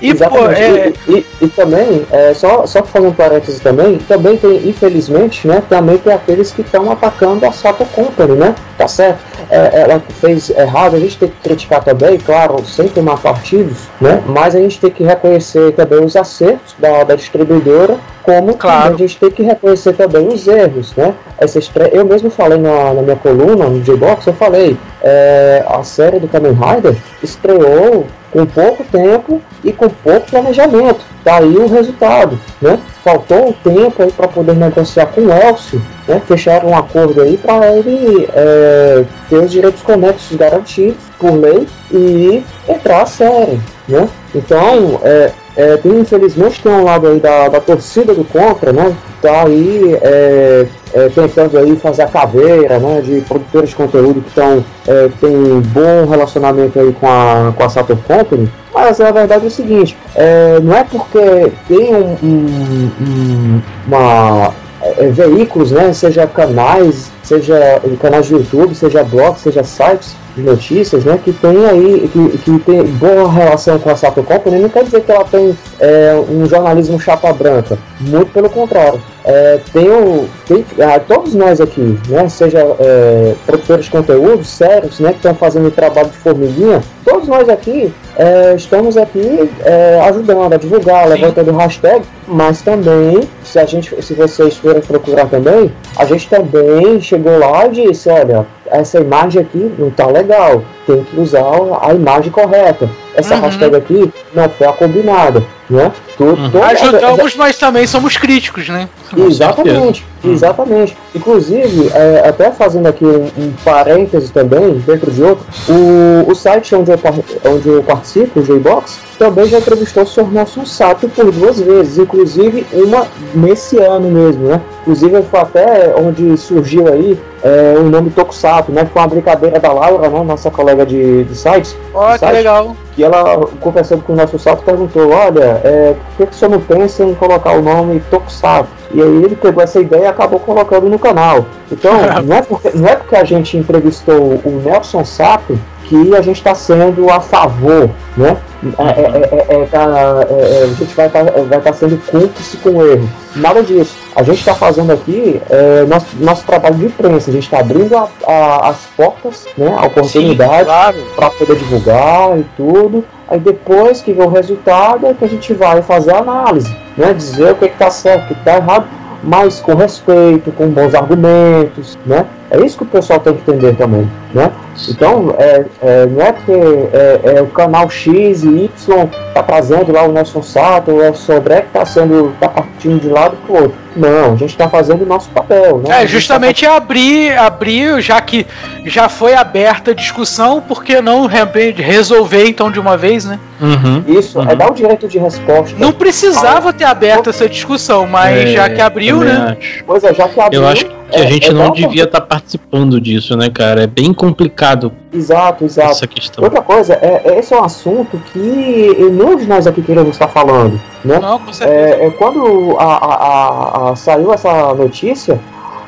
E, pô, é... e, e, e, também, é, só, só fazer um parêntese também, também tem, infelizmente, né, também tem aqueles que estão atacando a Sato Company, né? Tá certo? É, ela fez errado, a gente tem que criticar também, claro, sem tomar partidos, né? Mas a gente tem que reconhecer também os acertos da, da distribuidora como claro. a gente tem que reconhecer também os erros, né? Essa estre... Eu mesmo falei na, na minha coluna, no J-Box, eu falei, é, a série do Kamen Rider estreou com pouco tempo e com pouco planejamento. Daí tá o resultado, né? Faltou um tempo aí para poder negociar com o Elcio, né? Fechar um acordo aí para ele é, ter os direitos conexos garantidos por lei e entrar a série, né? Então, é, é, tem, infelizmente tem um lado aí da, da torcida do contra, né? Tá aí é, é, tentando aí fazer a caveira, né? De produtores de conteúdo que estão é, tem bom relacionamento aí com a, com a Saturn Company. Mas a verdade é o seguinte, é, não é porque tem um, um, um uma é, veículos, né? Seja canais, seja canais de YouTube, seja blogs, seja sites de notícias, né, que tem aí, que, que tem boa relação com a Sato Company, não quer dizer que ela tem é, um jornalismo chapa branca, muito pelo contrário. É, tem, o, tem ah, todos nós aqui, né, seja é, produtores de conteúdo sérios, né, que estão fazendo o trabalho de formiguinha, todos nós aqui é, estamos aqui é, ajudando a divulgar, Sim. levantando hashtag, mas também, se a gente, se vocês forem procurar também, a gente também chegou lá e disse, olha, essa imagem aqui não tá legal, tem que usar a imagem correta. Essa uhum. hashtag aqui não foi a combinada, né? Tudo, uhum. Ajudamos, mas também somos críticos, né? Exatamente. Exatamente. Inclusive, é, até fazendo aqui um, um parêntese também, dentro de outro, o, o site onde eu, onde eu participo, o J-Box, também já entrevistou o Sr. Nelson Sato por duas vezes, inclusive uma nesse ano mesmo, né? Inclusive foi até onde surgiu aí é, o nome Tokusato, né? Foi uma brincadeira da Laura, né? Nossa colega de, de sites. Ó, oh, que legal. Que ela, conversando com o nosso Sato, perguntou, olha, é, por que, que o senhor não pensa em colocar o nome Tokusato? E aí ele pegou essa ideia e acabou colocando no canal. Então, não é porque, não é porque a gente entrevistou o Nelson Sato que a gente está sendo a favor, né? É, é, é, tá, a gente vai estar tá, vai tá sendo cúmplice com o erro. Nada disso. A gente está fazendo aqui nosso, nosso trabalho de imprensa. A gente está abrindo a, a, as portas, né, a oportunidade claro. para poder divulgar e tudo. Aí depois que vê o resultado é que a gente vai fazer a análise, né, dizer o que está certo, o que está errado, mas com respeito, com bons argumentos, né? É isso que o pessoal tem que entender também, né? Então, é, é, não é que é, é, o canal X e Y tá trazendo lá o Nelson Sato, o Elson Sodré que tá sendo, tá partindo de lado pro outro. Não, a gente está fazendo o nosso papel, né? É, justamente tá... abrir, abrir, já que já foi aberta a discussão, por que não resolver então de uma vez, né? Uhum, Isso, é uhum. é dar o direito de resposta. Não precisava ter aberto essa discussão, mas é, já que abriu, né? Acho. Pois é, já que abriu. Eu acho que a é, gente é não devia estar tá participando disso, né, cara? É bem complicado. Exato, exato. Essa questão. Outra coisa, é, esse é um assunto que nenhum de nós aqui queremos estar falando, né? Não, com certeza. É, é quando a, a, a, saiu essa notícia,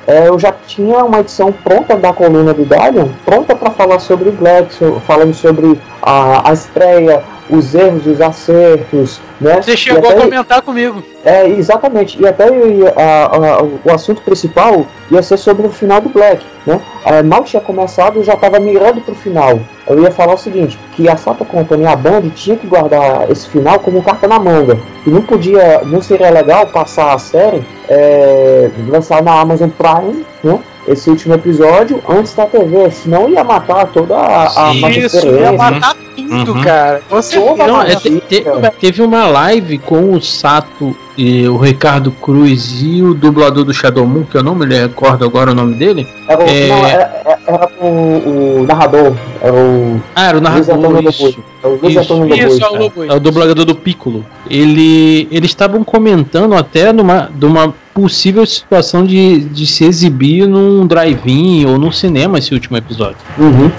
é, eu já tinha uma edição pronta da coluna do Guardian, pronta para falar sobre o Black, falando sobre a, a estreia, os erros, os acertos, né? Você chegou até, a comentar comigo. É, exatamente. E até a, a, o assunto principal ia ser sobre o final do Black, né? É, mal tinha começado e já estava mirando para o final. Eu ia falar o seguinte, que a Sato Company, a Band, tinha que guardar esse final como carta na manga. E não podia, não seria legal passar a série, é, lançar na Amazon Prime, né? Esse último episódio antes da TV, senão ia matar toda a, a Isso, ia matar tudo, uhum. cara. Você não, é, te, te, teve uma live com o Sato e o Ricardo Cruz e o dublador do Shadow Moon, que eu não me recordo agora o nome dele. Era, é... não, era, era com o narrador. Era o... Ah, era o narrador. Isso. É o Luiz isso, isso, é o. É o dublador do Piccolo. Ele, eles estavam comentando até numa, de uma possível situação de, de se exibir num drive-in ou num cinema esse último episódio. Uhum.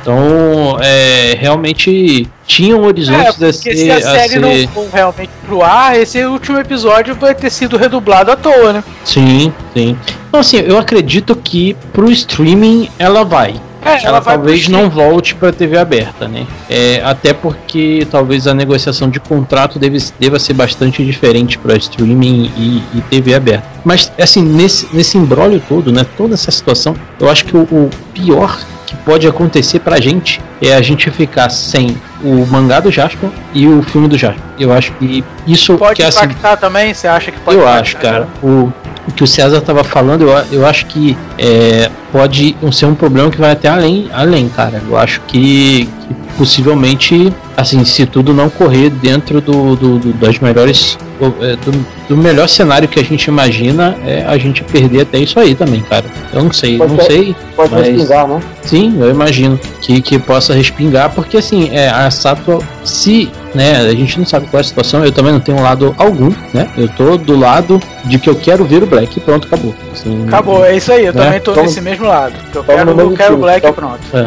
Então, é, realmente tinham horizontes é, a ser. Se a série ser... não for realmente pro ar, esse último episódio vai ter sido redublado à toa, né? Sim, sim. Então, assim, eu acredito que pro streaming ela vai. É, ela, ela talvez não volte para TV aberta, né? É, até porque talvez a negociação de contrato deve, deva ser bastante diferente para streaming e, e, TV aberta. Mas assim nesse nesse embrólio todo, né? Toda essa situação, eu acho que o, o pior que pode acontecer pra gente é a gente ficar sem o mangá do Jasper e o filme do Jasper. Eu acho que isso pode que, assim, impactar assim, também. Você acha que pode? Eu acho, cara. O, o que o César estava falando, eu, eu acho que é, pode ser um problema que vai até além, além, cara. Eu acho que, que possivelmente, assim, se tudo não correr dentro do, do, do das melhores é, do, do, melhor cenário que a gente imagina é a gente perder até isso aí também, cara. Eu não sei, pode não ter, sei. Pode mas, respingar, né? Sim, eu imagino que, que possa respingar, porque assim, é, a Sato, se né, a gente não sabe qual é a situação, eu também não tenho lado algum, né? Eu tô do lado de que eu quero ver o Black e pronto, acabou. Assim, acabou, é isso aí, eu né? também tô nesse mesmo lado. Eu quero, eu quero o Black e pronto. É.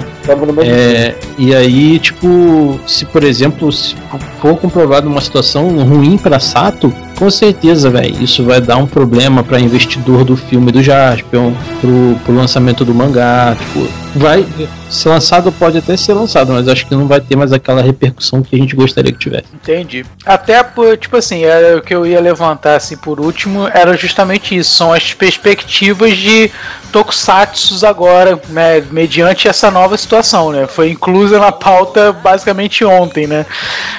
É, e aí, tipo, se por exemplo, se for comprovado uma situação ruim pra Sato, com certeza, velho, isso vai dar um problema para investidor do filme do Jaspion, pro, pro lançamento do mangá, tipo, vai ser lançado pode até ser lançado, mas acho que não vai ter mais aquela repercussão que a gente gostaria que tivesse. Entendi. Até por, tipo assim, era o que eu ia levantar assim por último, era justamente isso, são as perspectivas de Tokusatsu agora, né, mediante essa nova situação, né? Foi inclusa na pauta basicamente ontem, né?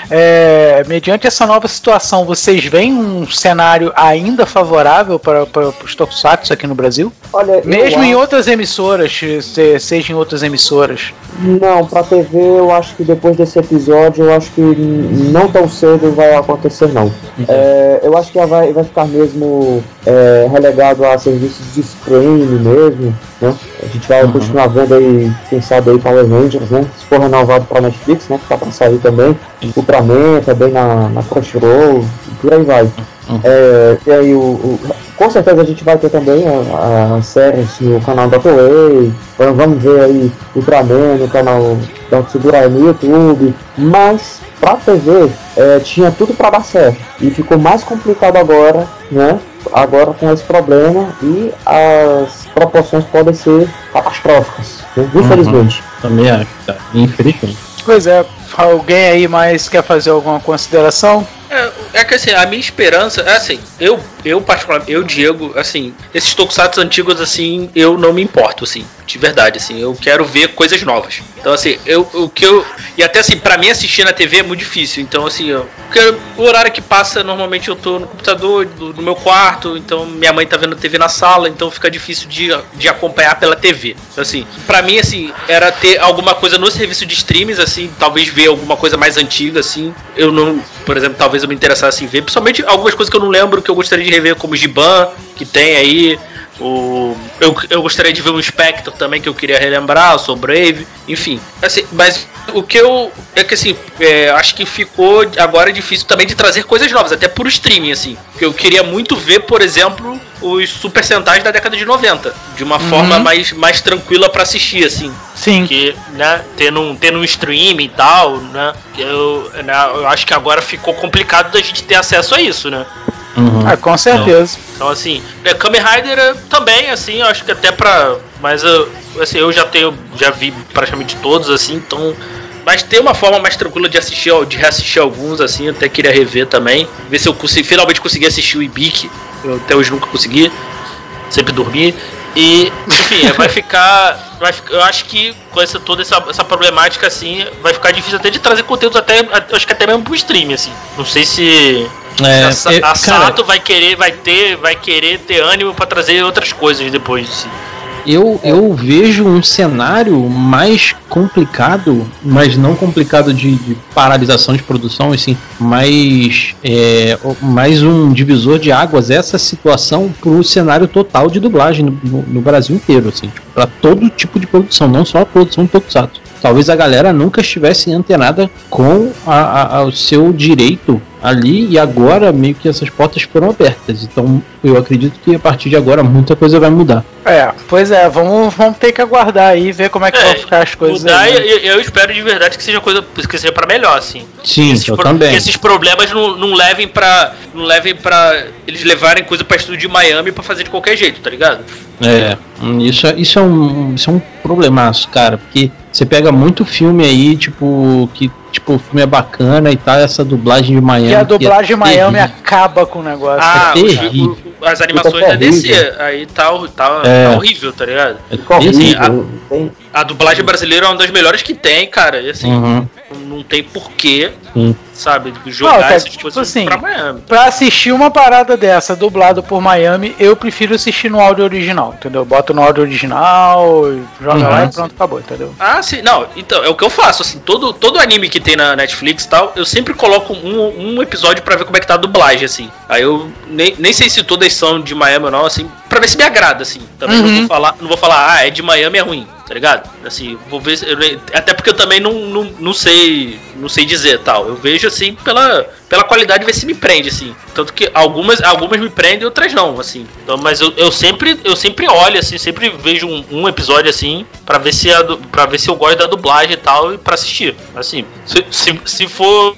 É, mediante essa nova situação, vocês veem um cenário ainda favorável para, para, para os Tokusatsu aqui no Brasil? Olha, Mesmo em outras emissoras, seja em outras emissoras? Não, pra TV eu acho que depois desse episódio, eu acho que não tão cedo vai acontecer não. Uhum. É, eu acho que vai, vai ficar mesmo é, relegado a serviços de streaming mesmo, né? A gente vai uhum. continuar vendo aí, quem sabe aí Power Rangers, né? Se for renovado pra Netflix, né? Que tá pra sair também. Ultraman também na, na Crunchyroll, e aí vai. Uhum. É, e aí o, o com certeza a gente vai ter também a, a séries no canal da Toei. Vamos ver aí Ultraman no canal da Tsuburai no YouTube. Mas pra TV é, tinha tudo para dar certo. E ficou mais complicado agora, né? Agora com esse problema e as proporções podem ser catastróficas, né? infelizmente. Uhum. Também acho, tá? Infelizmente. Pois é, alguém aí mais quer fazer alguma consideração? É, É que assim, a minha esperança, é assim, eu, eu particularmente, eu, Diego, assim, esses tokusatsu antigos, assim, eu não me importo, assim, de verdade, assim, eu quero ver coisas novas. Então, assim, eu, o que eu. E até assim, pra mim assistir na TV é muito difícil. Então, assim, eu, porque o horário que passa, normalmente eu tô no computador, do- no meu quarto, então minha mãe tá vendo TV na sala, então fica difícil de, de acompanhar pela TV. Então, assim, pra mim, assim, era ter alguma coisa no serviço de streams, assim, talvez ver alguma coisa mais antiga, assim. Eu não, por exemplo, talvez eu me interessasse em ver, principalmente algumas coisas que eu não lembro que eu gostaria de rever, como Giban, que tem aí. O, eu, eu gostaria de ver o Spectre também, que eu queria relembrar, o Brave, enfim. Assim, mas o que eu. É que assim, é, acho que ficou agora difícil também de trazer coisas novas, até por streaming, assim. Eu queria muito ver, por exemplo, os Super Sentais da década de 90, de uma forma mais, mais tranquila pra assistir, assim. Sim. Que, né, tendo um, tendo um streaming e tal, né, eu, né, eu acho que agora ficou complicado da gente ter acesso a isso, né. Uhum. Ah, com certeza. Então, assim, é, Kamen Rider é, também, assim, eu acho que até pra. Mas eu, assim, eu já tenho. Já vi praticamente todos, assim, então. Mas tem uma forma mais tranquila de assistir, de reassistir alguns, assim, até queria rever também. Ver se eu consigo, finalmente consegui assistir o Ibique. Eu até hoje nunca consegui. Sempre dormi. E, enfim, vai ficar. Vai, eu acho que com essa, toda essa, essa problemática, assim, vai ficar difícil até de trazer conteúdos até. Acho que até mesmo pro stream, assim. Não sei se. É, a, Sa- é, a cara, Sato vai querer, vai ter, vai querer ter ânimo pra trazer outras coisas depois. Assim. Eu, eu vejo um cenário mais complicado, mas não complicado de, de paralisação de produção, assim, mais, é, o- mais um divisor de águas essa situação pro cenário total de dublagem no, no- Brasil inteiro, assim, tipo, para todo tipo de produção, não só a produção Tokusatsu. Talvez a galera nunca estivesse antenada com o seu direito ali e agora meio que essas portas foram abertas. Então eu acredito que a partir de agora muita coisa vai mudar. É, pois é, vamos, vamos ter que aguardar aí e ver como é que É, vão ficar as coisas Mudar, aí. né? eu, eu espero de verdade que seja coisa que seja para melhor, assim. Sim, esses eu pro- também. Que esses problemas não, não levem pra. não levem para eles levarem coisa pra estúdio de Miami pra fazer de qualquer jeito, tá ligado? É, isso, é- isso, é um, isso é um problemaço, cara, porque você pega muito filme aí, tipo, que tipo, o filme é bacana e tal, essa dublagem de Miami. E a que é dublagem de Miami terrível. acaba com o negócio. Ah, é terrível. o- as animações da DC, aí tá, tá, É. tá horrível, tá ligado? É não tem- A dublagem brasileira é uma das melhores que tem, cara. E assim, Uhum. não tem porquê, Sim. sabe, Não, jogar cara, essas tipo coisas assim, pra Miami. Pra assistir uma parada dessa dublado por Miami, eu prefiro assistir no áudio original, entendeu? Boto no áudio original, joga Uhum. lá e pronto, acabou, entendeu? Ah, sim, não, então, é o que eu faço, assim, todo, todo anime que tem na Netflix e tal, eu sempre coloco um, um episódio pra ver como é que tá a dublagem, assim. Aí eu nem, nem sei se todas são de Miami ou não, assim, pra ver se me agrada, assim. Também não Uhum. vou falar, não vou falar, ah, é de Miami é ruim, tá ligado? Assim, vou ver, eu até porque eu também não, não, não sei, não sei dizer, tal. Eu vejo, assim, pela, pela qualidade, ver se me prende, assim. Tanto que algumas, algumas me prendem, outras não, assim. Então, mas eu, eu sempre, eu sempre olho, assim, sempre vejo um, um episódio, assim, pra ver se a, du- pra ver se eu gosto da dublagem e tal, e pra assistir. Assim, se, se, se for...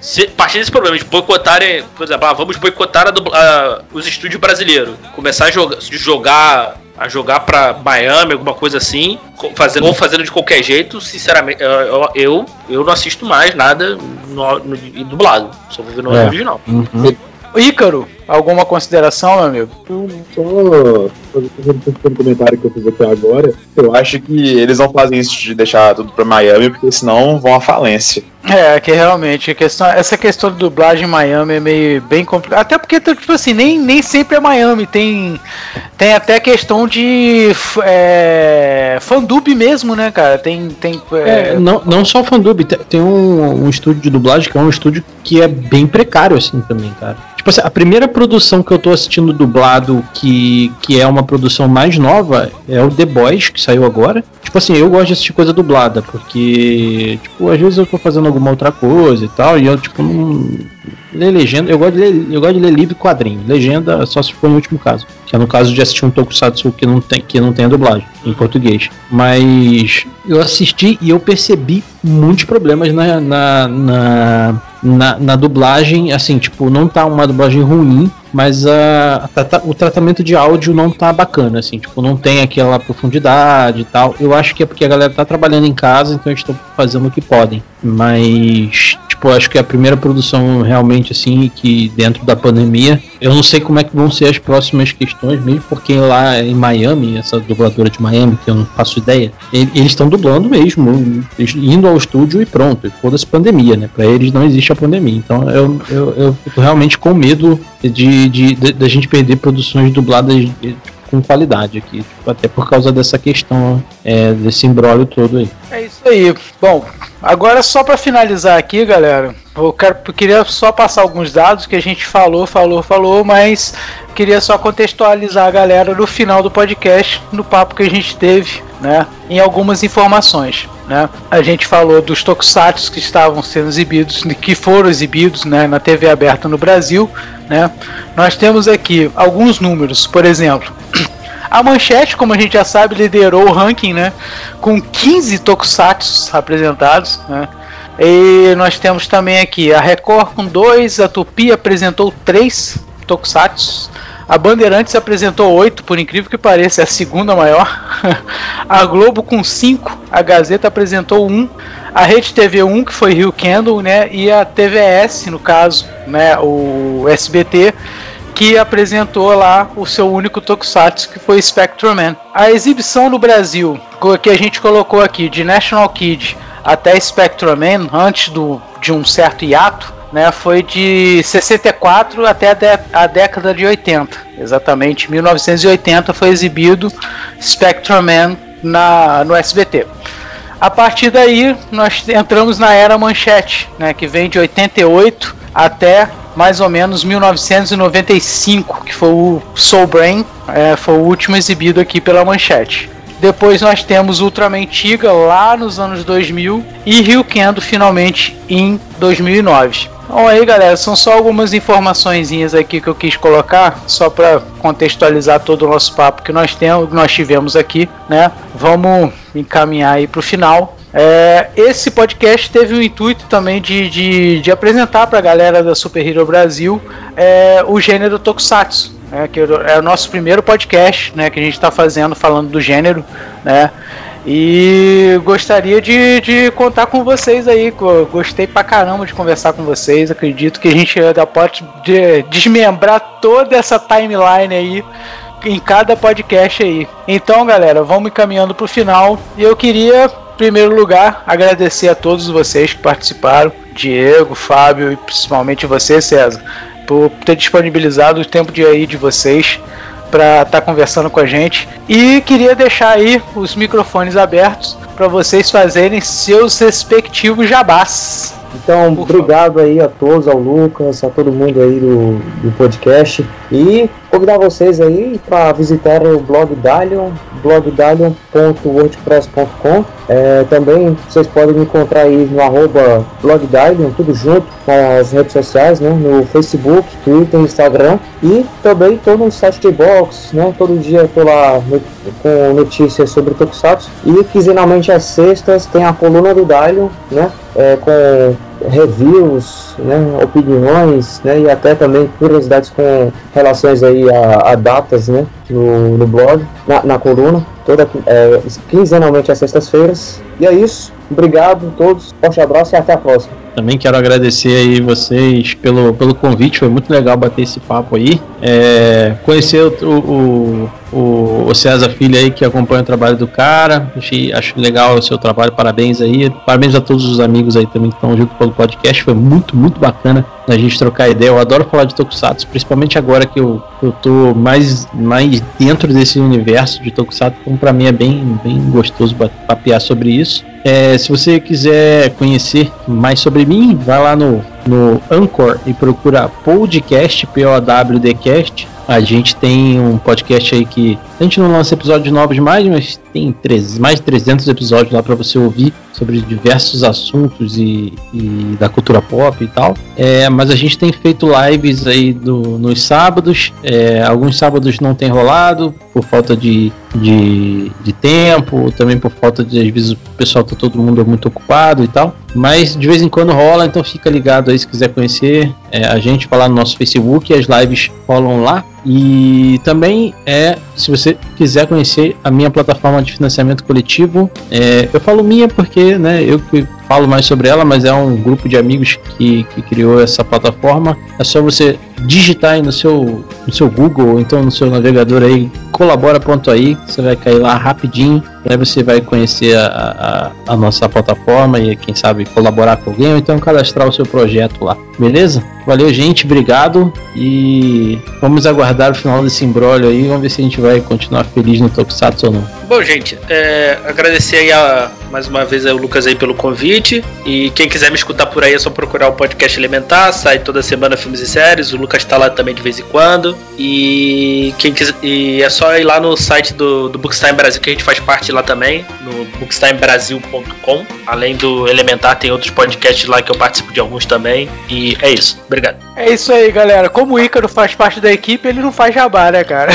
Se, partir desse problema de boicotarem, por exemplo, ah, vamos boicotar a dubla- a- os estúdios brasileiros, começar a jogar, jogar a jogar pra Miami, alguma coisa assim, fazendo, ou fazendo de qualquer jeito, sinceramente, eu, eu, eu, não assisto mais nada no, no, em dublado, só vou ver no É. original. Uhum. Ícaro, alguma consideração, meu amigo? Não, só fazendo um comentário que eu fiz aqui agora. Eu acho que eles não fazem isso de deixar tudo pra Miami, porque senão vão à falência. É, que realmente a questão, essa questão de dublagem em Miami é meio bem complicada. Até porque, tipo assim, nem, nem sempre é Miami. Tem, tem até questão de é, fandub mesmo, né, cara? Tem. tem é, É, não, não só o Fandub, te- tem um, um estúdio de dublagem que é um estúdio que é bem precário, assim, também, cara. Tipo assim, a primeira produção que eu tô assistindo dublado, que, que é uma produção mais nova, é o The Boys, que saiu agora. Tipo assim, eu gosto de assistir coisa dublada, porque, tipo, às vezes eu tô fazendo alguma outra coisa e tal, e eu, tipo, não. Ler legenda, eu gosto, de ler, eu gosto de ler livro e quadrinho. Legenda só se for no último caso. Que é no caso de assistir um Tokusatsu que não tem, que não tem a dublagem em português. Mas eu assisti e eu percebi muitos problemas na, na, na, na, na dublagem. Assim, tipo, não tá uma dublagem ruim, mas a, a o tratamento de áudio não tá bacana, assim, tipo, não tem aquela profundidade e tal. Eu acho que é porque a galera tá trabalhando em casa, então eles estão fazendo o que podem. Mas, tipo, acho que é a primeira produção realmente assim que dentro da pandemia. Eu não sei como é que vão ser as próximas questões, mesmo porque lá em Miami, essa dubladora de Miami, que eu não faço ideia, eles estão dublando mesmo, indo ao estúdio e pronto, e foda-se pandemia, né? Pra eles não existe a pandemia. Então eu, eu, eu realmente com medo de, de, de, de, gente perder produções dubladas de, com qualidade aqui, tipo, até por causa dessa questão, é, desse embrólio todo aí. É isso aí. Bom, agora só para finalizar aqui, galera, eu, quero, eu queria só passar alguns dados que a gente falou, falou, falou, mas queria só contextualizar a galera no final do podcast, no papo que a gente teve, né, em algumas informações. Né? A gente falou dos tokusatsu que estavam sendo exibidos, que foram exibidos né, na TV aberta no Brasil. Né? Nós temos aqui alguns números, por exemplo. A Manchete, como a gente já sabe, liderou o ranking, né? Com 15 tokusatsu apresentados, né? E nós temos também aqui a Record com 2, a Tupi apresentou 3 tokusatsu, a Bandeirantes apresentou 8, por incrível que pareça, é a segunda maior. a Globo com 5, a Gazeta apresentou 1, a Rede TV 1, que foi Rio Candle, né? E a TVS, no caso, né? O SBT, que apresentou lá o seu único tokusatsu, que foi Spectrum Man. A exibição no Brasil, que a gente colocou aqui, de National Kid até Spectrum Man, antes do, de um certo hiato, né, foi de 64 até a, a, década de 80. Exatamente, 1980 foi exibido Spectrum Man na, no SBT. A partir daí, nós entramos na era manchete, né, que vem de 88 até mais ou menos 1995, que foi o Soul Brain, é, foi o último exibido aqui pela manchete. Depois nós temos Ultraman Tiga lá nos anos 2000 e Rio Kendo finalmente em 2009. Bom aí galera, são só algumas informações aqui que eu quis colocar, só para contextualizar todo o nosso papo que nós temos, nós tivemos aqui, né? Vamos encaminhar aí para o final. É, esse podcast teve o intuito também de, de, de apresentar para a galera da Super Hero Brasil é, o gênero Tokusatsu, né, que é o nosso primeiro podcast né, que a gente está fazendo falando do gênero, né? E gostaria de, de contar com vocês aí. Gostei pra caramba de conversar com vocês. Acredito que a gente ainda pode desmembrar toda essa timeline aí em cada podcast aí. Então, galera, vamos encaminhando pro final. E eu queria, em primeiro lugar, agradecer a todos vocês que participaram: Diego, Fábio e principalmente você, César, por ter disponibilizado o tempo de aí de vocês para estar tá conversando com a gente. E queria deixar aí os microfones abertos para vocês fazerem seus respectivos jabás. Então, Por obrigado favor. aí a todos, ao Lucas, a todo mundo aí do, do podcast. E convidar vocês aí para visitar o blog Dalion, blogdalion.wordpress.com. É, também vocês podem me encontrar aí no arroba blogdalion, tudo junto, nas redes sociais, né? No Facebook, Twitter, Instagram. E também estou no site de box, né? Todo dia estou lá no, com notícias sobre Tokusatsu. E quinzenalmente às sextas tem a coluna do Dalion, né? É, com reviews, né, opiniões, né, e até também curiosidades com relações aí a, a datas, né, no, no blog, na, na coluna, toda é, quinzenalmente às sextas-feiras. E é isso. Obrigado a todos, forte abraço e até a próxima. Também quero agradecer aí vocês pelo, pelo convite, foi muito legal bater esse papo aí. É, conhecer o, o, o, César Filho aí que acompanha o trabalho do cara. Achei, acho legal o seu trabalho, parabéns aí. Parabéns a todos os amigos aí também que estão junto pelo podcast. Foi muito, muito bacana a gente trocar ideia. Eu adoro falar de Tokusatsu, principalmente agora que eu, eu tô mais, mais dentro desse universo de Tokusatsu. Então, pra mim é bem, bem gostoso papear sobre isso. É, se você quiser conhecer mais sobre mim, vai lá no, no Anchor e procura podcast, P-O-W-D-Cast a gente tem um podcast aí que a gente não lança episódios novos mais, mas tem três, mais de 300 episódios lá para você ouvir sobre diversos assuntos e, e, da cultura pop e tal. É, mas a gente tem feito lives aí do, nos sábados. É, alguns sábados não tem rolado por falta de, de, de, tempo, também por falta de às vezes o pessoal tá todo mundo muito ocupado e tal. Mas de vez em quando rola, então fica ligado aí se quiser conhecer é, a gente, falar no nosso Facebook, as lives rolam lá. E também é, se você quiser conhecer a minha plataforma de financiamento coletivo, é, eu falo minha porque né, eu que falo mais sobre ela, mas é um grupo de amigos que, que criou essa plataforma. É só você digitar aí no seu, no seu Google ou então no seu navegador aí, colabora.aí, você vai cair lá rapidinho. Aí você vai conhecer a, a, a, nossa plataforma e quem sabe colaborar com alguém ou então cadastrar o seu projeto lá. Beleza? Valeu, gente, obrigado e vamos aguardar o final desse embrólio aí. Vamos ver se a gente vai continuar feliz no Tokusatsu ou não. Bom, gente, é, agradecer aí a, mais uma vez ao Lucas aí pelo convite. E quem quiser me escutar por aí é só procurar o podcast Elementar, sai toda semana filmes e séries. O Lucas tá lá também de vez em quando. E quem quiser, e é só ir lá no site do, do Bookstime Brasil, que a gente faz parte lá também, no bookstimebrasil.com. Além do Elementar, tem outros podcasts lá que eu participo de alguns também. E é isso. Obrigado. É isso aí, galera. Como o Ícaro faz parte da equipe, ele não faz jabá, né, cara?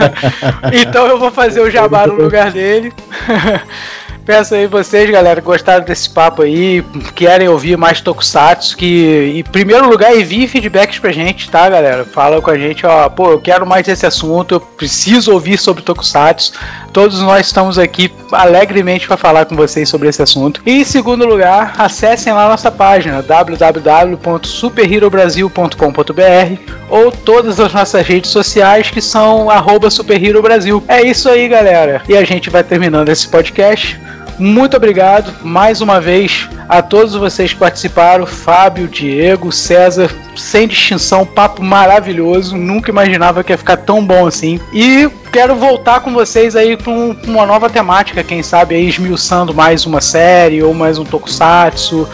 então eu vou fazer o jabá no lugar dele. Peço aí vocês, galera, gostaram desse papo aí, querem ouvir mais Tokusatsu, que em primeiro lugar envie feedbacks pra gente, tá, galera? Fala com a gente, ó, pô, eu quero mais esse assunto, eu preciso ouvir sobre Tokusatsu. Todos nós estamos aqui alegremente para falar com vocês sobre esse assunto. E em segundo lugar, acessem lá nossa página www.superherobrasil.com.br ou todas as nossas redes sociais que são @superherobrasil. É isso aí, galera. E a gente vai terminando esse podcast. Muito obrigado mais uma vez a todos vocês que participaram, Fábio, Diego, César, sem distinção, papo maravilhoso. Nunca imaginava que ia ficar tão bom assim. E quero voltar com vocês aí com uma nova temática, quem sabe aí esmiuçando mais uma série, ou mais um tokusatsu,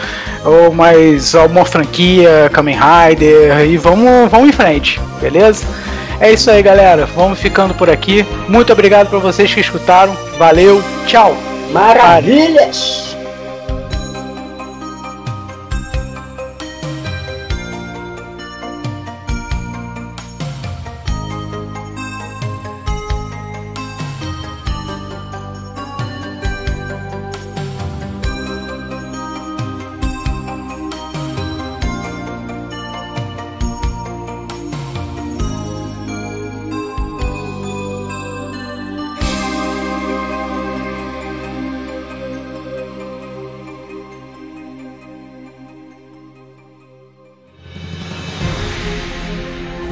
ou mais uma franquia, Kamen Rider, e vamos, vamos em frente, beleza? É isso aí, galera. Vamos ficando por aqui. Muito obrigado para vocês que escutaram. Valeu, tchau! Maravilhas!